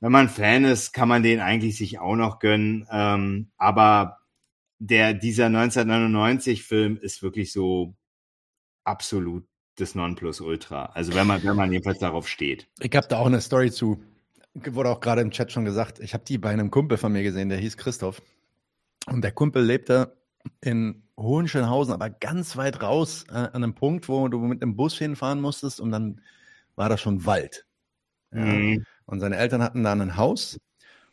Wenn man Fan ist, kann man den eigentlich sich auch noch gönnen. Ähm, aber der, dieser 1999-Film ist wirklich so absolut das Nonplusultra. Also wenn man, wenn man jedenfalls darauf steht. Ich habe da auch eine Story zu. Wurde auch gerade im Chat schon gesagt. Ich habe die bei einem Kumpel von mir gesehen, der hieß Christoph. Und der Kumpel lebte in Hohenschönhausen, aber ganz weit raus äh, an einem Punkt, wo du mit einem Bus hinfahren musstest und dann war da schon Wald. Ja. Mhm. Und seine Eltern hatten da ein Haus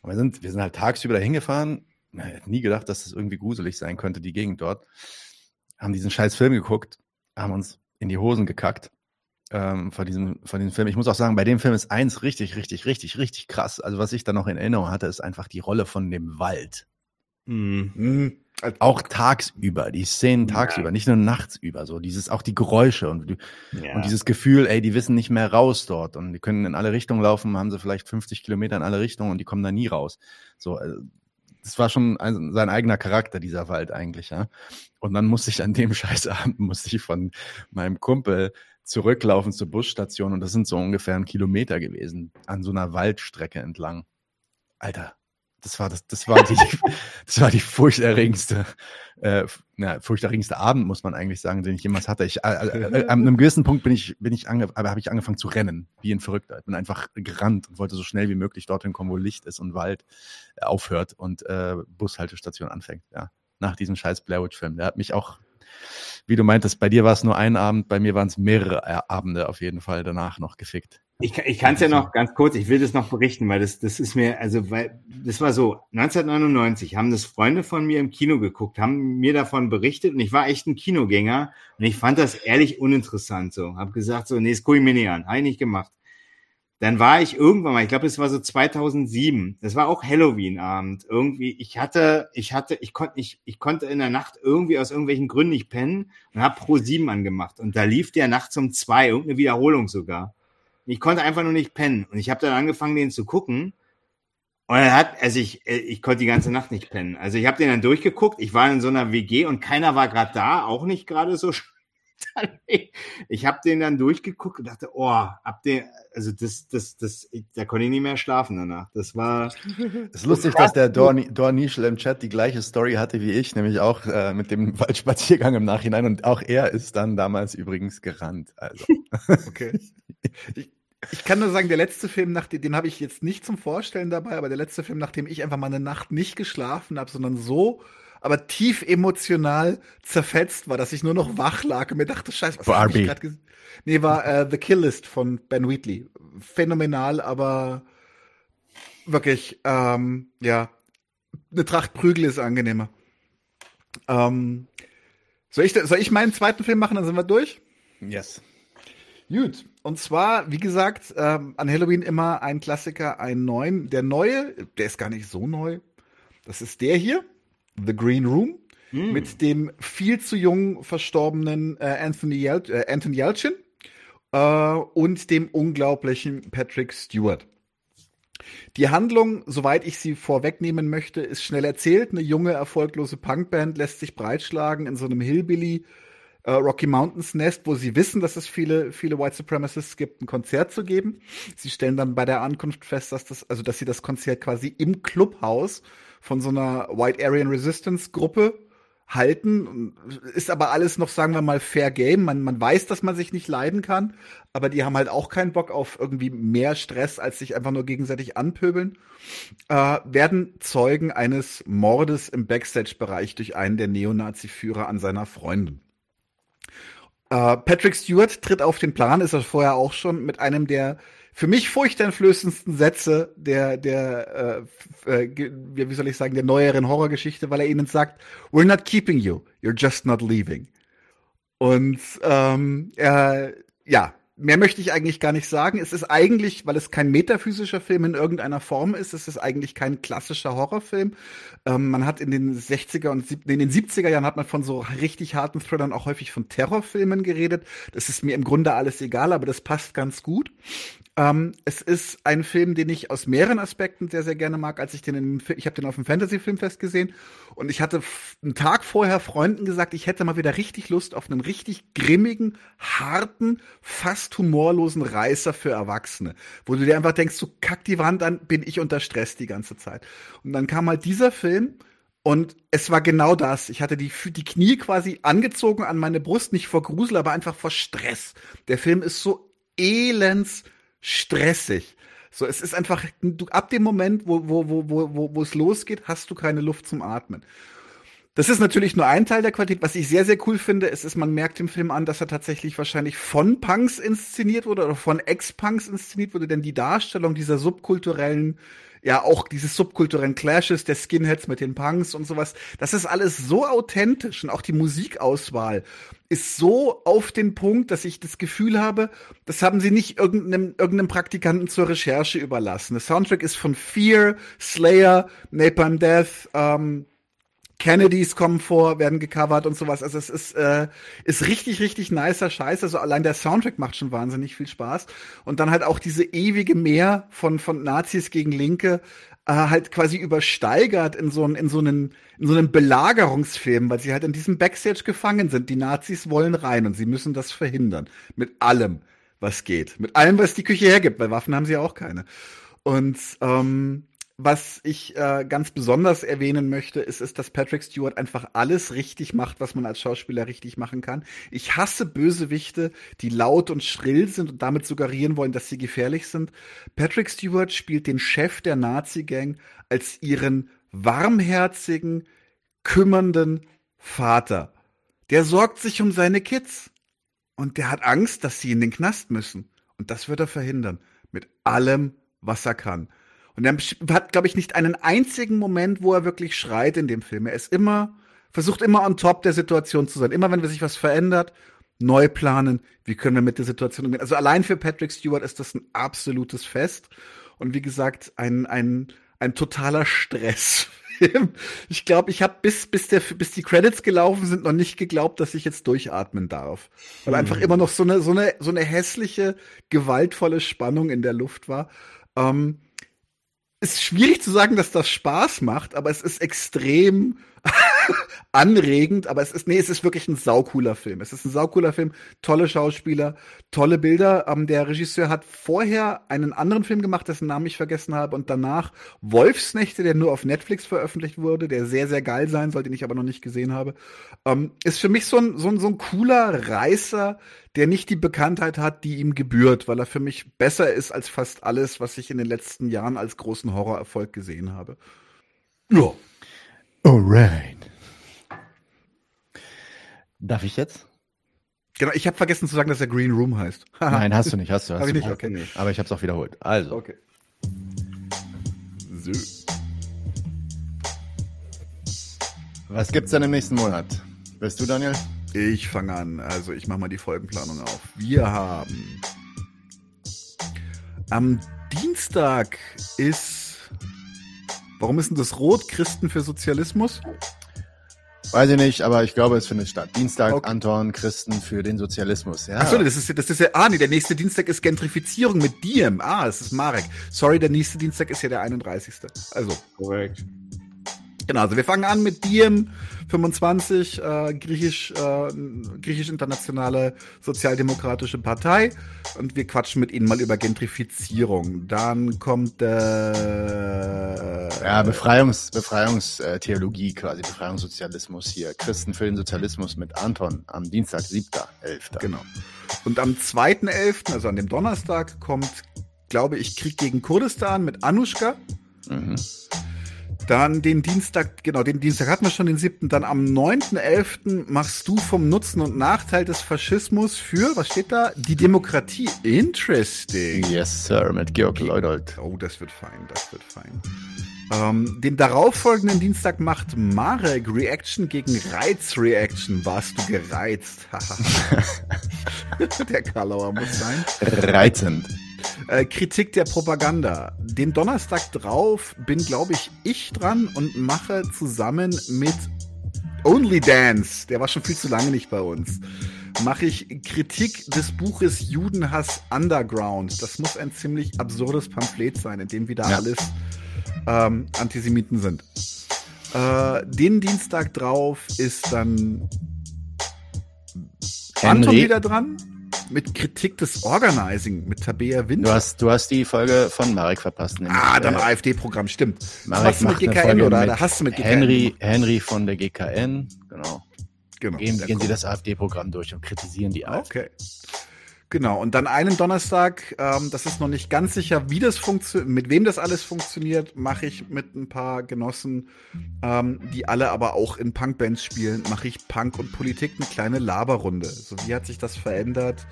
und wir sind, wir sind halt tagsüber da hingefahren. Ich hätte nie gedacht, dass das irgendwie gruselig sein könnte, die Gegend dort. Haben diesen scheiß Film geguckt, haben uns in die Hosen gekackt ähm, von, diesem, von diesem Film. Ich muss auch sagen, bei dem Film ist eins richtig, richtig, richtig, richtig krass. Also was ich da noch in Erinnerung hatte, ist einfach die Rolle von dem Wald. Mhm. Auch tagsüber, die Szenen tagsüber, ja. nicht nur nachtsüber, so dieses, auch die Geräusche und, ja. und dieses Gefühl, ey, die wissen nicht mehr raus dort und die können in alle Richtungen laufen, haben sie vielleicht 50 Kilometer in alle Richtungen und die kommen da nie raus. So, äh, das war schon ein, sein eigener Charakter, dieser Wald eigentlich, ja. Und dann musste ich an dem Scheißabend, musste ich von meinem Kumpel zurücklaufen zur Busstation und das sind so ungefähr ein Kilometer gewesen, an so einer Waldstrecke entlang. Alter, das war das, das war die, das war die furchterregendste, äh, na, furchterregendste Abend, muss man eigentlich sagen, den ich jemals hatte. Ich, äh, äh, an einem gewissen Punkt bin ich, bin ich ange, habe ich angefangen zu rennen, wie ein Verrückter. Ich bin einfach gerannt und wollte so schnell wie möglich dorthin kommen, wo Licht ist und Wald äh, aufhört und äh, Bushaltestation anfängt. Ja, nach diesem scheiß Blair Witch Film. Der hat mich auch wie du meintest, bei dir war es nur ein Abend, bei mir waren es mehrere Abende auf jeden Fall danach noch gefickt. Ich, ich kann es ja noch ganz kurz, ich will das noch berichten, weil das, das ist mir, also, weil, das war so, 1999 haben das Freunde von mir im Kino geguckt, haben mir davon berichtet und ich war echt ein Kinogänger und ich fand das ehrlich uninteressant so. Hab gesagt so, nee, das gucke ich mir nicht an, habe ich nicht gemacht. Dann war ich irgendwann mal, ich glaube, es war so 2007. Das war auch Halloween-Abend. Irgendwie, ich hatte, ich hatte, ich konnte nicht, ich konnte in der Nacht irgendwie aus irgendwelchen Gründen nicht pennen und habe Pro 7 angemacht. Und da lief der nachts um zwei, irgendeine Wiederholung sogar. Ich konnte einfach nur nicht pennen. Und ich habe dann angefangen, den zu gucken. Und er hat, also ich, ich konnte die ganze Nacht nicht pennen. Also ich habe den dann durchgeguckt. Ich war in so einer WG und keiner war gerade da, auch nicht gerade so ich habe den dann durchgeguckt und dachte, oh, ab der, also das, das, das, da konnte ich nicht mehr schlafen danach. Das war. Es ist lustig, dass der Dornischl im Chat die gleiche Story hatte wie ich, nämlich auch äh, mit dem Waldspaziergang im Nachhinein und auch er ist dann damals übrigens gerannt. Also. Okay. Ich, ich kann nur sagen, der letzte Film, nach den, den habe ich jetzt nicht zum Vorstellen dabei, aber der letzte Film, nachdem ich einfach mal eine Nacht nicht geschlafen habe, sondern so aber tief emotional zerfetzt war, dass ich nur noch wach lag und mir dachte, scheiße, was habe ich gerade gesehen? Nee, war äh, The Kill List von Ben Wheatley. Phänomenal, aber wirklich, ähm, ja, eine Tracht Prügel ist angenehmer. Ähm, soll, ich, soll ich meinen zweiten Film machen, dann sind wir durch? Yes. Gut. Und zwar, wie gesagt, ähm, an Halloween immer ein Klassiker, einen neuen. Der neue, der ist gar nicht so neu. Das ist der hier. The Green Room mm. mit dem viel zu jung verstorbenen äh, Anthony, Yel äh, Anthony Yelchin äh, und dem unglaublichen Patrick Stewart. Die Handlung, soweit ich sie vorwegnehmen möchte, ist schnell erzählt. Eine junge, erfolglose Punkband lässt sich breitschlagen in so einem Hillbilly äh, Rocky Mountains Nest, wo sie wissen, dass es viele, viele White Supremacists gibt, ein Konzert zu geben. Sie stellen dann bei der Ankunft fest, dass das, also dass sie das Konzert quasi im Clubhaus von so einer White Aryan Resistance Gruppe halten. Ist aber alles noch, sagen wir mal, fair game. Man, man weiß, dass man sich nicht leiden kann, aber die haben halt auch keinen Bock auf irgendwie mehr Stress, als sich einfach nur gegenseitig anpöbeln. Äh, werden Zeugen eines Mordes im Backstage-Bereich durch einen der Neonazi-Führer an seiner Freundin. Äh, Patrick Stewart tritt auf den Plan, ist er vorher auch schon, mit einem der für mich furchteinflößendsten Sätze der, der äh, äh, wie soll ich sagen, der neueren Horrorgeschichte, weil er ihnen sagt, We're not keeping you, you're just not leaving. Und ähm, er, ja, mehr möchte ich eigentlich gar nicht sagen. Es ist eigentlich, weil es kein metaphysischer Film in irgendeiner Form ist, es ist eigentlich kein klassischer Horrorfilm. Ähm, man hat in den 60er und in den 70er Jahren hat man von so richtig harten Thrillern auch häufig von Terrorfilmen geredet. Das ist mir im Grunde alles egal, aber das passt ganz gut. Ähm, es ist ein Film, den ich aus mehreren Aspekten sehr, sehr gerne mag. Als ich den, in, ich habe den auf dem Fantasy Filmfest gesehen und ich hatte einen Tag vorher Freunden gesagt, ich hätte mal wieder richtig Lust auf einen richtig grimmigen, harten, fast humorlosen Reißer für Erwachsene, wo du dir einfach denkst, so kack die Wand an, bin ich unter Stress die ganze Zeit. Und dann kam halt dieser Film und es war genau das. Ich hatte die, die Knie quasi angezogen an meine Brust, nicht vor Grusel, aber einfach vor Stress. Der Film ist so elends stressig. So, es ist einfach, du, ab dem Moment, wo, wo, wo, wo, wo es losgeht, hast du keine Luft zum Atmen. Das ist natürlich nur ein Teil der Qualität. Was ich sehr, sehr cool finde, ist, ist, man merkt im Film an, dass er tatsächlich wahrscheinlich von Punks inszeniert wurde oder von Ex-Punks inszeniert wurde, denn die Darstellung dieser subkulturellen ja auch dieses subkulturellen Clashes der Skinheads mit den Punks und sowas. Das ist alles so authentisch und auch die Musikauswahl ist so auf den Punkt, dass ich das Gefühl habe, das haben sie nicht irgendeinem, irgendeinem Praktikanten zur Recherche überlassen. Der Soundtrack ist von Fear, Slayer, Napalm Death, ähm, Kennedys kommen vor, werden gecovert und sowas. Also es ist, äh, ist richtig, richtig nicer Scheiß. Also allein der Soundtrack macht schon wahnsinnig viel Spaß. Und dann halt auch diese ewige Meer von, von Nazis gegen Linke äh, halt quasi übersteigert in so, in so einen, in so einen Belagerungsfilm, weil sie halt in diesem Backstage gefangen sind. Die Nazis wollen rein und sie müssen das verhindern. Mit allem, was geht. Mit allem, was die Küche hergibt, weil Waffen haben sie ja auch keine. Und ähm, was ich äh, ganz besonders erwähnen möchte, ist, ist, dass Patrick Stewart einfach alles richtig macht, was man als Schauspieler richtig machen kann. Ich hasse Bösewichte, die laut und schrill sind und damit suggerieren wollen, dass sie gefährlich sind. Patrick Stewart spielt den Chef der Nazi-Gang als ihren warmherzigen, kümmernden Vater. Der sorgt sich um seine Kids. Und der hat Angst, dass sie in den Knast müssen. Und das wird er verhindern. Mit allem, was er kann. Und er hat, glaube ich, nicht einen einzigen Moment, wo er wirklich schreit in dem Film. Er ist immer, versucht immer on top der Situation zu sein. Immer wenn sich was verändert, neu planen, wie können wir mit der Situation umgehen. Also allein für Patrick Stewart ist das ein absolutes Fest. Und wie gesagt, ein, ein, ein totaler Stress. Ich glaube, ich habe bis, bis, der, bis die Credits gelaufen sind, noch nicht geglaubt, dass ich jetzt durchatmen darf. Weil mhm. einfach immer noch so eine, so eine, so eine hässliche, gewaltvolle Spannung in der Luft war. Ähm, ist schwierig zu sagen, dass das Spaß macht, aber es ist extrem anregend, aber es ist, nee, es ist wirklich ein saucooler Film. Es ist ein saucooler Film, tolle Schauspieler, tolle Bilder. Ähm, der Regisseur hat vorher einen anderen Film gemacht, dessen Namen ich vergessen habe, und danach Wolfsnächte, der nur auf Netflix veröffentlicht wurde, der sehr, sehr geil sein soll, den ich aber noch nicht gesehen habe. Ähm, ist für mich so ein, so ein, so ein cooler Reißer, der nicht die Bekanntheit hat, die ihm gebührt, weil er für mich besser ist als fast alles, was ich in den letzten Jahren als großen Horrorerfolg gesehen habe. Ja. Alright. Darf ich jetzt? Genau, ich habe vergessen zu sagen, dass er Green Room heißt. Nein, hast du nicht, hast du. Hast Hab du ich nicht, okay. Aber ich habe es auch wiederholt. Also. Okay. So. Was gibt's denn im nächsten Monat? Bist du, Daniel? Ich fange an. Also ich mache mal die Folgenplanung auf. Wir haben am Dienstag ist Warum ist denn das rot? Christen für Sozialismus? Weiß ich nicht, aber ich glaube, es findet statt. Dienstag, okay. Anton, Christen für den Sozialismus. Ja. Achso, das ist, das ist ja, ah, nee, der nächste Dienstag ist Gentrifizierung mit Diem. Ah, das ist Marek. Sorry, der nächste Dienstag ist ja der 31. Also. Korrekt. Genau, also wir fangen an mit Diem 25, äh, griechisch, äh, griechisch-internationale sozialdemokratische Partei und wir quatschen mit ihnen mal über Gentrifizierung. Dann kommt der äh, ja, Befreiungs, Befreiungstheologie quasi, Befreiungssozialismus hier. Christen für den Sozialismus mit Anton am Dienstag, 7.11. Genau. Und am 2.11., also an dem Donnerstag, kommt, glaube ich, Krieg gegen Kurdistan mit Anushka. Mhm. Dann den Dienstag, genau, den Dienstag hatten wir schon, den siebten. Dann am 9.11. machst du vom Nutzen und Nachteil des Faschismus für, was steht da? Die Demokratie. Interesting. Yes, Sir, mit Georg Leudold. Oh, das wird fein, das wird fein. Ähm, den darauffolgenden Dienstag macht Marek Reaction gegen Reiz-Reaction. Warst du gereizt? Der Karlauer muss sein. Reizend. Äh, Kritik der Propaganda. Den Donnerstag drauf bin, glaube ich, ich dran und mache zusammen mit Only Dance, der war schon viel zu lange nicht bei uns, mache ich Kritik des Buches Judenhass Underground. Das muss ein ziemlich absurdes Pamphlet sein, in dem wieder ja. alles ähm, Antisemiten sind. Äh, den Dienstag drauf ist dann Henry. Anton wieder dran mit Kritik des Organizing mit Tabea Winter. Du hast, du hast die Folge von Marek verpasst. Nämlich, ah, beim äh, AfD-Programm, stimmt. Marek hast du mit GKN oder? Mit hast du mit GKN? Henry, Henry von der GKN, genau. Genau. Gehen, gehen Sie das AfD-Programm durch und kritisieren die AfD. Okay. Genau, und dann einen Donnerstag, ähm, das ist noch nicht ganz sicher, wie das funktioniert, mit wem das alles funktioniert, mache ich mit ein paar Genossen, ähm, die alle aber auch in Punkbands spielen, mache ich Punk und Politik eine kleine Laberrunde. So, wie hat sich das verändert?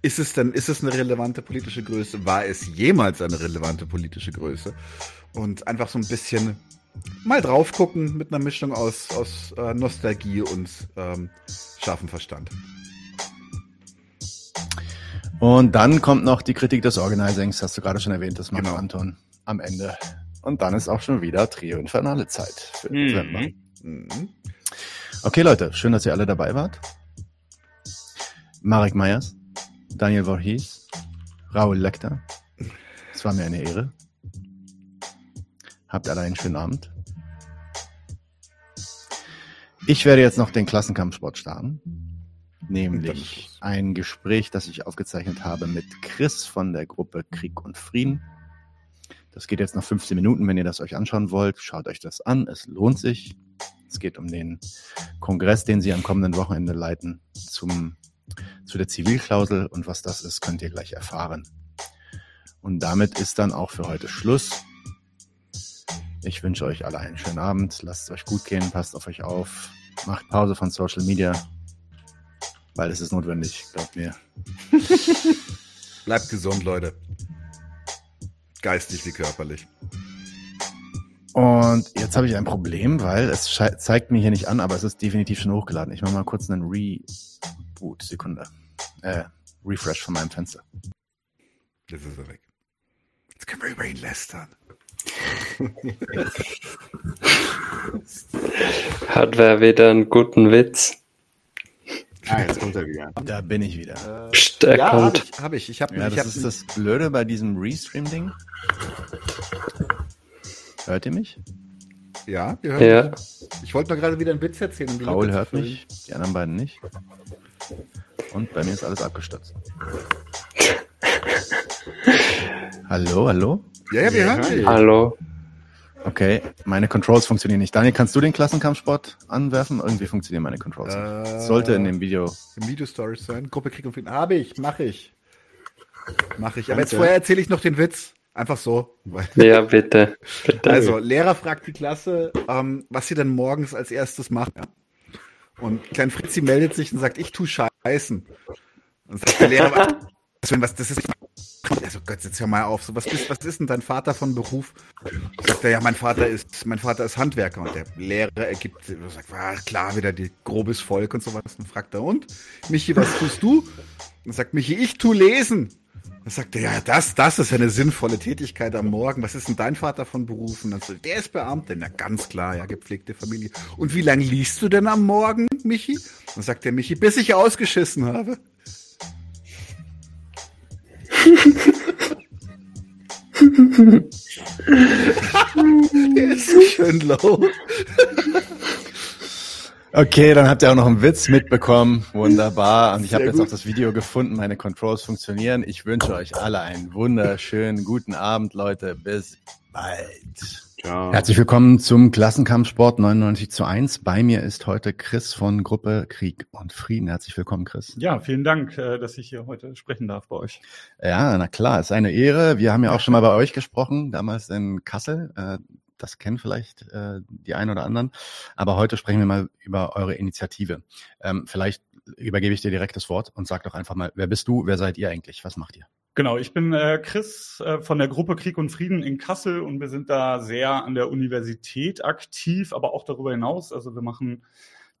Ist es denn, ist es eine relevante politische Größe? War es jemals eine relevante politische Größe? Und einfach so ein bisschen mal drauf gucken mit einer Mischung aus, aus äh, Nostalgie und ähm, scharfem Verstand. Und dann kommt noch die Kritik des Organizings, hast du gerade schon erwähnt, das macht genau. Anton am Ende. Und dann ist auch schon wieder Trio Infernale Zeit für mhm. November. Mhm. Okay, Leute, schön, dass ihr alle dabei wart. Marek Meyers, Daniel Voorhees, Raoul Lecter. Es war mir eine Ehre. Habt alle einen schönen Abend. Ich werde jetzt noch den Klassenkampfsport starten nämlich ein Gespräch, das ich aufgezeichnet habe mit Chris von der Gruppe Krieg und Frieden. Das geht jetzt noch 15 Minuten. Wenn ihr das euch anschauen wollt, schaut euch das an. Es lohnt sich. Es geht um den Kongress, den Sie am kommenden Wochenende leiten, zum, zu der Zivilklausel. Und was das ist, könnt ihr gleich erfahren. Und damit ist dann auch für heute Schluss. Ich wünsche euch alle einen schönen Abend. Lasst es euch gut gehen, passt auf euch auf, macht Pause von Social Media, weil es ist notwendig, glaubt mir. Bleibt gesund, Leute. Geistig wie körperlich. Und jetzt habe ich ein Problem, weil es zeigt mir hier nicht an, aber es ist definitiv schon hochgeladen. Ich mache mal kurz einen Reboot. Sekunde. Äh, Refresh von meinem Fenster. Jetzt ist er weg. Jetzt können wir über ihn lästern. Hat wer wieder einen guten Witz? Ah, jetzt kommt er wieder. Da bin ich wieder. Psst, er ja, kommt. habe ich. Hab ich. ich hab, Ja, ich das hab, ist das Blöde bei diesem Restream-Ding. Hört ihr mich? Ja, wir hören. Ja, Ich wollte mal gerade wieder einen Witz erzählen. Um Paul hört füllen. mich, die anderen beiden nicht. Und bei mir ist alles abgestürzt. hallo, hallo? Ja, ja, wir hören dich. hallo. Okay, meine Controls funktionieren nicht. Daniel, kannst du den Klassenkampfsport anwerfen? Irgendwie funktionieren meine Controls Äh, nicht. Sollte in dem Video. Im Video Stories sein. Gruppe Krieg und Frieden. Habe ich, mache ich. Mache ich. Aber Danke. jetzt vorher erzähle ich noch den Witz. Einfach so. Ja, bitte. bitte. Also, Lehrer fragt die Klasse, ähm, was sie denn morgens als erstes macht. Und Klein Fritzi meldet sich und sagt, ich tu Scheißen. Und sagt der Lehrer, was, was, was das ist. Also Gott, jetzt hör mal auf. So, was, bist, was ist denn dein Vater von Beruf? Sagt er, ja, mein Vater ist, mein Vater ist Handwerker. Und der Lehrer ergibt, sagt, ah, klar, wieder die grobes Volk und sowas. Und fragt er, und? Michi, was tust du? Und sagt Michi, ich tu lesen. Dann sagt er, ja, das, das ist eine sinnvolle Tätigkeit am Morgen. Was ist denn dein Vater von Berufen? Dann so, der ist Beamter. Na, ganz klar, ja, gepflegte Familie. Und wie lange liest du denn am Morgen, Michi? Dann sagt der Michi, bis ich ausgeschissen habe. Der ist so schön low. Okay, dann habt ihr auch noch einen Witz mitbekommen. Wunderbar. Und ich habe jetzt auch das Video gefunden. Meine Controls funktionieren. Ich wünsche euch alle einen wunderschönen guten Abend, Leute. Bis bald. Ciao. Herzlich willkommen zum Klassenkampfsport 99 zu 1. Bei mir ist heute Chris von Gruppe Krieg und Frieden. Herzlich willkommen, Chris. Ja, vielen Dank, äh, dass ich hier heute sprechen darf bei euch. Ja, na klar, ist eine Ehre. Wir haben ja auch schon mal bei euch gesprochen, damals in Kassel. Äh, Das kennen vielleicht äh, die einen oder anderen. Aber heute sprechen wir mal über eure Initiative. Ähm, vielleicht übergebe ich dir direkt das Wort und sag doch einfach mal, wer bist du, wer seid ihr eigentlich, was macht ihr? Genau, ich bin äh, Chris äh, von der Gruppe Krieg und Frieden in Kassel und wir sind da sehr an der Universität aktiv, aber auch darüber hinaus. Also wir machen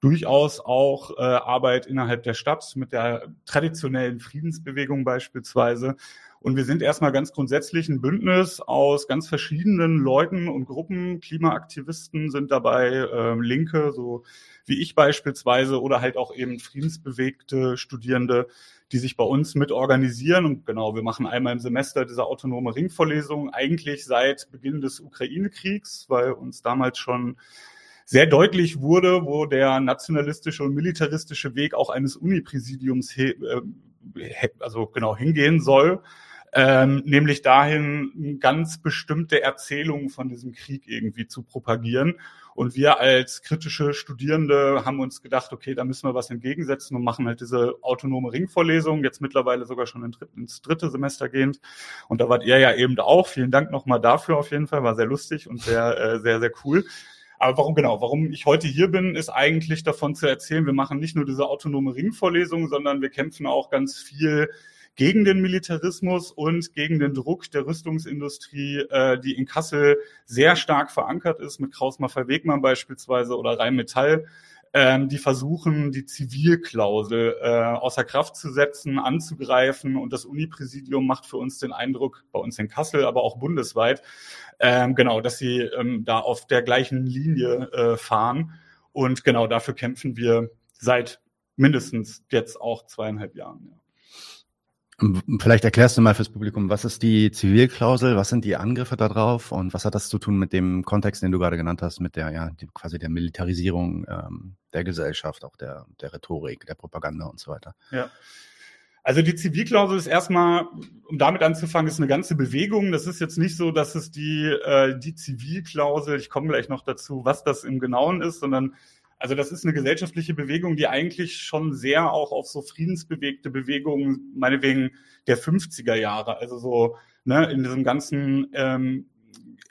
durchaus auch äh, Arbeit innerhalb der Stadt mit der traditionellen Friedensbewegung beispielsweise. Und wir sind erstmal ganz grundsätzlich ein Bündnis aus ganz verschiedenen Leuten und Gruppen. Klimaaktivisten sind dabei, äh, Linke, so wie ich beispielsweise, oder halt auch eben friedensbewegte Studierende, die sich bei uns mit organisieren. Und genau, wir machen einmal im Semester diese autonome Ringvorlesung, eigentlich seit Beginn des Ukraine-Kriegs, weil uns damals schon sehr deutlich wurde, wo der nationalistische und militaristische Weg auch eines Unipräsidiums äh, also genau hingehen soll. Ähm, nämlich dahin, ganz bestimmte Erzählungen von diesem Krieg irgendwie zu propagieren. Und wir als kritische Studierende haben uns gedacht, okay, da müssen wir was entgegensetzen und machen halt diese autonome Ringvorlesung, jetzt mittlerweile sogar schon ins dritte Semester gehend. Und da wart ihr ja eben auch. Vielen Dank nochmal dafür auf jeden Fall, war sehr lustig und sehr, äh, sehr, sehr cool. Aber warum genau? Warum ich heute hier bin, ist eigentlich davon zu erzählen, wir machen nicht nur diese autonome Ringvorlesung, sondern wir kämpfen auch ganz viel gegen den Militarismus und gegen den Druck der Rüstungsindustrie, äh, die in Kassel sehr stark verankert ist, mit Kraus-Maffei-Wegmann beispielsweise oder Rheinmetall, ähm, die versuchen, die Zivilklausel äh, außer Kraft zu setzen, anzugreifen. Und das Unipräsidium macht für uns den Eindruck, bei uns in Kassel, aber auch bundesweit, ähm, genau, dass sie ähm, da auf der gleichen Linie äh, fahren. Und genau dafür kämpfen wir seit mindestens jetzt auch zweieinhalb Jahren. Ja. Vielleicht erklärst du mal fürs Publikum, was ist die Zivilklausel, was sind die Angriffe darauf und was hat das zu tun mit dem Kontext, den du gerade genannt hast, mit der ja quasi der Militarisierung ähm, der Gesellschaft, auch der, der Rhetorik, der Propaganda und so weiter. Ja. Also die Zivilklausel ist erstmal, um damit anzufangen, ist eine ganze Bewegung. Das ist jetzt nicht so, dass es die, äh, die Zivilklausel, ich komme gleich noch dazu, was das im Genauen ist, sondern also das ist eine gesellschaftliche Bewegung, die eigentlich schon sehr auch auf so friedensbewegte Bewegungen, meinetwegen der 50er Jahre, also so ne, in diesem ganzen ähm,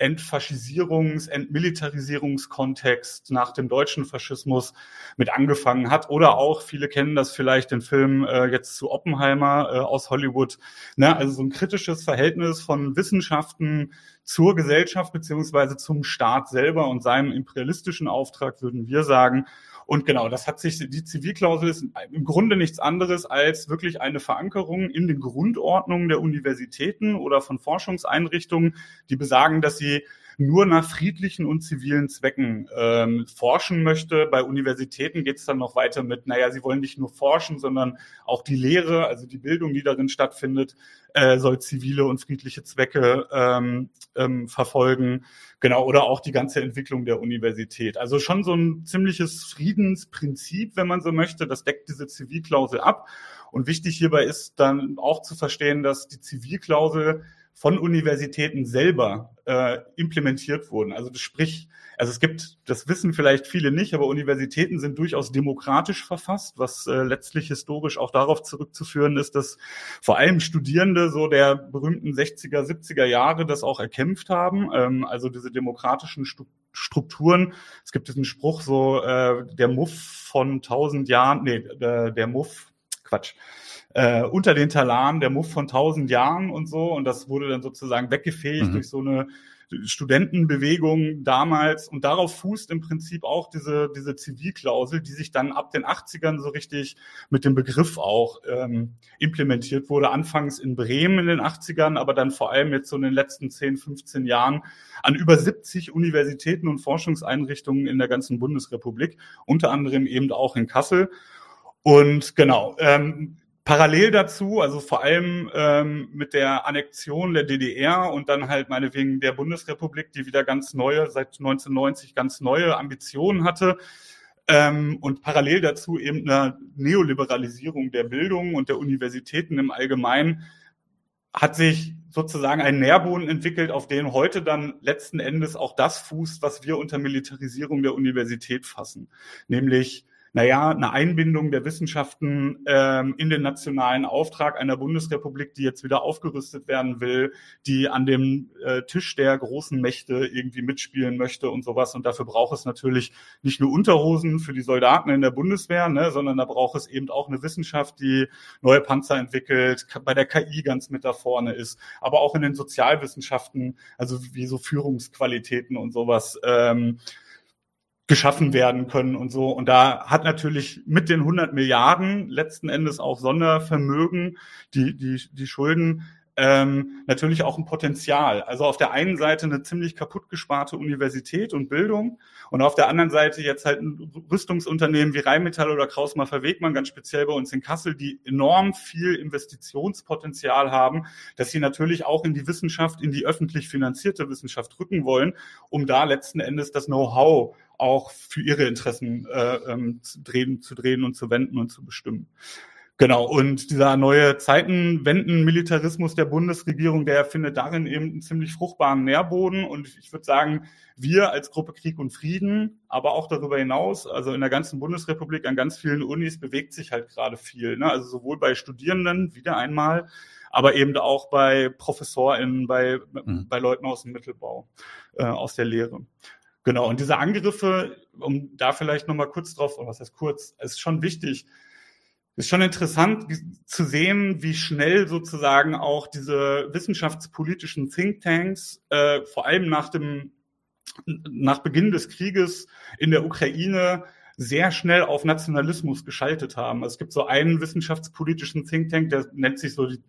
Entfaschisierungs-, Entmilitarisierungskontext nach dem deutschen Faschismus mit angefangen hat. Oder auch, viele kennen das vielleicht, den Film äh, jetzt zu Oppenheimer äh, aus Hollywood. Ne? Also so ein kritisches Verhältnis von Wissenschaften zur Gesellschaft beziehungsweise zum Staat selber und seinem imperialistischen Auftrag, würden wir sagen. Und genau, das hat sich, die Zivilklausel ist im Grunde nichts anderes als wirklich eine Verankerung in den Grundordnungen der Universitäten oder von Forschungseinrichtungen, die besagen, dass sie nur nach friedlichen und zivilen Zwecken ähm, forschen möchte. Bei Universitäten geht es dann noch weiter mit, naja, sie wollen nicht nur forschen, sondern auch die Lehre, also die Bildung, die darin stattfindet, äh, soll zivile und friedliche Zwecke ähm, ähm, verfolgen. Genau, oder auch die ganze Entwicklung der Universität. Also schon so ein ziemliches Friedensprinzip, wenn man so möchte. Das deckt diese Zivilklausel ab. Und wichtig hierbei ist dann auch zu verstehen, dass die Zivilklausel von Universitäten selber äh, implementiert wurden. Also sprich, also es gibt, das wissen vielleicht viele nicht, aber Universitäten sind durchaus demokratisch verfasst, was äh, letztlich historisch auch darauf zurückzuführen ist, dass vor allem Studierende so der berühmten 60er, 70er Jahre das auch erkämpft haben. Ähm, also diese demokratischen Strukturen. Es gibt diesen Spruch so, äh, der Muff von tausend Jahren, nee, der, der Muff, Quatsch, äh, unter den Talaren der Muff von tausend Jahren und so. Und das wurde dann sozusagen weggefähigt mhm. durch so eine Studentenbewegung damals. Und darauf fußt im Prinzip auch diese, diese Zivilklausel, die sich dann ab den 80ern so richtig mit dem Begriff auch ähm, implementiert wurde. Anfangs in Bremen in den 80ern, aber dann vor allem jetzt so in den letzten 10, 15 Jahren an über 70 Universitäten und Forschungseinrichtungen in der ganzen Bundesrepublik, unter anderem eben auch in Kassel. Und genau, ähm, Parallel dazu, also vor allem ähm, mit der Annexion der DDR und dann halt meinetwegen der Bundesrepublik, die wieder ganz neue, seit 1990 ganz neue Ambitionen hatte, ähm, und parallel dazu eben eine Neoliberalisierung der Bildung und der Universitäten im Allgemeinen, hat sich sozusagen ein Nährboden entwickelt, auf den heute dann letzten Endes auch das fußt, was wir unter Militarisierung der Universität fassen, nämlich naja, eine Einbindung der Wissenschaften ähm, in den nationalen Auftrag einer Bundesrepublik, die jetzt wieder aufgerüstet werden will, die an dem äh, Tisch der großen Mächte irgendwie mitspielen möchte und sowas. Und dafür braucht es natürlich nicht nur Unterhosen für die Soldaten in der Bundeswehr, ne, sondern da braucht es eben auch eine Wissenschaft, die neue Panzer entwickelt, bei der KI ganz mit da vorne ist, aber auch in den Sozialwissenschaften, also wie so Führungsqualitäten und sowas. Ähm, geschaffen werden können und so. Und da hat natürlich mit den 100 Milliarden letzten Endes auch Sondervermögen, die, die, die Schulden ähm, natürlich auch ein Potenzial. Also auf der einen Seite eine ziemlich kaputt gesparte Universität und Bildung und auf der anderen Seite jetzt halt ein Rüstungsunternehmen wie Rheinmetall oder Kraus-Maffei-Wegmann, ganz speziell bei uns in Kassel, die enorm viel Investitionspotenzial haben, dass sie natürlich auch in die Wissenschaft, in die öffentlich finanzierte Wissenschaft rücken wollen, um da letzten Endes das Know-how auch für ihre Interessen äh, ähm, zu, drehen, zu drehen und zu wenden und zu bestimmen. Genau, und dieser neue Zeitenwenden-Militarismus der Bundesregierung, der findet darin eben einen ziemlich fruchtbaren Nährboden. Und ich würde sagen, wir als Gruppe Krieg und Frieden, aber auch darüber hinaus, also in der ganzen Bundesrepublik, an ganz vielen Unis bewegt sich halt gerade viel. Ne? Also sowohl bei Studierenden, wieder einmal, aber eben auch bei ProfessorInnen, bei, mhm. bei Leuten aus dem Mittelbau, äh, aus der Lehre. Genau, und diese Angriffe, um da vielleicht nochmal kurz drauf, was heißt kurz, ist schon wichtig. Ist schon interessant zu sehen, wie schnell sozusagen auch diese wissenschaftspolitischen Thinktanks, äh, vor allem nach dem, nach Beginn des Krieges in der Ukraine, sehr schnell auf Nationalismus geschaltet haben. Also es gibt so einen wissenschaftspolitischen Think Tank, der nennt sich so die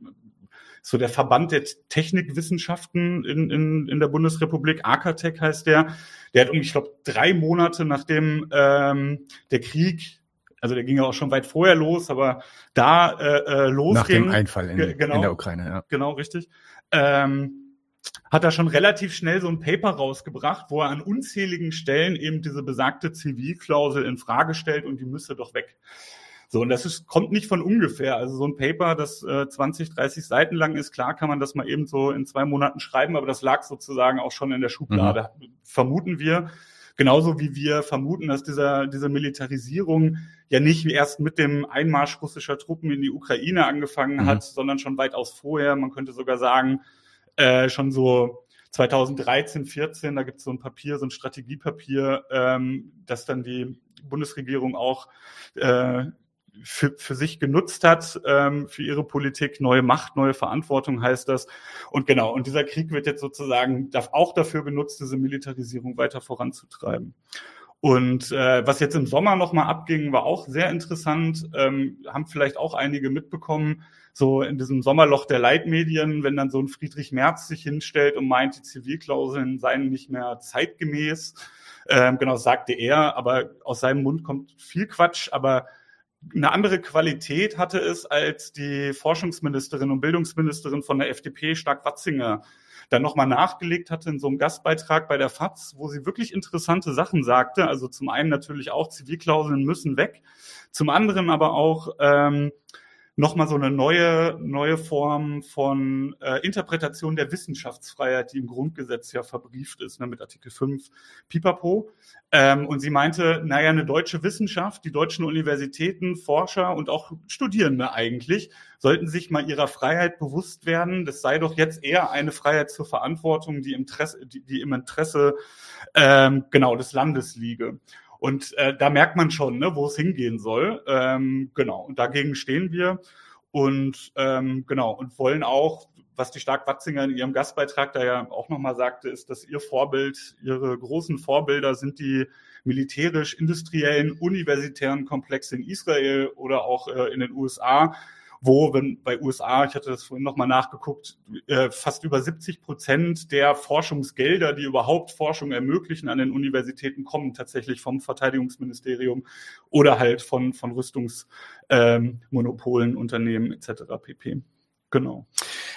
so der Verband der Technikwissenschaften in, in, in der Bundesrepublik, Akatech heißt der. Der hat, ich glaube, drei Monate nachdem ähm, der Krieg also der ging ja auch schon weit vorher los, aber da äh, äh, losging. Nach dem Einfall in, genau, in der Ukraine, ja. Genau, richtig. Ähm, hat er schon relativ schnell so ein Paper rausgebracht, wo er an unzähligen Stellen eben diese besagte Zivilklausel in Frage stellt und die müsste doch weg. So, und das ist, kommt nicht von ungefähr. Also so ein Paper, das äh, 20, 30 Seiten lang ist, klar kann man das mal eben so in zwei Monaten schreiben, aber das lag sozusagen auch schon in der Schublade, mhm. vermuten wir. Genauso wie wir vermuten, dass dieser, diese Militarisierung ja nicht erst mit dem Einmarsch russischer Truppen in die Ukraine angefangen mhm. hat, sondern schon weitaus vorher. Man könnte sogar sagen, äh, schon so 2013, 14, da gibt es so ein Papier, so ein Strategiepapier, ähm, das dann die Bundesregierung auch äh, für, für sich genutzt hat, ähm, für ihre Politik. Neue Macht, neue Verantwortung heißt das. Und genau, und dieser Krieg wird jetzt sozusagen auch dafür genutzt, diese Militarisierung weiter voranzutreiben. Und äh, was jetzt im Sommer nochmal abging, war auch sehr interessant. Ähm, haben vielleicht auch einige mitbekommen, so in diesem Sommerloch der Leitmedien, wenn dann so ein Friedrich Merz sich hinstellt und meint, die Zivilklauseln seien nicht mehr zeitgemäß. Ähm, genau, sagte er, aber aus seinem Mund kommt viel Quatsch, aber eine andere Qualität hatte es, als die Forschungsministerin und Bildungsministerin von der FDP, Stark-Watzinger, dann nochmal nachgelegt hatte in so einem Gastbeitrag bei der FAZ, wo sie wirklich interessante Sachen sagte. Also zum einen natürlich auch, Zivilklauseln müssen weg, zum anderen aber auch, ähm, nochmal so eine neue, neue Form von äh, Interpretation der Wissenschaftsfreiheit, die im Grundgesetz ja verbrieft ist, ne, mit Artikel 5 Pipapo. Ähm, und sie meinte, naja, eine deutsche Wissenschaft, die deutschen Universitäten, Forscher und auch Studierende eigentlich, sollten sich mal ihrer Freiheit bewusst werden. Das sei doch jetzt eher eine Freiheit zur Verantwortung, die, Interesse, die, die im Interesse ähm, genau des Landes liege. Und äh, da merkt man schon, ne, wo es hingehen soll. Ähm, genau, und dagegen stehen wir. Und ähm, genau. Und wollen auch, was die Stark-Watzinger in ihrem Gastbeitrag da ja auch nochmal sagte, ist, dass ihr Vorbild, ihre großen Vorbilder sind die militärisch-industriellen universitären Komplexe in Israel oder auch äh, in den USA, wo, wenn bei USA, ich hatte das vorhin nochmal nachgeguckt, äh, fast über 70 Prozent der Forschungsgelder, die überhaupt Forschung ermöglichen an den Universitäten, kommen tatsächlich vom Verteidigungsministerium oder halt von, von Rüstungsmonopolen, ähm, Unternehmen etc. pp. Genau.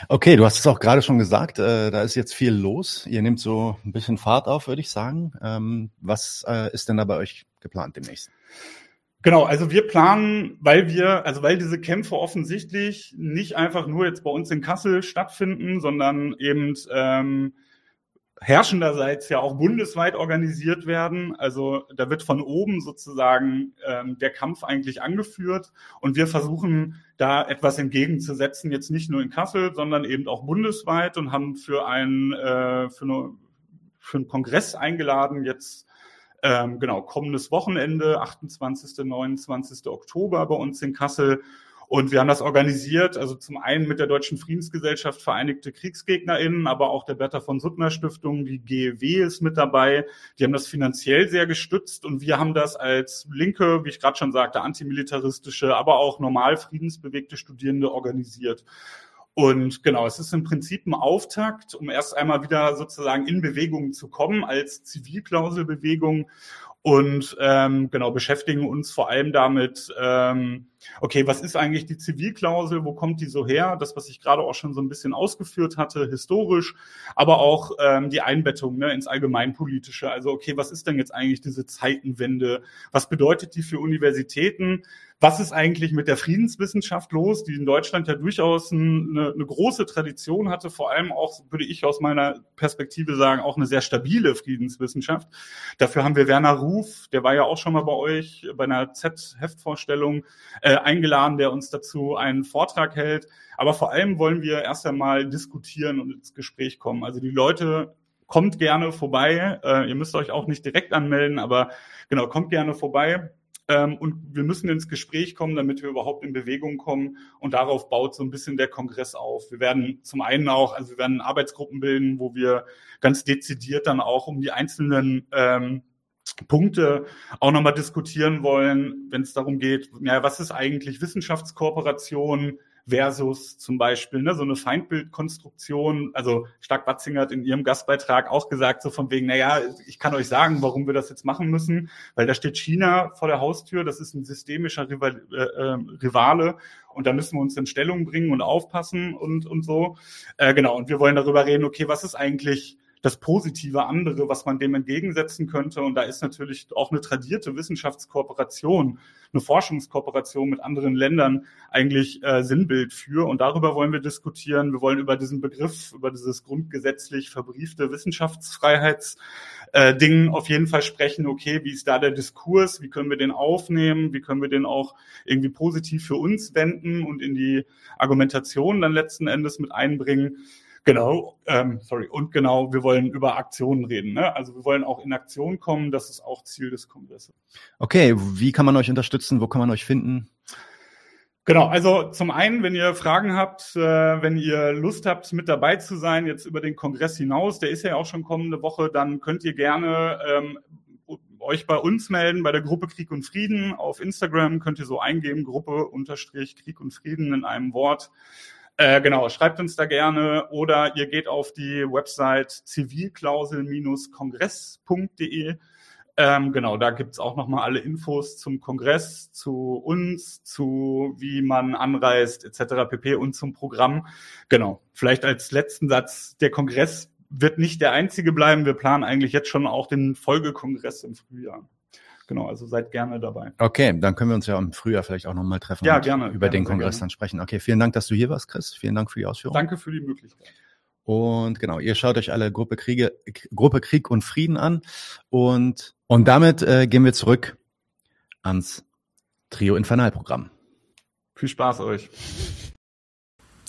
Okay, du hast es auch gerade schon gesagt, äh, da ist jetzt viel los. Ihr nehmt so ein bisschen Fahrt auf, würde ich sagen. Ähm, was äh, ist denn da bei euch geplant demnächst? Genau, also wir planen, weil wir, also weil diese Kämpfe offensichtlich nicht einfach nur jetzt bei uns in Kassel stattfinden, sondern eben ähm, herrschenderseits ja auch bundesweit organisiert werden. Also da wird von oben sozusagen ähm, der Kampf eigentlich angeführt und wir versuchen da etwas entgegenzusetzen, jetzt nicht nur in Kassel, sondern eben auch bundesweit und haben für einen, äh, für, eine, für einen Kongress eingeladen jetzt ähm, genau, kommendes Wochenende, 28., 29. Oktober bei uns in Kassel. Und wir haben das organisiert, also zum einen mit der Deutschen Friedensgesellschaft Vereinigte KriegsgegnerInnen, aber auch der Bertha von Suttner Stiftung, die GEW ist mit dabei. Die haben das finanziell sehr gestützt und wir haben das als linke, wie ich gerade schon sagte, antimilitaristische, aber auch normal friedensbewegte Studierende organisiert. Und genau, es ist im Prinzip ein Auftakt, um erst einmal wieder sozusagen in Bewegung zu kommen als Zivilklauselbewegung und ähm, genau beschäftigen uns vor allem damit, ähm, okay, was ist eigentlich die Zivilklausel, wo kommt die so her? Das, was ich gerade auch schon so ein bisschen ausgeführt hatte, historisch, aber auch ähm, die Einbettung ne, ins Allgemeinpolitische. Also okay, was ist denn jetzt eigentlich diese Zeitenwende? Was bedeutet die für Universitäten? was ist eigentlich mit der Friedenswissenschaft los, die in Deutschland ja durchaus eine, eine, große Tradition hatte, vor allem auch, würde ich aus meiner Perspektive sagen, auch eine sehr stabile Friedenswissenschaft. Dafür haben wir Werner Ruf, der war ja auch schon mal bei euch bei einer Z-Heftvorstellung äh, eingeladen, der uns dazu einen Vortrag hält. Aber vor allem wollen wir erst einmal diskutieren und ins Gespräch kommen. Also die Leute kommt gerne vorbei. Äh, ihr müsst euch auch nicht direkt anmelden, aber genau, kommt gerne vorbei. Ähm, und wir müssen ins Gespräch kommen, damit wir überhaupt in Bewegung kommen. Und darauf baut so ein bisschen der Kongress auf. Wir werden zum einen auch, also wir werden Arbeitsgruppen bilden, wo wir ganz dezidiert dann auch um die einzelnen ähm, Punkte auch nochmal diskutieren wollen, wenn es darum geht, ja, was ist eigentlich Wissenschaftskooperation? versus zum Beispiel ne, so eine Feindbildkonstruktion. Also Stark-Watzinger hat in ihrem Gastbeitrag auch gesagt, so von wegen, naja, ich kann euch sagen, warum wir das jetzt machen müssen, weil da steht China vor der Haustür, das ist ein systemischer Rival, äh, äh, Rivale und da müssen wir uns in Stellung bringen und aufpassen und, und so. Äh, genau, und wir wollen darüber reden, okay, was ist eigentlich das positive andere, was man dem entgegensetzen könnte. Und da ist natürlich auch eine tradierte Wissenschaftskooperation, eine Forschungskooperation mit anderen Ländern eigentlich äh, Sinnbild für. Und darüber wollen wir diskutieren. Wir wollen über diesen Begriff, über dieses grundgesetzlich verbriefte Wissenschaftsfreiheits äh, auf jeden Fall sprechen, okay, wie ist da der Diskurs, wie können wir den aufnehmen, wie können wir den auch irgendwie positiv für uns wenden und in die Argumentation dann letzten Endes mit einbringen. Genau, ähm, sorry, und genau, wir wollen über Aktionen reden. Ne? Also wir wollen auch in Aktion kommen, das ist auch Ziel des Kongresses. Okay, wie kann man euch unterstützen? Wo kann man euch finden? Genau, also zum einen, wenn ihr Fragen habt, äh, wenn ihr Lust habt, mit dabei zu sein, jetzt über den Kongress hinaus, der ist ja auch schon kommende Woche, dann könnt ihr gerne ähm, euch bei uns melden, bei der Gruppe Krieg und Frieden. Auf Instagram könnt ihr so eingeben, Gruppe unterstrich Krieg und Frieden in einem Wort. Äh, genau, schreibt uns da gerne oder ihr geht auf die Website zivilklausel-kongress.de. Ähm, genau, da gibt's auch nochmal alle Infos zum Kongress, zu uns, zu wie man anreist, etc. pp. und zum Programm. Genau, vielleicht als letzten Satz, der Kongress wird nicht der einzige bleiben. Wir planen eigentlich jetzt schon auch den Folgekongress im Frühjahr. Genau, also seid gerne dabei. Okay, dann können wir uns ja im Frühjahr vielleicht auch nochmal treffen ja, gerne, über gerne, den Kongress dann sprechen. Okay, vielen Dank, dass du hier warst, Chris. Vielen Dank für die Ausführung. Danke für die Möglichkeit. Und genau, ihr schaut euch alle Gruppe, Kriege, Gruppe Krieg und Frieden an. Und, und damit äh, gehen wir zurück ans Trio Infernal-Programm. Viel Spaß euch.